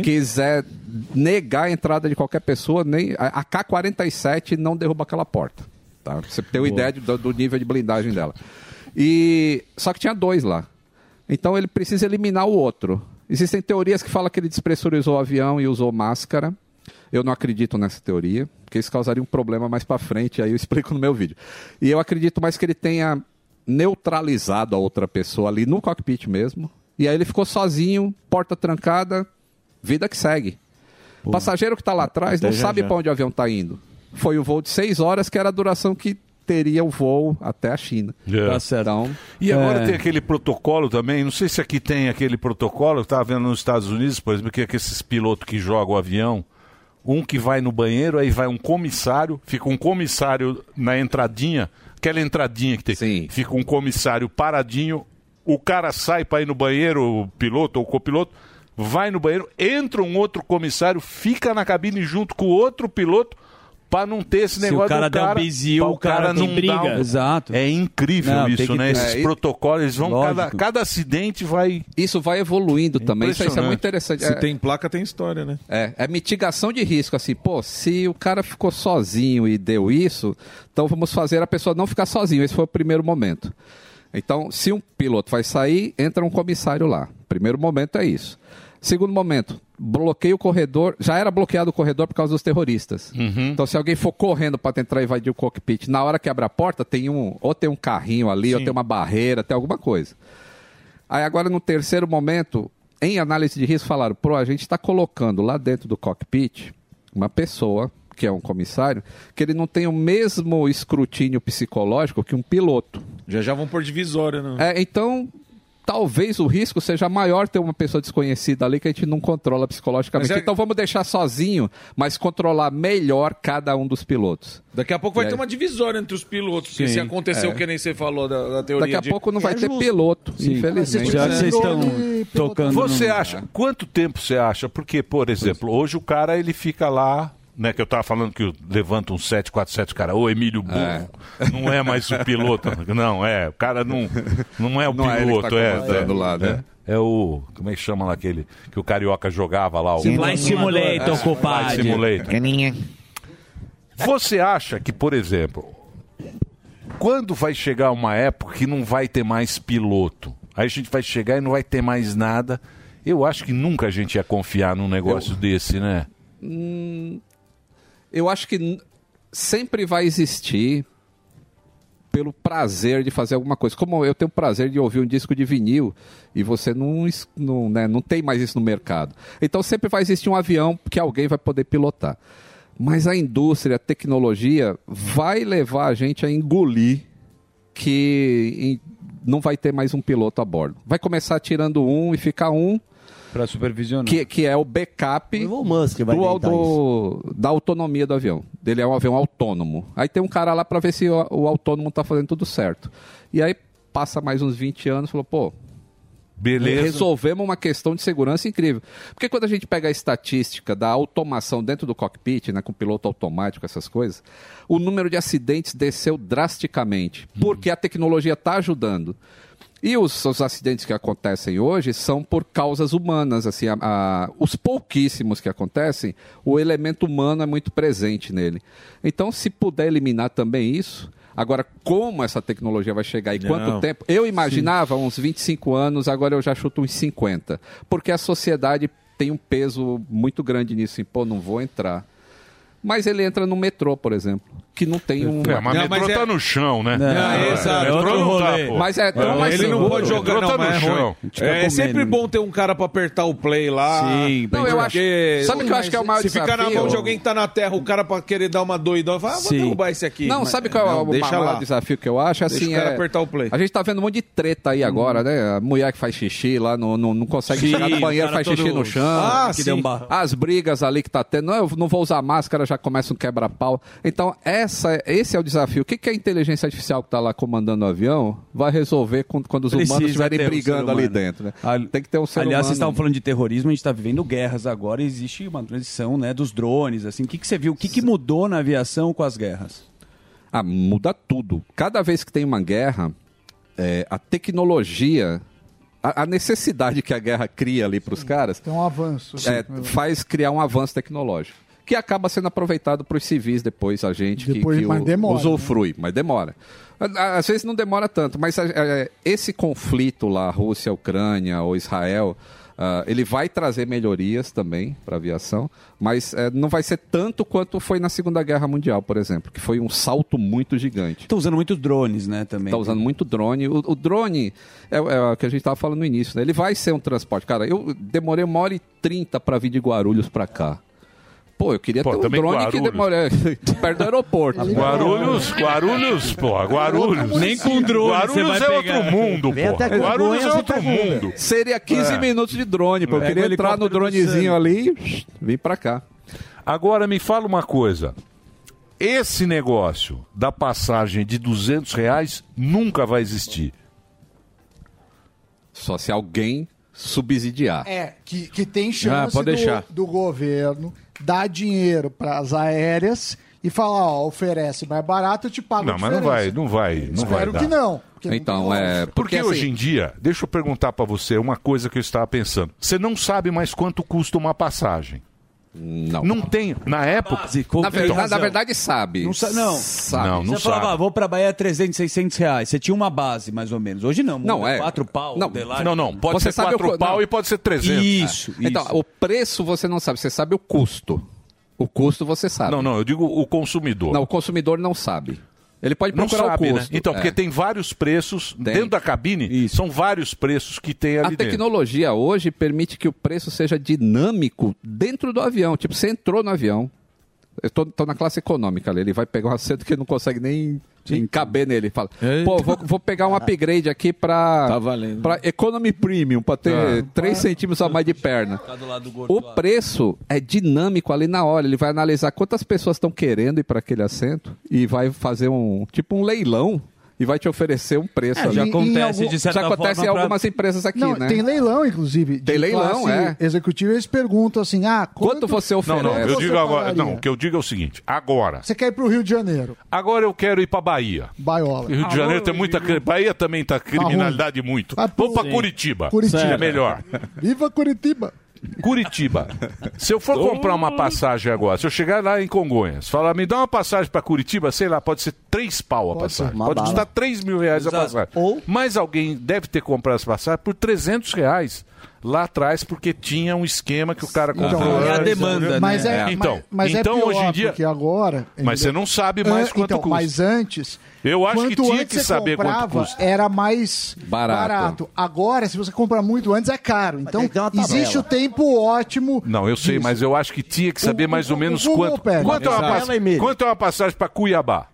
Quiser negar a entrada de qualquer pessoa, nem a, a K-47 não derruba aquela porta. Tá? Pra Você ter uma ideia do, do nível de blindagem dela. E só que tinha dois lá. Então ele precisa eliminar o outro. Existem teorias que falam que ele despressurizou o avião e usou máscara. Eu não acredito nessa teoria, porque isso causaria um problema mais para frente, aí eu explico no meu vídeo. E eu acredito mais que ele tenha neutralizado a outra pessoa ali no cockpit mesmo. E aí ele ficou sozinho, porta trancada, vida que segue. O passageiro que está lá atrás não já, sabe para onde o avião está indo. Foi o voo de seis horas, que era a duração que teria o voo até a China. É. Tá certo. Então, E agora É. tem aquele protocolo também, não sei se aqui tem aquele protocolo, eu estava vendo nos Estados Unidos, por exemplo, que é que esses pilotos que jogam o avião, um que vai no banheiro, aí vai um comissário, fica um comissário na entradinha, aquela entradinha que tem. Fica um comissário paradinho, o cara sai para ir no banheiro, o piloto ou o copiloto, vai no banheiro, entra um outro comissário, fica na cabine junto com o outro piloto para não ter esse Se o negócio cara do der um cara, bizil, o cara tem não briga. um- Exato. É incrível Não, isso, né? ter- Esses é, protocolos, eles vão cada, Lógico. cada acidente vai Isso vai evoluindo também. Isso, isso é muito interessante. Se É- tem placa, tem história, né? É, é mitigação de risco, assim, pô, se o cara ficou sozinho e deu isso, então vamos fazer a pessoa não ficar sozinho. Esse foi o primeiro momento. Então, se um piloto vai sair, entra um comissário lá. Primeiro momento é isso. Segundo momento, bloqueia o corredor. Já era bloqueado o corredor por causa dos terroristas. Então, se alguém for correndo para tentar invadir o cockpit, na hora que abre a porta, tem um, ou tem um carrinho ali, ou tem uma barreira, tem alguma coisa. Aí agora no terceiro momento, em análise de risco, falaram, pô, a gente está colocando lá dentro do cockpit uma pessoa, que é um comissário, que ele não tem o mesmo escrutínio psicológico que um piloto. Já já vão por divisória, né? É, então, talvez o risco seja maior ter uma pessoa desconhecida ali que a gente não controla psicologicamente. É- Então vamos deixar sozinho, mas controlar melhor cada um dos pilotos. Daqui a pouco vai E ter uma divisória entre os pilotos. porque Sim, se aconteceu é. o que nem você falou da, da teoria. Daqui a de- pouco não vai É ter justo. piloto, Sim. infelizmente. Já que vocês estão tocando Você no- acha? Quanto tempo você acha? Porque, por exemplo, hoje o cara ele fica lá, né? Que eu tava falando que levanta um 747, cara, ô Emílio Burro, não é mais o piloto. Não, é, o cara não, não é o Não é ele que piloto, tá é, é, lá, né? É, é o. Como é que chama lá aquele que o carioca jogava lá? O Flight Simulator, É, compadre. Flight Simulator. Você acha que, por exemplo, quando vai chegar uma época que não vai ter mais piloto, aí a gente vai chegar e não vai ter mais nada. Eu acho que nunca a gente ia confiar num negócio desse, né? Hum, eu acho que sempre vai existir pelo prazer de fazer alguma coisa. Como eu tenho o prazer de ouvir um disco de vinil e você não, não, né, não tem mais isso no mercado. Então sempre vai existir um avião que alguém vai poder pilotar. Mas a indústria, a tecnologia vai levar a gente a engolir que não vai ter mais um piloto a bordo. Vai começar tirando um e ficar um Para supervisionar. que, que é o backup vai do, do- da autonomia do avião. Ele é um avião autônomo. Aí tem um cara lá para ver se o, o autônomo tá fazendo tudo certo. E aí passa mais uns 20 anos e falou, pô, Beleza. resolvemos uma questão de segurança incrível. Porque quando a gente pega a estatística da automação dentro do cockpit, né, com piloto automático, essas coisas, o número de acidentes desceu drasticamente, porque a tecnologia está ajudando. E os, os acidentes que acontecem hoje são por causas humanas. Assim, a- a- os pouquíssimos que acontecem, o elemento humano é muito presente nele. Então, se puder eliminar também isso. Agora, como essa tecnologia vai chegar e Não. quanto tempo? Eu imaginava uns 25 anos, agora eu já chuto uns 50. Porque a sociedade tem um peso muito grande nisso. Assim, Pô, não vou entrar. Mas ele entra no metrô, por exemplo, que não tem um. É, mas o metrô tá no chão, né? Não, É, exato. o metrô É não tá, pô. Mas é tão Não, mais ele não seguro. pode jogar, Não, não, tá mas no é chão. ruim. É, sempre bom ter um cara pra apertar o play lá. Sim, Não, eu acho- sabe o que eu acho que é o maior Se ficar na mão de alguém que tá na terra, o cara pra querer dar uma doidão, fala, ah, vou Sim. derrubar esse aqui. Não, Mas- sabe qual é Não, o deixa maior lá. desafio que eu acho? Deixa Assim, o cara é- apertar o play. A gente tá vendo um monte de treta aí agora, né? A mulher que faz xixi lá, não, não, não consegue Sim, chegar no banheiro, faz xixi no chão. Ah, barro. As brigas ali que tá tendo. Não, eu não vou usar máscara, já começa um quebra-pau. Então, essa, esse é o desafio. O que, que a inteligência artificial que tá lá comandando o avião vai resolver quando, quando os Precisa humanos estiverem um brigando ser ali dentro, né? Tem que ter um ser Aliás, humano. vocês estavam falando de terrorismo, a gente está vivendo guerras agora, existe uma transição né, dos drones. Assim. O que, que você viu? O que, que mudou na aviação com as guerras? Ah, muda tudo. Cada vez que tem uma guerra, é, a tecnologia, a, a necessidade que a guerra cria ali para os caras, Tem um avanço. é, faz criar um avanço tecnológico. Que acaba sendo aproveitado para os civis depois, a gente que- Depois, que, mas o- demora, né? usufrui, mas demora. Às vezes não demora tanto, mas é, esse conflito lá, Rússia, Ucrânia ou Israel, ah, ele vai trazer melhorias também para a aviação, mas é, não vai ser tanto quanto foi na Segunda Guerra Mundial, por exemplo, que foi um salto muito gigante. Estão usando muitos drones, né, também. Está usando muito drone. O, o drone é, é o que a gente estava falando no início, né? Ele vai ser um transporte. Cara, eu demorei uma hora e trinta para vir de Guarulhos para cá. Pô, eu queria Pô, ter um drone que Guarulhos. demora perto do aeroporto. Guarulhos, Guarulhos, pô, Guarulhos. Nem com drone Guarulhos você vai é pegar. outro mundo, pô. até Guarulhos é outro pega. mundo. Seria 15 É. minutos de drone, pô. Eu É. queria o entrar no dronezinho ali e vim para cá. Agora me fala uma coisa. Esse negócio da passagem de 200 reais nunca vai existir. Só se alguém subsidiar. É, que, que tem chance Ah, pode do, deixar. do governo dar dinheiro para as aéreas e falar, ó, oferece mais barato, eu te pago Não, mas não vai, não vai, não vai Espero dar. que não. porque Então, é. Porque, assim, hoje em dia, deixa eu perguntar pra você uma coisa que eu estava pensando. Você não sabe mais quanto custa uma passagem. Não. Não tem. Na época. tem Na verdade, razão. na verdade, sabe. Não, sa- não. Sabe. Não, não você falava, sabe. ah, vou pra Bahia 300, 600 reais. Você tinha uma base, mais ou menos. Hoje não. Não, é. Quatro pau. Não, não, não, pode ser sabe quatro o, pau não. e pode ser 300. Isso, É. Então, o preço você não sabe, você sabe o custo. O custo você sabe. Não, não, eu digo o consumidor. Não, o consumidor não sabe. Ele pode Não procurar sabe, o né? custo. Então, É. porque tem vários preços Tem. dentro da cabine, são vários preços que tem ali A dentro. tecnologia hoje permite que o preço seja dinâmico dentro do avião. Tipo, você entrou no avião. Eu tô, tô na classe econômica ali. Ele vai pegar um assento que não consegue nem caber nele. Fala, pô, vou, vou pegar um upgrade aqui pra, Tá valendo. pra Economy Premium, pra ter Ah. 3 centímetros a mais de perna. O preço é dinâmico ali na hora. Ele vai analisar quantas pessoas estão querendo ir para aquele assento e vai fazer um tipo um leilão e vai te oferecer um preço. É, ali. já em- acontece, em algum- de certa Já acontece forma, em pra- algumas empresas aqui, não, né? tem leilão, inclusive. de Tem leilão, é. Executivo, eles perguntam assim, ah, quanto, você Não, não, eu você digo agora. Não, o que eu digo é o seguinte: agora. Você quer ir pro Rio de Janeiro? Agora eu quero ir pra Bahia. Baiola. Rio de Janeiro tem muita. cri- Bahia também tá criminalidade muito. Pra Sim. Curitiba. Curitiba. É melhor. Viva Curitiba! Curitiba. Se eu for comprar uma passagem agora, se eu chegar lá em Congonhas, falar, me dá uma passagem pra Curitiba, sei lá, pode ser três pau a Pode passagem. Pode bala. custar 3 mil reais a Exato. passagem. Mas alguém deve ter comprado essa passagem por 300 reais lá atrás, porque tinha um esquema que o cara comprou. Então, é a antes. demanda, né? Mas é- então, mas- mas é então pior, hoje em dia. porque agora- Mas você não sabe mais Ah, quanto então, custa. Mas antes. Eu acho que quanto tinha antes que saber quanto comprava, custa. Era mais Barato. barato. Agora, se você comprar muito antes, é caro. Então, existe o tempo ótimo. Não, eu sei, mas eu acho que tinha que saber mais ou menos Google quanto. pega. Quanto é, uma quanto é uma passagem para Cuiabá?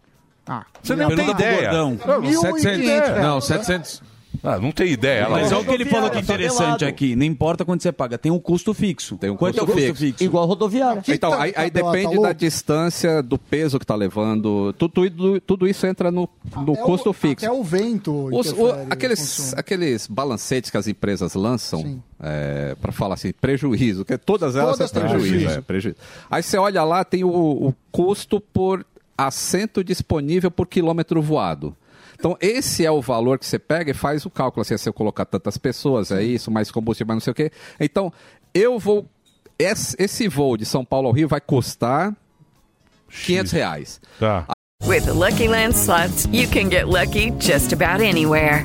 Ah, Você não tem ideia. Não, 700. Não, 700. Ah, não tem ideia. Mas olha o que ele falou que é interessante aqui. Não importa quanto você paga, tem um custo fixo. Tem um Quanto é o custo fixo? Igual rodoviária. Então, aí, aí depende da distância, do peso que tá levando. Tudo, tudo, tudo isso entra no, no custo fixo. Até o vento. Os- o- aqueles, aqueles balancetes que as empresas lançam, para falar assim, prejuízo, que todas elas Todas têm têm prejuízo, prejuízo. é, prejuízo. Aí você olha lá, tem o, o custo por assento disponível por quilômetro voado. Então, esse é o valor que você pega e faz o cálculo. Assim, se eu colocar tantas pessoas, é isso, mais combustível, mais não sei o quê. Então, eu vou. Esse, esse voo de São Paulo ao Rio vai custar 500 reais. Tá. With the Lucky Land slots, you can get lucky just about anywhere.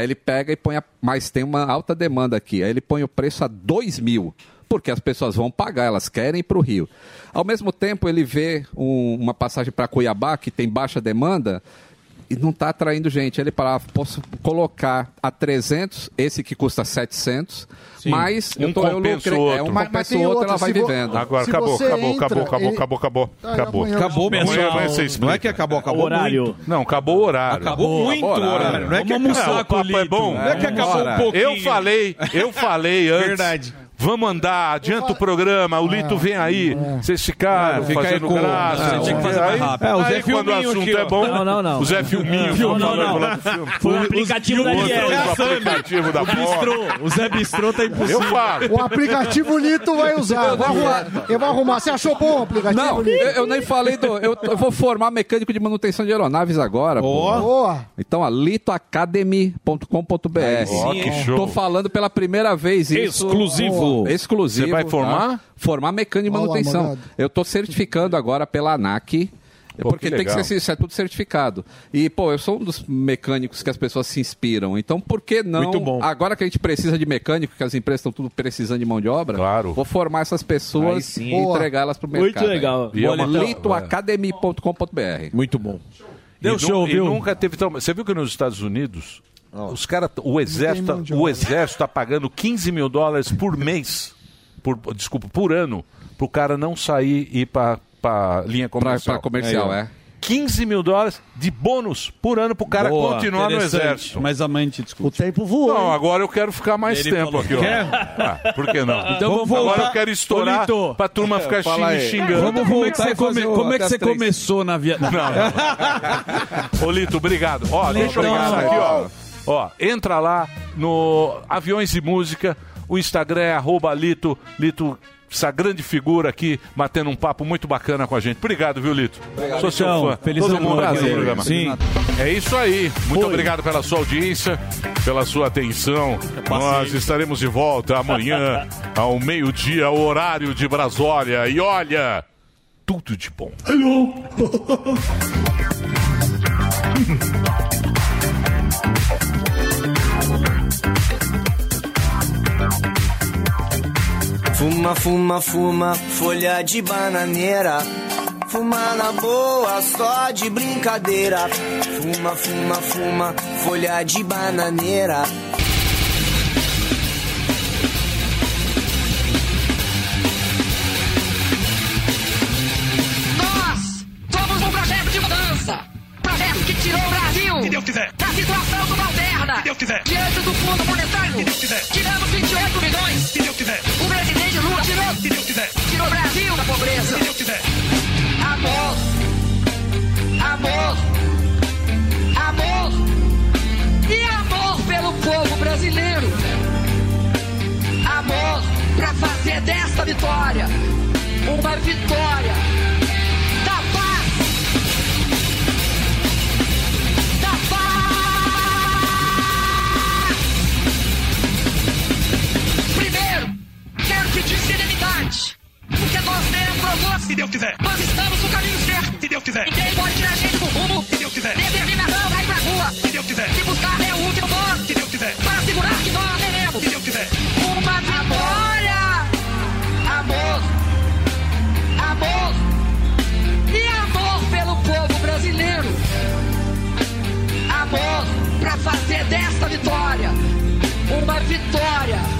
Aí ele pega e põe. A... Mas tem uma alta demanda aqui. Aí ele põe o preço a 2 mil. Porque as pessoas vão pagar, elas querem ir para o Rio. Ao mesmo tempo, ele vê um- uma passagem para Cuiabá, que tem baixa demanda, e não está atraindo gente. Ele para, posso colocar a 300, esse que custa 700, mas Um eu tô, eu compensa o lucrei-. É, um Mas- compensa o outro, ela vai vivendo. Agora, acabou, acabou, entra, acabou, acabou, ele- acabou, acabou, Ah, acabou. Acabou, Amanhã amanhã vai você explica. Não é que acabou, acabou Horário. muito. Não, acabou o horário. Acabou muito o horário. Não é que acabou. o papo é bom. Não é que acabou um pouquinho. Eu falei, eu falei antes. Verdade. Vamos andar, adianta o programa, o Lito vem aí. Vocês ficaram É, fica aí fazendo com- graça. É, não sei tinha que o fazer mais Aí- rápido. É, o Zé aí quando o Filminho assunto aqui, é bom, Não, não, não. o Zé Filminho. Não, não, não. Foi o aplicativo da do aplicativo da O bistrô, o Zé Bistrô tá impossível. Eu falo. O aplicativo Lito vai usar. Eu vou arrumar. Eu vou arrumar. Você achou bom o aplicativo, Não, Lito? eu, eu nem falei do. Eu, eu vou formar mecânico de manutenção de aeronaves agora. Boa. Então, a litoacademy.com.br. Que show. Tô falando pela primeira vez isso. Exclusivo. Exclusivo. Você vai tá? formar? Formar mecânico de lá, manutenção. mandado. Eu tô certificando agora pela ANAC. Pô, porque que tem que ser isso é tudo certificado. E, pô, eu sou um dos mecânicos que as pessoas se inspiram. Então, por que não? Muito bom. Agora que a gente precisa de mecânico, que as empresas estão tudo precisando de mão de obra, vou formar essas pessoas sim. e Boa. entregar elas pro Muito mercado. legal. É uma- litoacademy.com.br. Muito bom. Deu e, show, e viu? nunca teve tão. Você viu que nos Estados Unidos, os caras, o exército, de o exército está pagando 15 mil dólares por mês, por, desculpa, por ano, pro cara não sair e ir para linha comercial. pra comercial, é. 15 mil dólares de bônus por ano pro cara Boa, continuar no exército. Mas amante, desculpa. O tempo voa. Não, agora eu quero ficar mais Ele tempo falou aqui, ó. quer? Ah, por que não? Então vamos agora voltar. eu quero estourar Lito. pra turma ficar xing- xingando. Vamos como é que você, come- como é que você começou na viagem? Não, não. Ô, Lito, obrigado. Ó, deixa eu passar aqui, ó. Ó, entra lá no Aviões e Música. O Instagram é arroba Lito. Lito, essa grande figura aqui, batendo um papo muito bacana com a gente. Obrigado, viu, Lito? Sou seu Então, fã. feliz Todo ano mundo aqui novo, no programa. Sim. É isso aí. Muito Foi. obrigado pela sua audiência, pela sua atenção. Nós estaremos de volta amanhã, ao meio-dia, horário de Brasólia. E olha, tudo de bom. Fuma, fuma, fuma, folha de bananeira. Fuma na boa, só de brincadeira. Fuma, fuma, fuma, folha de bananeira. Nós somos um projeto de mudança. Projeto que tirou o Brasil. Se Deus quiser. Da situação subalterna. Se Deus quiser. Diante do fundo monetário. Se Deus quiser. Vitória uma vitória da paz. Da paz. Primeiro, quero pedir serenidade. Porque nós temos Se Deus quiser. nós estamos no caminho certo. Se Deus quiser. Ninguém pode tirar a gente do rumo. Se Deus quiser. Determinação vai pra rua. Se Deus quiser. Se buscar é o último voto. Se Deus quiser. Para segurar que nós teremos. Se Deus quiser. Uma vitória. Amor. E amor pelo povo brasileiro. Amor pra fazer desta vitória uma vitória